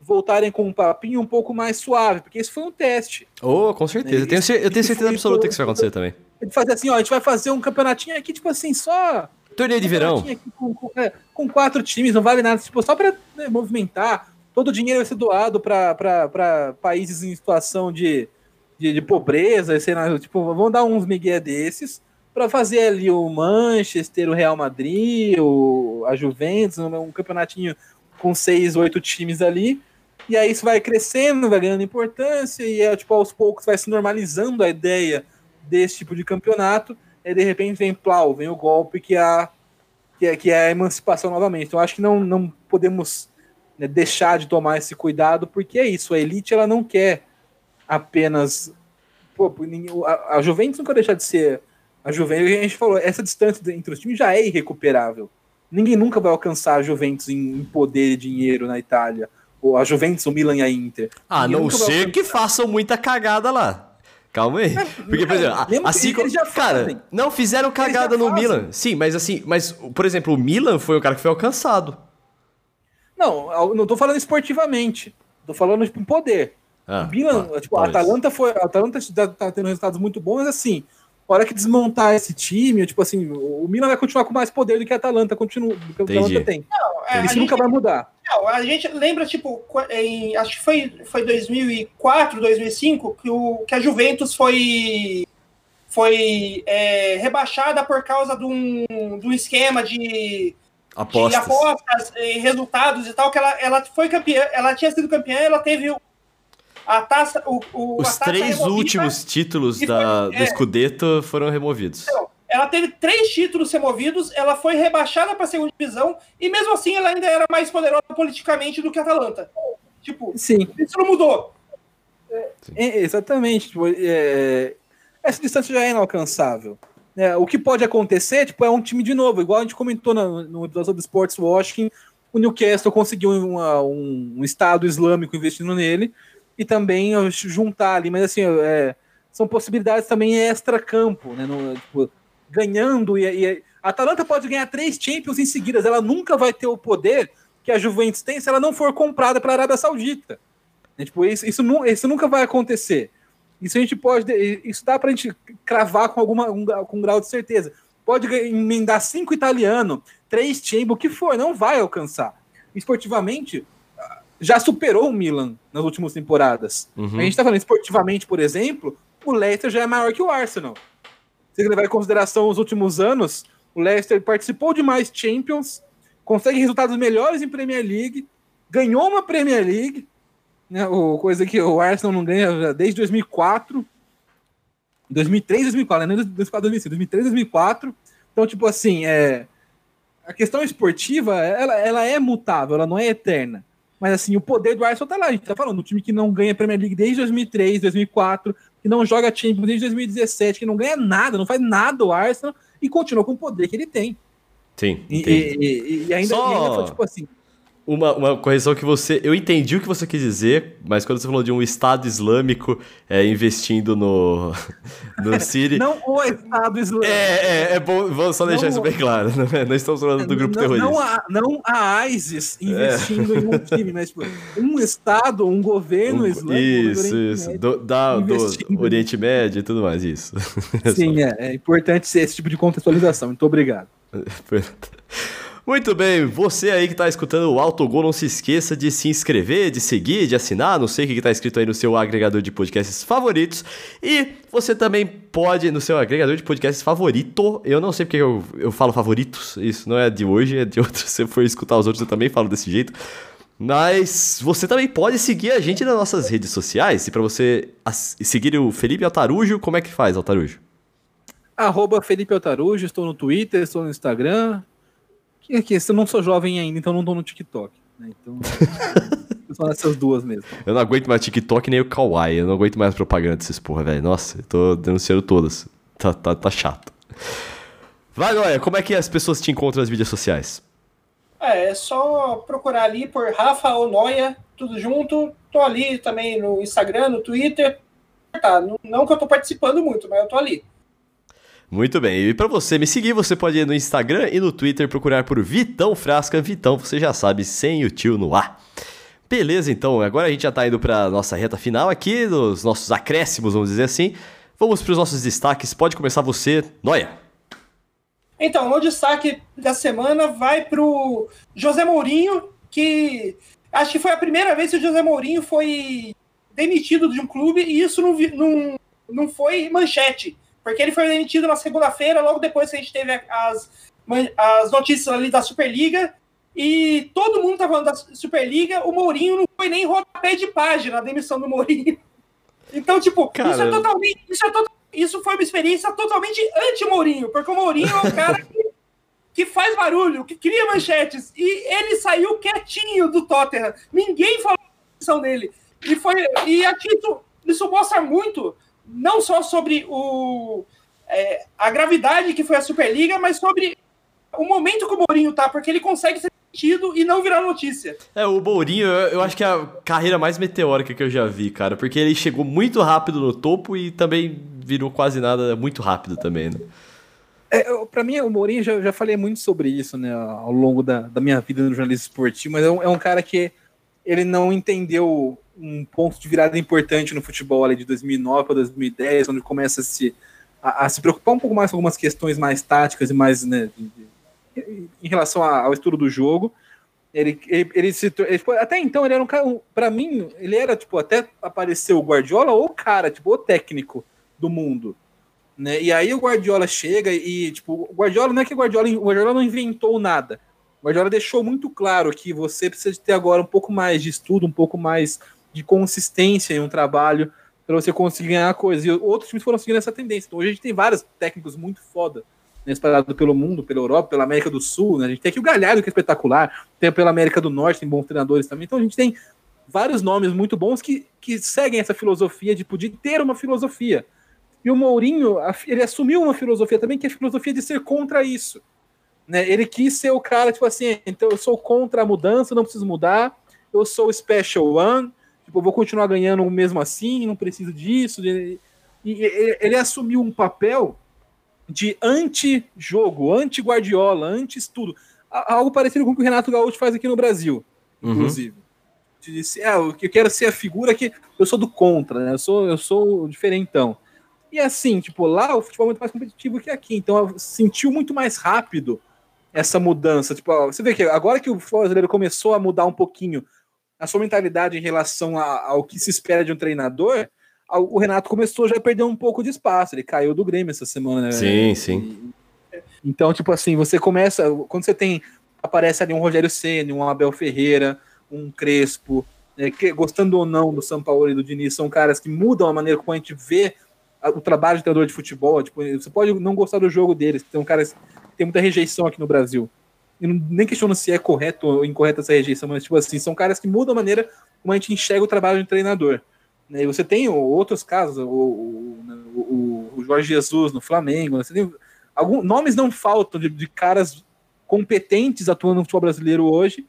voltarem com um papinho um pouco mais suave, porque isso foi um teste. Oh, com certeza. Eu tenho, eu tenho certeza absoluta que isso vai acontecer também. Ele fazer assim, ó, a gente vai fazer um campeonatinho aqui, tipo assim, só. Torneio de verão. Com, com, é, com, quatro times, não vale nada, tipo, só para né, movimentar. Todo o dinheiro vai ser doado para países em situação de, de, de pobreza, sei lá, tipo, vamos dar uns migué desses para fazer ali o Manchester, o Real Madrid, o, a Juventus, um, um campeonatinho com seis, oito times ali. E aí isso vai crescendo, vai ganhando importância, e é, tipo, aos poucos vai se normalizando a ideia desse tipo de campeonato, e de repente vem plau, vem o golpe que é a, que é, que é a emancipação novamente. Então acho que não, não podemos né, deixar de tomar esse cuidado, porque é isso, a elite ela não quer apenas. Pô, a, Juventus nunca deixar de ser. A Juventus, a gente falou, essa distância entre os times já é irrecuperável. Ninguém nunca vai alcançar a Juventus em poder e dinheiro na Itália. Ou a Juventus, o Milan e a Inter. A não ser que façam muita cagada lá. Calma aí. É, Porque, por exemplo, assim como. Cara, não fizeram cagada no Milan. Sim, mas assim, mas, por exemplo, o Milan foi o cara que foi alcançado. Não, não tô falando esportivamente. Tô falando, tipo, em poder. Ah, o Milan, tá, tipo, a Atalanta foi. A Atalanta tá tendo resultados muito bons, mas assim, a hora que desmontar esse time, tipo assim, o Milan vai continuar com mais poder do que a Atalanta continua, do que a Atalanta tem. Não, é, Isso nunca gente, vai mudar. Não, a gente lembra, tipo, em, acho que foi, foi 2004, 2005, que, o, que a Juventus foi, foi é, rebaixada por causa de um, de um esquema de apostas, de apostas e resultados e tal, que ela, ela foi campeã, ela tinha sido campeã, ela teve a taça, o, o, Os taça três últimos títulos da, foi, é, do Scudetto foram removidos. Então, ela teve três títulos removidos, ela foi rebaixada para a segunda divisão e mesmo assim ela ainda era mais poderosa politicamente do que a Atalanta. Tipo, Sim. isso não mudou. É, exatamente. Tipo, é, essa distância já é inalcançável. É, o que pode acontecer tipo, é um time de novo, igual a gente comentou no, no episódio do Sports Washington, o Newcastle conseguiu uma, um, um Estado islâmico investindo nele, e também juntar ali, mas assim, é, são possibilidades também extra-campo, né? No, tipo, ganhando, e, e, a Atalanta pode ganhar três Champions em seguidas, ela nunca vai ter o poder que a Juventus tem se ela não for comprada pela Arábia Saudita. É, tipo, isso, isso, isso, nunca vai acontecer. Isso a gente pode. Isso dá para a gente cravar com alguma um, com um grau de certeza. Pode emendar cinco italiano, três Champions, o que for, não vai alcançar. Esportivamente, já superou o Milan nas últimas temporadas. Uhum. A gente está falando esportivamente, por exemplo, o Leicester já é maior que o Arsenal. Se levar em consideração os últimos anos, o Leicester participou de mais Champions, consegue resultados melhores em Premier League, ganhou uma Premier League, né, o, coisa que o Arsenal não ganha desde 2004, 2003, 2004, né, 2004, 2005, 2003, 2004. Então, tipo assim, é, a questão esportiva, ela, ela é mutável, ela não é eterna. Mas assim, o poder do Arsenal tá lá. A gente tá falando, um time que não ganha Premier League desde 2003, 2004, que não joga Champions desde 2017, que não ganha nada, não faz nada o Arsenal e continua com o poder que ele tem. Sim. E, e, e, ainda, Só... e ainda foi tipo assim. Uma, uma correção que você. Eu entendi o que você quis dizer, mas quando você falou de um Estado Islâmico é, investindo no, no Siri. não o Estado Islâmico. É, é, é bom, vamos só deixar Não isso bem claro. Não, é- não estamos falando do grupo não, terrorista. Não a, não a ISIS investindo em um time, mas tipo, um Estado, um governo Um- islâmico. isso, isso. Médio. Do, da, do. Oriente Médio e tudo mais, isso. Sim, é, é importante ser esse tipo de contextualização. Muito obrigado. Muito bem, você aí que tá escutando o Autogol, não se esqueça de se inscrever, de seguir, de assinar, não sei o que que tá escrito aí no seu agregador de podcasts favoritos. E você também pode, no seu agregador de podcasts favorito, eu não sei porque eu, eu falo favoritos, isso não é de hoje, é de outros, se for escutar os outros eu também falo desse jeito. Mas você também pode seguir a gente nas nossas redes sociais, e pra você seguir o Felipe Altarujo, como é que faz, Altarujo? Arroba Felipe Altarujo, estou no Twitter, estou no Instagram. Que, que, eu não sou jovem ainda, então não estou no TikTok. né? Então, são essas duas mesmo. Eu não aguento mais TikTok nem o Kawaii. Eu não aguento mais propaganda desses porra, velho. Nossa, eu tô denunciando todas. Tá, tá, tá chato. Vai, Noia, como é que as pessoas te encontram nas mídias sociais? É, é só procurar ali por Rafa ou Noia, tudo junto. Tô ali também no Instagram, no Twitter. Tá, não, não que eu tô participando muito, mas eu tô ali. Muito bem, e pra você me seguir, você pode ir no Instagram e no Twitter procurar por Vitão Frasca. Vitão, você já sabe, sem o tio no ar. Beleza, então, agora a gente já tá indo pra nossa reta final aqui, dos nossos acréscimos, vamos dizer assim. Vamos pros nossos destaques. Pode começar você, Noia. Então, o destaque da semana vai pro José Mourinho, que acho que foi a primeira vez que o José Mourinho foi demitido de um clube e isso não, não, não foi manchete, porque ele foi demitido na segunda-feira, logo depois que a gente teve as, as notícias ali da Superliga. E todo mundo tá falando da Superliga, o Mourinho não foi nem rodapé de página a demissão do Mourinho. Então, tipo, isso Cara. é totalmente. Isso, é to- isso foi uma experiência totalmente anti-Mourinho, porque o Mourinho é um cara que, que faz barulho, que cria manchetes, e ele saiu quietinho do Tottenham. Ninguém falou da demissão dele. E, foi, e aqui isso, isso mostra muito, não só sobre o, é, a gravidade que foi a Superliga, mas sobre o momento que o Mourinho tá, porque ele consegue ser demitido e não virar notícia. É, o Mourinho, eu, eu acho que é a carreira mais meteórica que eu já vi, cara. Porque ele chegou muito rápido no topo e também virou quase nada muito rápido também, né? É, pra mim, o Mourinho, já, já falei muito sobre isso, né, ao longo da, da minha vida no jornalismo esportivo, mas é um, é um cara que ele não entendeu um ponto de virada importante no futebol ali de 2009 para 2010, onde começa a se, a, a se preocupar um pouco mais com algumas questões mais táticas e mais, né, de- de- em relação a- ao estudo do jogo. Ele, ele, ele se ele, até então ele era um cara, pra mim, ele era tipo até apareceu o Guardiola ou o cara, tipo, o técnico do mundo né? E aí o Guardiola chega e, tipo, o Guardiola não é que o Guardiola, o Guardiola não inventou nada. O Guardiola deixou muito claro que você precisa ter agora um pouco mais de estudo, um pouco mais de consistência em um trabalho para você conseguir ganhar coisas. E outros times foram seguindo essa tendência. Então hoje a gente tem vários técnicos muito foda, né, espalhados pelo mundo, pela Europa, pela América do Sul, né? A gente tem aqui o Galhardo, que é espetacular, tem pela América do Norte, tem bons treinadores também. Então a gente tem vários nomes muito bons que, que seguem essa filosofia de poder ter uma filosofia. E o Mourinho, ele assumiu uma filosofia também, que é a filosofia de ser contra isso. Né? Ele quis ser o cara, tipo assim, então eu sou contra a mudança, não preciso mudar, eu sou o special one, tipo, eu vou continuar ganhando mesmo assim, não preciso disso. E, e- e- ele assumiu um papel de anti-jogo, anti-Guardiola, anti-estudo. Algo parecido com o que o Renato Gaúcho faz aqui no Brasil, Uhum. inclusive. De dizer, ah, eu eu quero ser a figura que eu sou do contra, né? Eu sou, eu sou diferentão. E assim, tipo, lá o futebol é muito mais competitivo que aqui, então sentiu muito mais rápido essa mudança. Tipo, ó, você vê que agora que o futebol brasileiro começou a mudar um pouquinho a sua mentalidade em relação a- ao que se espera de um treinador, o Renato começou já a perder um pouco de espaço. Ele caiu do Grêmio essa semana, né? Sim, sim. Então, tipo assim, você começa. Quando você tem. Aparece ali um Rogério Ceni, um Abel Ferreira, um Crespo, né, que, gostando ou não do São Paulo e do Diniz, são caras que mudam a maneira como a gente vê o trabalho de treinador de futebol. Tipo, você pode não gostar do jogo deles, tem um caras tem muita rejeição aqui no Brasil. Eu nem questiono se é correto ou incorreta essa rejeição, mas, tipo assim, são caras que mudam a maneira como a gente enxerga o trabalho de treinador. Né, E você tem outros casos, o, o, o- Jorge Jesus no Flamengo, você tem alguns nomes não faltam de, de caras competentes atuando no futebol brasileiro hoje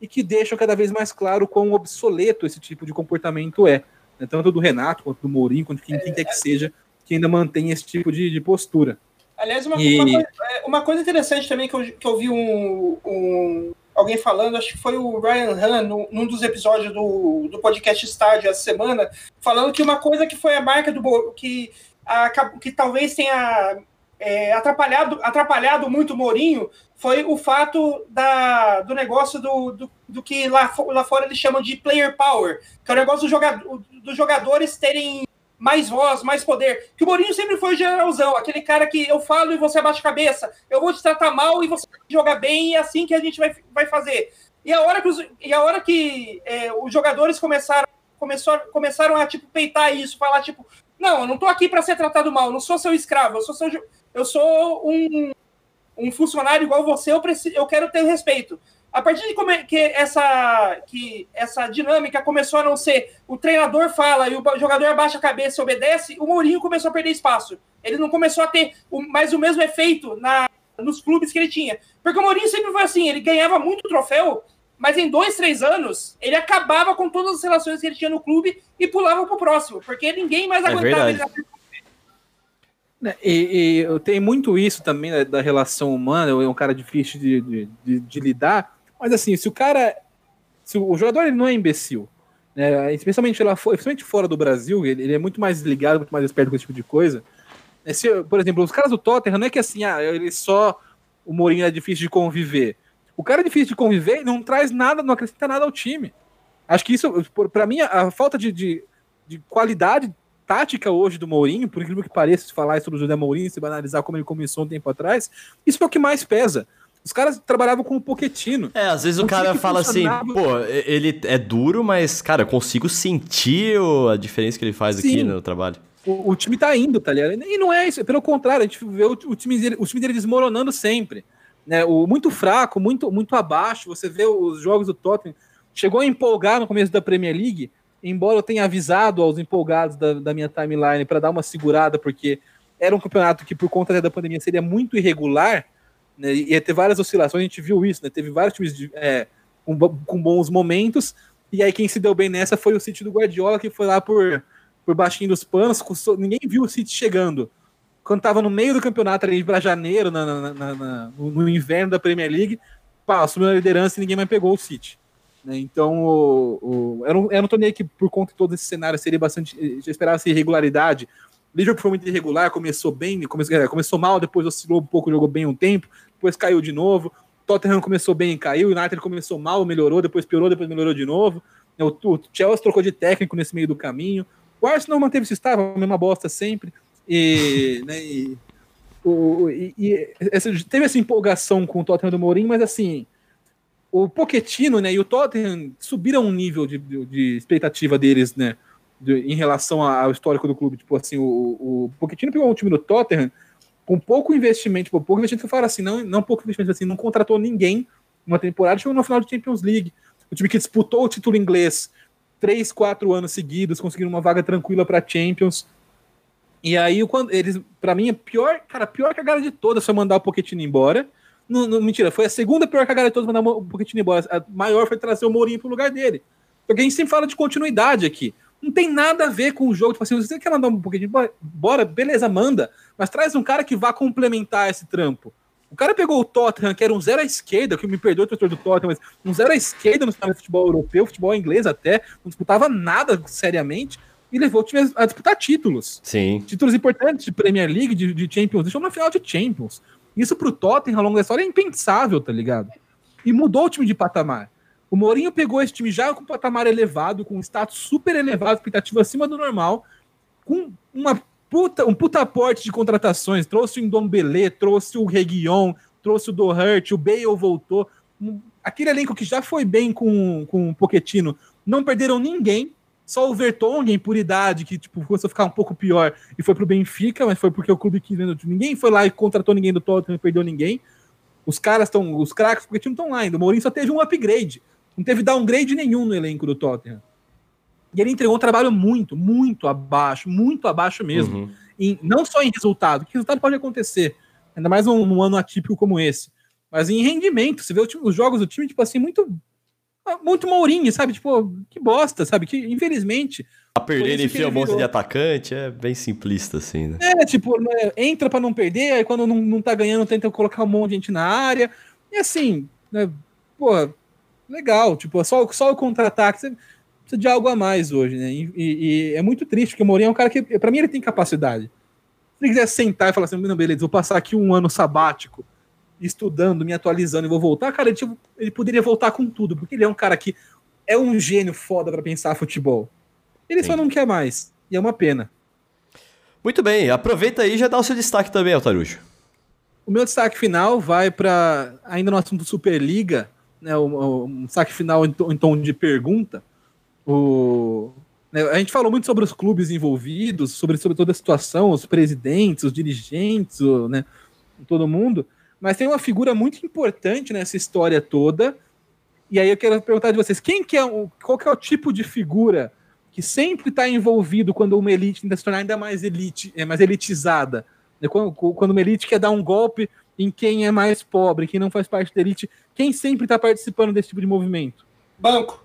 e que deixam cada vez mais claro quão obsoleto esse tipo de comportamento é. Né? Tanto do Renato, quanto do Mourinho, quanto quem, quem quer que seja, que ainda mantém esse tipo de, de postura. Aliás, uma, e... uma, coisa, é, uma, coisa, interessante também que eu, que eu vi um, um, alguém falando, acho que foi o Ryan Han, num dos episódios do, do podcast Estádio essa semana, falando que uma coisa que foi a marca do que, a, que talvez tenha é, atrapalhado, atrapalhado muito o Mourinho foi o fato da, do negócio do, do, do, que lá, lá fora eles chamam de player power, que é o negócio do jogador, dos jogadores terem mais voz, mais poder. Que o Mourinho sempre foi geralzão, aquele cara que eu falo e você abaixa a cabeça, eu vou te tratar mal e você jogar bem, e é assim que a gente vai, vai fazer. E a hora que os, e a hora que é, os jogadores começaram, começou, começaram a tipo, peitar isso, falar tipo, não, eu não tô aqui para ser tratado mal, não sou seu escravo, eu sou, seu, eu sou um, um funcionário igual você, eu, preciso, eu quero ter respeito. A partir de como é que essa, que essa dinâmica começou a não ser o treinador fala e o jogador abaixa a cabeça e obedece, o Mourinho começou a perder espaço. Ele não começou a ter o, mais o mesmo efeito na, nos clubes que ele tinha. Porque o Mourinho sempre foi assim, ele ganhava muito troféu, mas em dois, três anos, ele acabava com todas as relações que ele tinha no clube e pulava para o próximo, porque ninguém mais é aguentava ele né, e, e tem muito isso também da, da, relação humana, é um cara difícil de, de, de, de lidar, mas assim, se o cara. Se o, jogador ele não é imbecil, né, especialmente, lá, especialmente fora do Brasil, ele, ele, é muito mais ligado, muito mais esperto com esse tipo de coisa. É, se, por exemplo, os caras do Tottenham não é que assim, ah, ele só. O Mourinho é difícil de conviver. O cara é difícil de conviver e não traz nada, não acrescenta nada ao time. Acho que isso, para mim, a, falta de, de, de, qualidade tática hoje do Mourinho, por incrível que pareça, se falar sobre o José Mourinho, se analisar como ele começou um tempo atrás, isso é o que mais pesa. Os caras trabalhavam com o Poquetino. É, às vezes o cara fala assim, pô, ele é duro, mas, cara, eu consigo sentir a diferença que ele faz Sim. aqui no trabalho. O, o, time tá indo, tá ligado? E não é isso, pelo contrário, a gente vê o, o, time, dele, o time dele desmoronando sempre. Né? O, muito fraco, muito, muito abaixo. Você vê os jogos do Tottenham. Chegou a empolgar no começo da Premier League, embora eu tenha avisado aos empolgados da, da minha timeline para dar uma segurada, porque era um campeonato que, por conta da pandemia, seria muito irregular né, ia ter várias oscilações, a gente viu isso, né? Teve vários times de, é, com, com, bons momentos, e aí quem se deu bem nessa foi o City do Guardiola, que foi lá por, por baixinho dos panos, custou, ninguém viu o City chegando. Quando tava no meio do campeonato, ali para janeiro, na, na, na, no, no, inverno da Premier League, pá, assumiu a liderança e ninguém mais pegou o City. Né? Então, o, o, era, um, era um torneio que, por conta de todo esse cenário, seria bastante. Já esperava essa irregularidade, Liverpool foi muito irregular, começou bem, começou, é, começou mal, depois oscilou um pouco, jogou bem um tempo, depois caiu de novo. Tottenham começou bem e caiu, o United começou mal, melhorou, depois piorou, depois melhorou de novo. O, Chelsea trocou de técnico nesse meio do caminho. O Arsenal manteve se estável, a mesma bosta sempre. E, né, e, o, e, e essa, teve essa empolgação com o Tottenham do Mourinho, mas assim, o Pochettino né, e o Tottenham subiram um nível de, de, de expectativa deles, né? de, em relação ao histórico do clube. Tipo assim, o, o Pochettino pegou um time do Tottenham com pouco investimento, tipo, pouco investimento que eu falo assim, não, não pouco investimento assim, não contratou ninguém uma temporada, chegou no final de Champions League. O time que disputou o título inglês três, quatro anos seguidos, conseguindo uma vaga tranquila para Champions. E aí, quando eles, para mim, a pior, cara, a pior cagada de todas foi mandar o Pochettino embora. Não, não, mentira, foi a segunda pior cagada de todas mandar o Pochettino embora. A maior foi trazer o Mourinho pro lugar dele. Porque a gente sempre fala de continuidade aqui não tem nada a ver com o jogo. Tipo assim, você quer mandar um pouquinho, bora, beleza, manda, mas traz um cara que vá complementar esse trampo. O cara pegou o Tottenham, que era um zero à esquerda, que me perdoe o torcedor do Tottenham, mas um zero à esquerda no futebol europeu, futebol inglês até, não disputava nada seriamente, e levou o time a disputar títulos. Sim. Títulos importantes de Premier League, de, de Champions, deixou na final de Champions. Isso pro Tottenham ao longo da história é impensável, tá ligado? E mudou o time de patamar. O Mourinho pegou esse time já com um patamar elevado, com um status super elevado, expectativa acima do normal, com uma puta, um puta aporte de contratações. Trouxe o Ndombele, trouxe o Reguion, trouxe o Doherty, o Bale voltou. Aquele elenco que já foi bem com, com o Pochettino, não perderam ninguém. Só o Vertonghen, por idade, que tipo, começou a ficar um pouco pior e foi pro Benfica, mas foi porque o clube quis. Ninguém foi lá e contratou ninguém do Tottenham e perdeu ninguém. Os caras estão, os craques do Pochettino estão lá ainda. O Mourinho só teve um upgrade. Não teve downgrade nenhum no elenco do Tottenham. E ele entregou um trabalho muito, muito abaixo, muito abaixo mesmo. Uhum. Em, não só em resultado, que resultado pode acontecer, ainda mais num, num ano atípico como esse, mas em rendimento. Você vê time, os jogos do time, tipo assim, muito muito Mourinho, sabe? Tipo, que bosta, sabe? Que infelizmente. A perder ele enfia um monte de atacante, é bem simplista, assim, né? É, tipo, né, entra para não perder, aí quando não, não tá ganhando, tenta colocar um monte de gente na área. E assim, né, pô, legal, tipo, só, só o contra-ataque. Você precisa de algo a mais hoje, né? E, e, e é muito triste, porque o Mourinho é um cara que, para mim, ele tem capacidade. Se ele quiser sentar e falar assim, não, beleza, vou passar aqui um ano sabático estudando, me atualizando e vou voltar, cara, ele, tipo, ele poderia voltar com tudo, porque ele é um cara que é um gênio foda para pensar futebol. Ele Sim. só não quer mais. E é uma pena. Muito bem, aproveita aí e já dá o seu destaque também, Altarujo. O meu destaque final vai para ainda no assunto Superliga, né, o, o destaque final em, em, tom de pergunta. O, né, a gente falou muito sobre os clubes envolvidos, sobre, sobre toda a situação, os presidentes, os dirigentes, o, né, todo mundo. Mas tem uma figura muito importante nessa história toda. E aí eu quero perguntar de vocês, quem que é o, qual que é o tipo de figura que sempre está envolvido quando uma elite tenta se tornar ainda mais elite, é mais elitizada? Né? Quando, quando uma elite quer dar um golpe em quem é mais pobre, quem não faz parte da elite, quem sempre está participando desse tipo de movimento? Banco.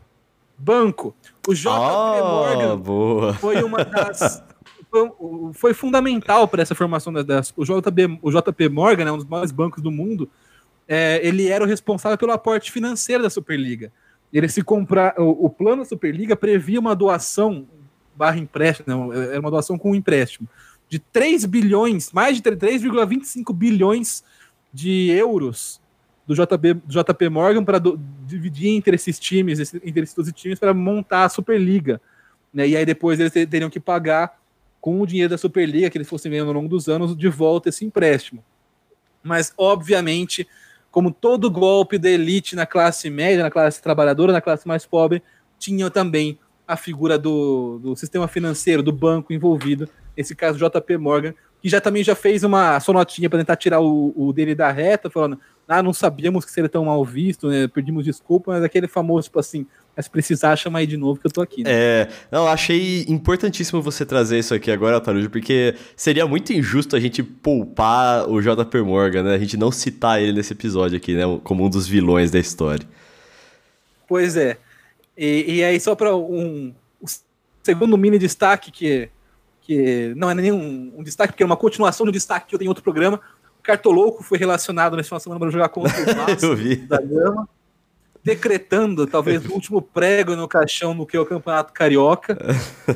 Banco. O JP oh, Morgan boa. foi uma das foi, foi fundamental para essa formação das. O JP, o JP Morgan, né, um dos maiores bancos do mundo, é, ele era o responsável pelo aporte financeiro da Superliga. Ele se comprar. O, o plano da Superliga previa uma doação barra empréstimo, não, era uma doação com um empréstimo de 3 bilhões, mais de 3,25 bilhões de euros do JP, do JP Morgan para dividir entre esses times, entre esses 12 times, para montar a Superliga. Né? E aí depois eles teriam que pagar com o dinheiro da Superliga que eles fossem ganhando ao longo dos anos de volta esse empréstimo. Mas, obviamente, como todo golpe da elite na classe média, na classe trabalhadora, na classe mais pobre, tinha também a figura do, do sistema financeiro, do banco envolvido, nesse caso JP Morgan, que já também já fez uma sonotinha para tentar tirar o, o, dele da reta, falando, ah, não sabíamos que seria tão mal visto, né, pedimos desculpa, mas aquele famoso, tipo assim, mas precisar, chama aí de novo que eu tô aqui. Né? É, não, achei importantíssimo você trazer isso aqui agora, Tarujo, porque seria muito injusto a gente poupar o JP Morgan, né? A gente não citar ele nesse episódio aqui, né? Como um dos vilões da história. Pois é. E, e aí, só para um, um, segundo mini destaque, que, que não é nenhum um destaque, porque é uma continuação do destaque que eu tenho em outro programa. O Cartolouco foi relacionado nessa semana para jogar contra o Vasco da Gama decretando talvez o último prego no caixão no que é o Campeonato Carioca.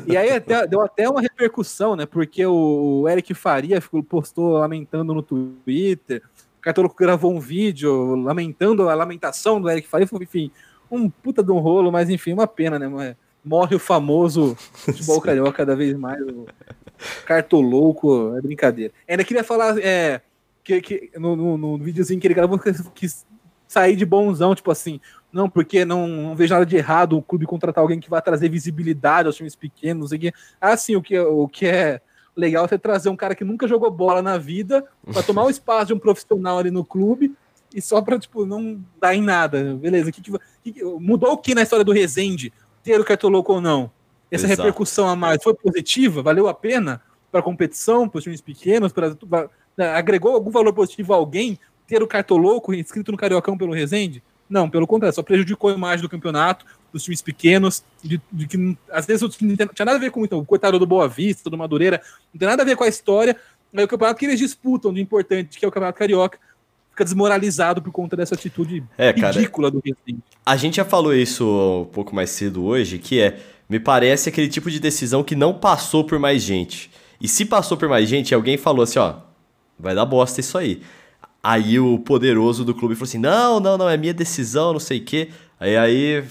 E aí até, deu até uma repercussão, né? Porque o Eric Faria postou lamentando no Twitter, o Cartoloco gravou um vídeo lamentando a lamentação do Eric Faria, enfim, um puta de um rolo, mas enfim, uma pena, né? Morre o famoso futebol carioca cada vez mais. O cartolouco, é brincadeira. Ainda queria falar é, que, que no, no, no videozinho que ele gravou, que quis sair de bonzão, tipo assim, não, porque não, não, vejo nada de errado o clube contratar alguém que vai trazer visibilidade aos times pequenos. E, ah, sim, o que, o que é legal é você trazer um cara que nunca jogou bola na vida para tomar o espaço de um profissional ali no clube e só para tipo, não dar em nada. Beleza, que, que, que, mudou o que na história do Rezende? Ter o cartoloco ou não? Essa Exato. repercussão a mais foi positiva? Valeu a pena para a competição, para os times pequenos? Pra, pra, agregou algum valor positivo a alguém ter o cartoloco inscrito no Cariocão pelo Rezende? Não, pelo contrário, só prejudicou a imagem do campeonato, dos times pequenos, de, de que às vezes não tinha nada a ver com então, o coitado do Boa Vista, do Madureira, não tem nada a ver com a história. Aí o campeonato que eles disputam de importante, que é o Campeonato Carioca, fica desmoralizado por conta dessa atitude é, ridícula cara, do Recife. A gente já falou isso um pouco mais cedo hoje, que é, me parece aquele tipo de decisão que não passou por mais gente. E se passou por mais gente, alguém falou assim, ó, vai dar bosta isso aí. Aí o poderoso do clube falou assim: não, não, não, é minha decisão, não sei o quê. Aí, aí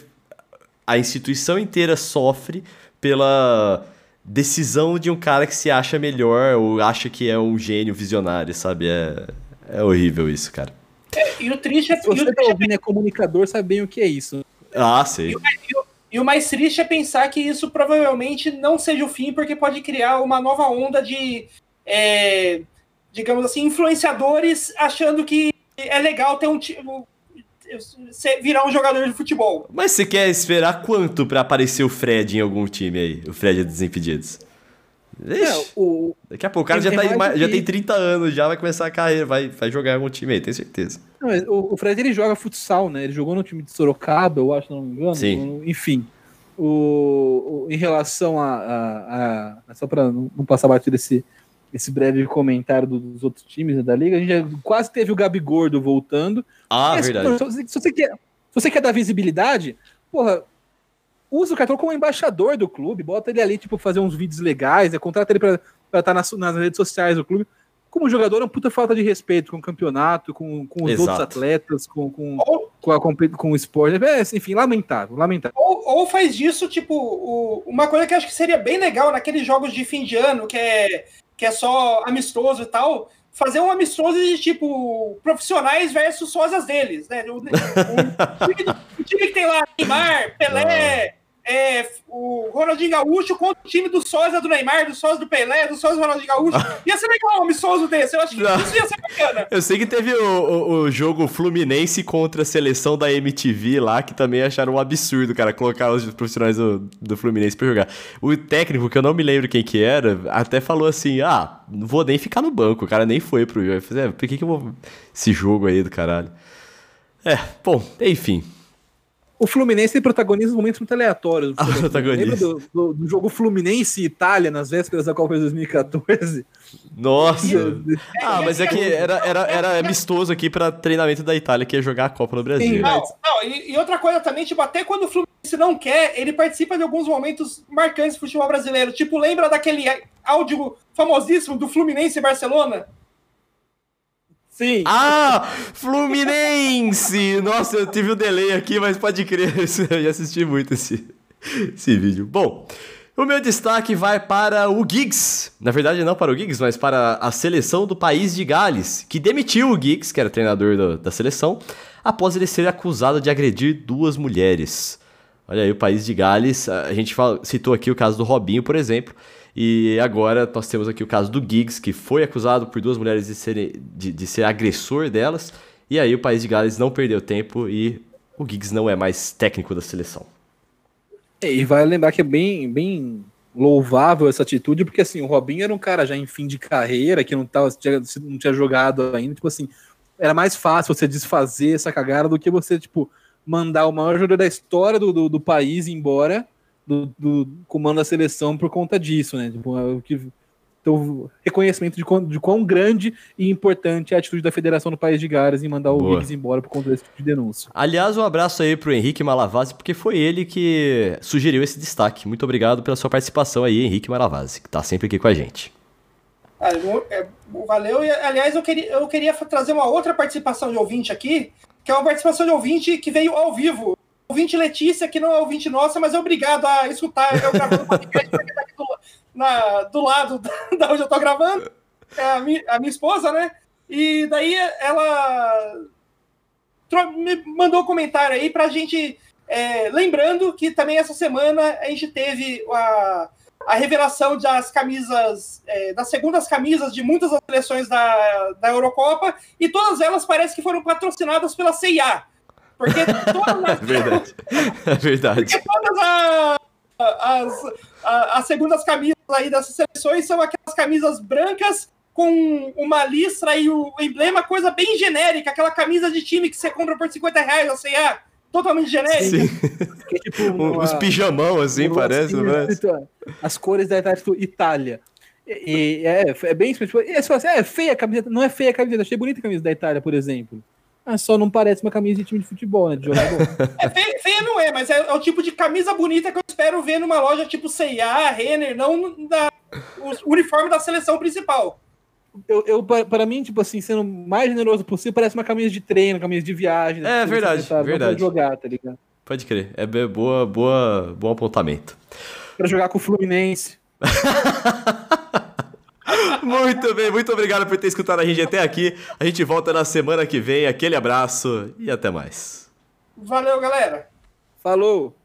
a instituição inteira sofre pela decisão de um cara que se acha melhor ou acha que é um gênio visionário, sabe? É, é horrível isso, cara. É, e o triste é. Se você tá ouvindo é comunicador, sabe bem o que é isso. Ah, sei. E o, e, o, e o mais triste é pensar que isso provavelmente não seja o fim, porque pode criar uma nova onda de. É, digamos assim, influenciadores achando que é legal ter um time virar um jogador de futebol. Mas você quer esperar quanto para aparecer o Fred em algum time aí? O Fred é Desimpedidos. Ixi, É, o, daqui a pouco o cara tem- já, tá tem aí, mais já que- tem 30 anos, já vai começar a carreira, vai, vai jogar em algum time aí, tenho certeza. não, o, o Fred ele joga futsal, né? Ele jogou no time de Sorocaba, eu acho, se não me engano. Sim. Enfim. O, o- em relação a. a- a- só para não, não passar batido esse, esse breve comentário do- dos outros times né, da liga, a gente já quase teve o Gabi Gordo voltando. Ah, verdade. se, se você quer, se você quer dar visibilidade, porra, usa o cartão como embaixador do clube, bota ele ali, tipo, fazer uns vídeos legais, né, contrata ele pra estar nas, nas redes sociais do clube. Como jogador, é uma puta falta de respeito com o campeonato, com, com os Exato. outros atletas, com, com, Ou, com, a, competi- com o esporte. É, enfim, lamentável, lamentável. ou, ou faz disso, tipo, o- uma coisa que eu acho que seria bem legal naqueles jogos de fim de ano, que é, que é só amistoso e tal, fazer um amistoso de, tipo, profissionais versus sósias deles, né? O, o- o time, o time que tem lá Neymar, Pelé, é, o Ronaldinho Gaúcho contra o time do sósia do Neymar, do sósia do Pelé, do sósia do Ronaldinho Gaúcho. Ia ser legal um amistoso desse, eu acho que Não. isso ia ser bacana. Eu sei que teve o, o- o jogo Fluminense contra a seleção da MTV lá, que também acharam um absurdo, cara, colocar os profissionais do, do Fluminense pra jogar. O técnico, que eu não me lembro quem que era, até falou assim: ah, não vou nem ficar no banco, o cara nem foi pro jogo. Eu falei, é, por que, que eu vou. Esse jogo aí do caralho. É, bom, enfim. O Fluminense em momentos muito aleatórios. Ah. Lembra do, do- do jogo Fluminense e Itália nas vésperas da Copa de 2014? Nossa. Ah, mas é que era, era, era amistoso aqui pra treinamento da Itália, que ia jogar a Copa no Brasil. Sim, Não, não, e, e outra coisa também, tipo, até quando o Fluminense não quer, ele participa de alguns momentos marcantes do futebol brasileiro. Tipo, lembra daquele áudio famosíssimo do Fluminense e Barcelona? Sim. Ah, Fluminense! Nossa, eu tive um delay aqui, mas pode crer, eu já assisti muito esse, esse vídeo. Bom, o meu destaque vai para o Giggs. Na verdade, não para o Giggs, mas para a seleção do país de Gales, que demitiu o Giggs, que era treinador do- da seleção, após ele ser acusado de agredir duas mulheres. Olha aí, o país de Gales. A gente fala- citou aqui o caso do Robinho, por exemplo. E agora nós temos aqui o caso do Giggs, que foi acusado por duas mulheres de, serem- de, de ser agressor delas. E aí o país de Gales não perdeu tempo e o Giggs não é mais técnico da seleção. E vai lembrar que é bem, bem louvável essa atitude, porque assim, o Robinho era um cara já em fim de carreira, que não, tava, tinha- não tinha jogado ainda, tipo assim, era mais fácil você desfazer essa cagada do que você, tipo, mandar o maior jogador da história do, do, do país embora do, do comando da seleção por conta disso, né? Tipo, é o que, então, reconhecimento de quão, de quão grande e importante é a atitude da Federação do País de Gales em mandar o Boa. Giggs embora por conta desse tipo de denúncia. Aliás, um abraço aí pro Henrique Malavasi, porque foi ele que sugeriu esse destaque. Muito obrigado pela sua participação aí, Henrique Malavasi, que tá sempre aqui com a gente. Ah, é, valeu. E, aliás, eu queria, eu queria trazer uma outra participação de ouvinte aqui, que é uma participação de ouvinte que veio ao vivo. Ouvinte Letícia, que não é ouvinte nossa, mas é obrigado a escutar eu gravando podcast, porque tá aqui do, na- do lado da, onde eu tô gravando. É a, mi- a minha esposa, né? E daí ela me mandou um comentário aí pra gente. é, lembrando que também essa semana a gente teve a, a revelação das camisas, é, das segundas camisas de muitas das seleções da, da Eurocopa, e todas elas parecem que foram patrocinadas pela CIA. Porque todas É as, verdade. É verdade. porque todas as, a- as segundas camisas aí dessas seleções são aquelas camisas brancas com uma listra e o emblema, coisa bem genérica, aquela camisa de time que você compra por 50 reais, a CIA, totalmente genérica. Sim. Que é tipo Um- uma- Uns pijamão assim, Um parece, né? escrito, As cores da Itália, tipo, Itália. E, e é, é bem. Tipo, e você fala assim, é feia a camiseta. Não é feia a camiseta, achei bonita a camisa da Itália, por exemplo. Ah, só não parece uma camisa de time de futebol, né? De jogador. É, feia, feia não é, mas é, é o tipo de camisa bonita que eu espero ver numa loja tipo C&A, Renner, não da, o uniforme da seleção principal. eu, eu, pa- para mim, tipo assim, sendo o mais generoso possível, parece uma camisa de treino, camisa de viagem. né? É, verdade, pra verdade. jogar, tá ligado? Pode crer. É boa, boa, bom apontamento. Pra jogar com o Fluminense. Muito bem, muito obrigado por ter escutado a gente até aqui. A gente volta na semana que vem. Aquele abraço e até mais. Valeu, galera! Falou!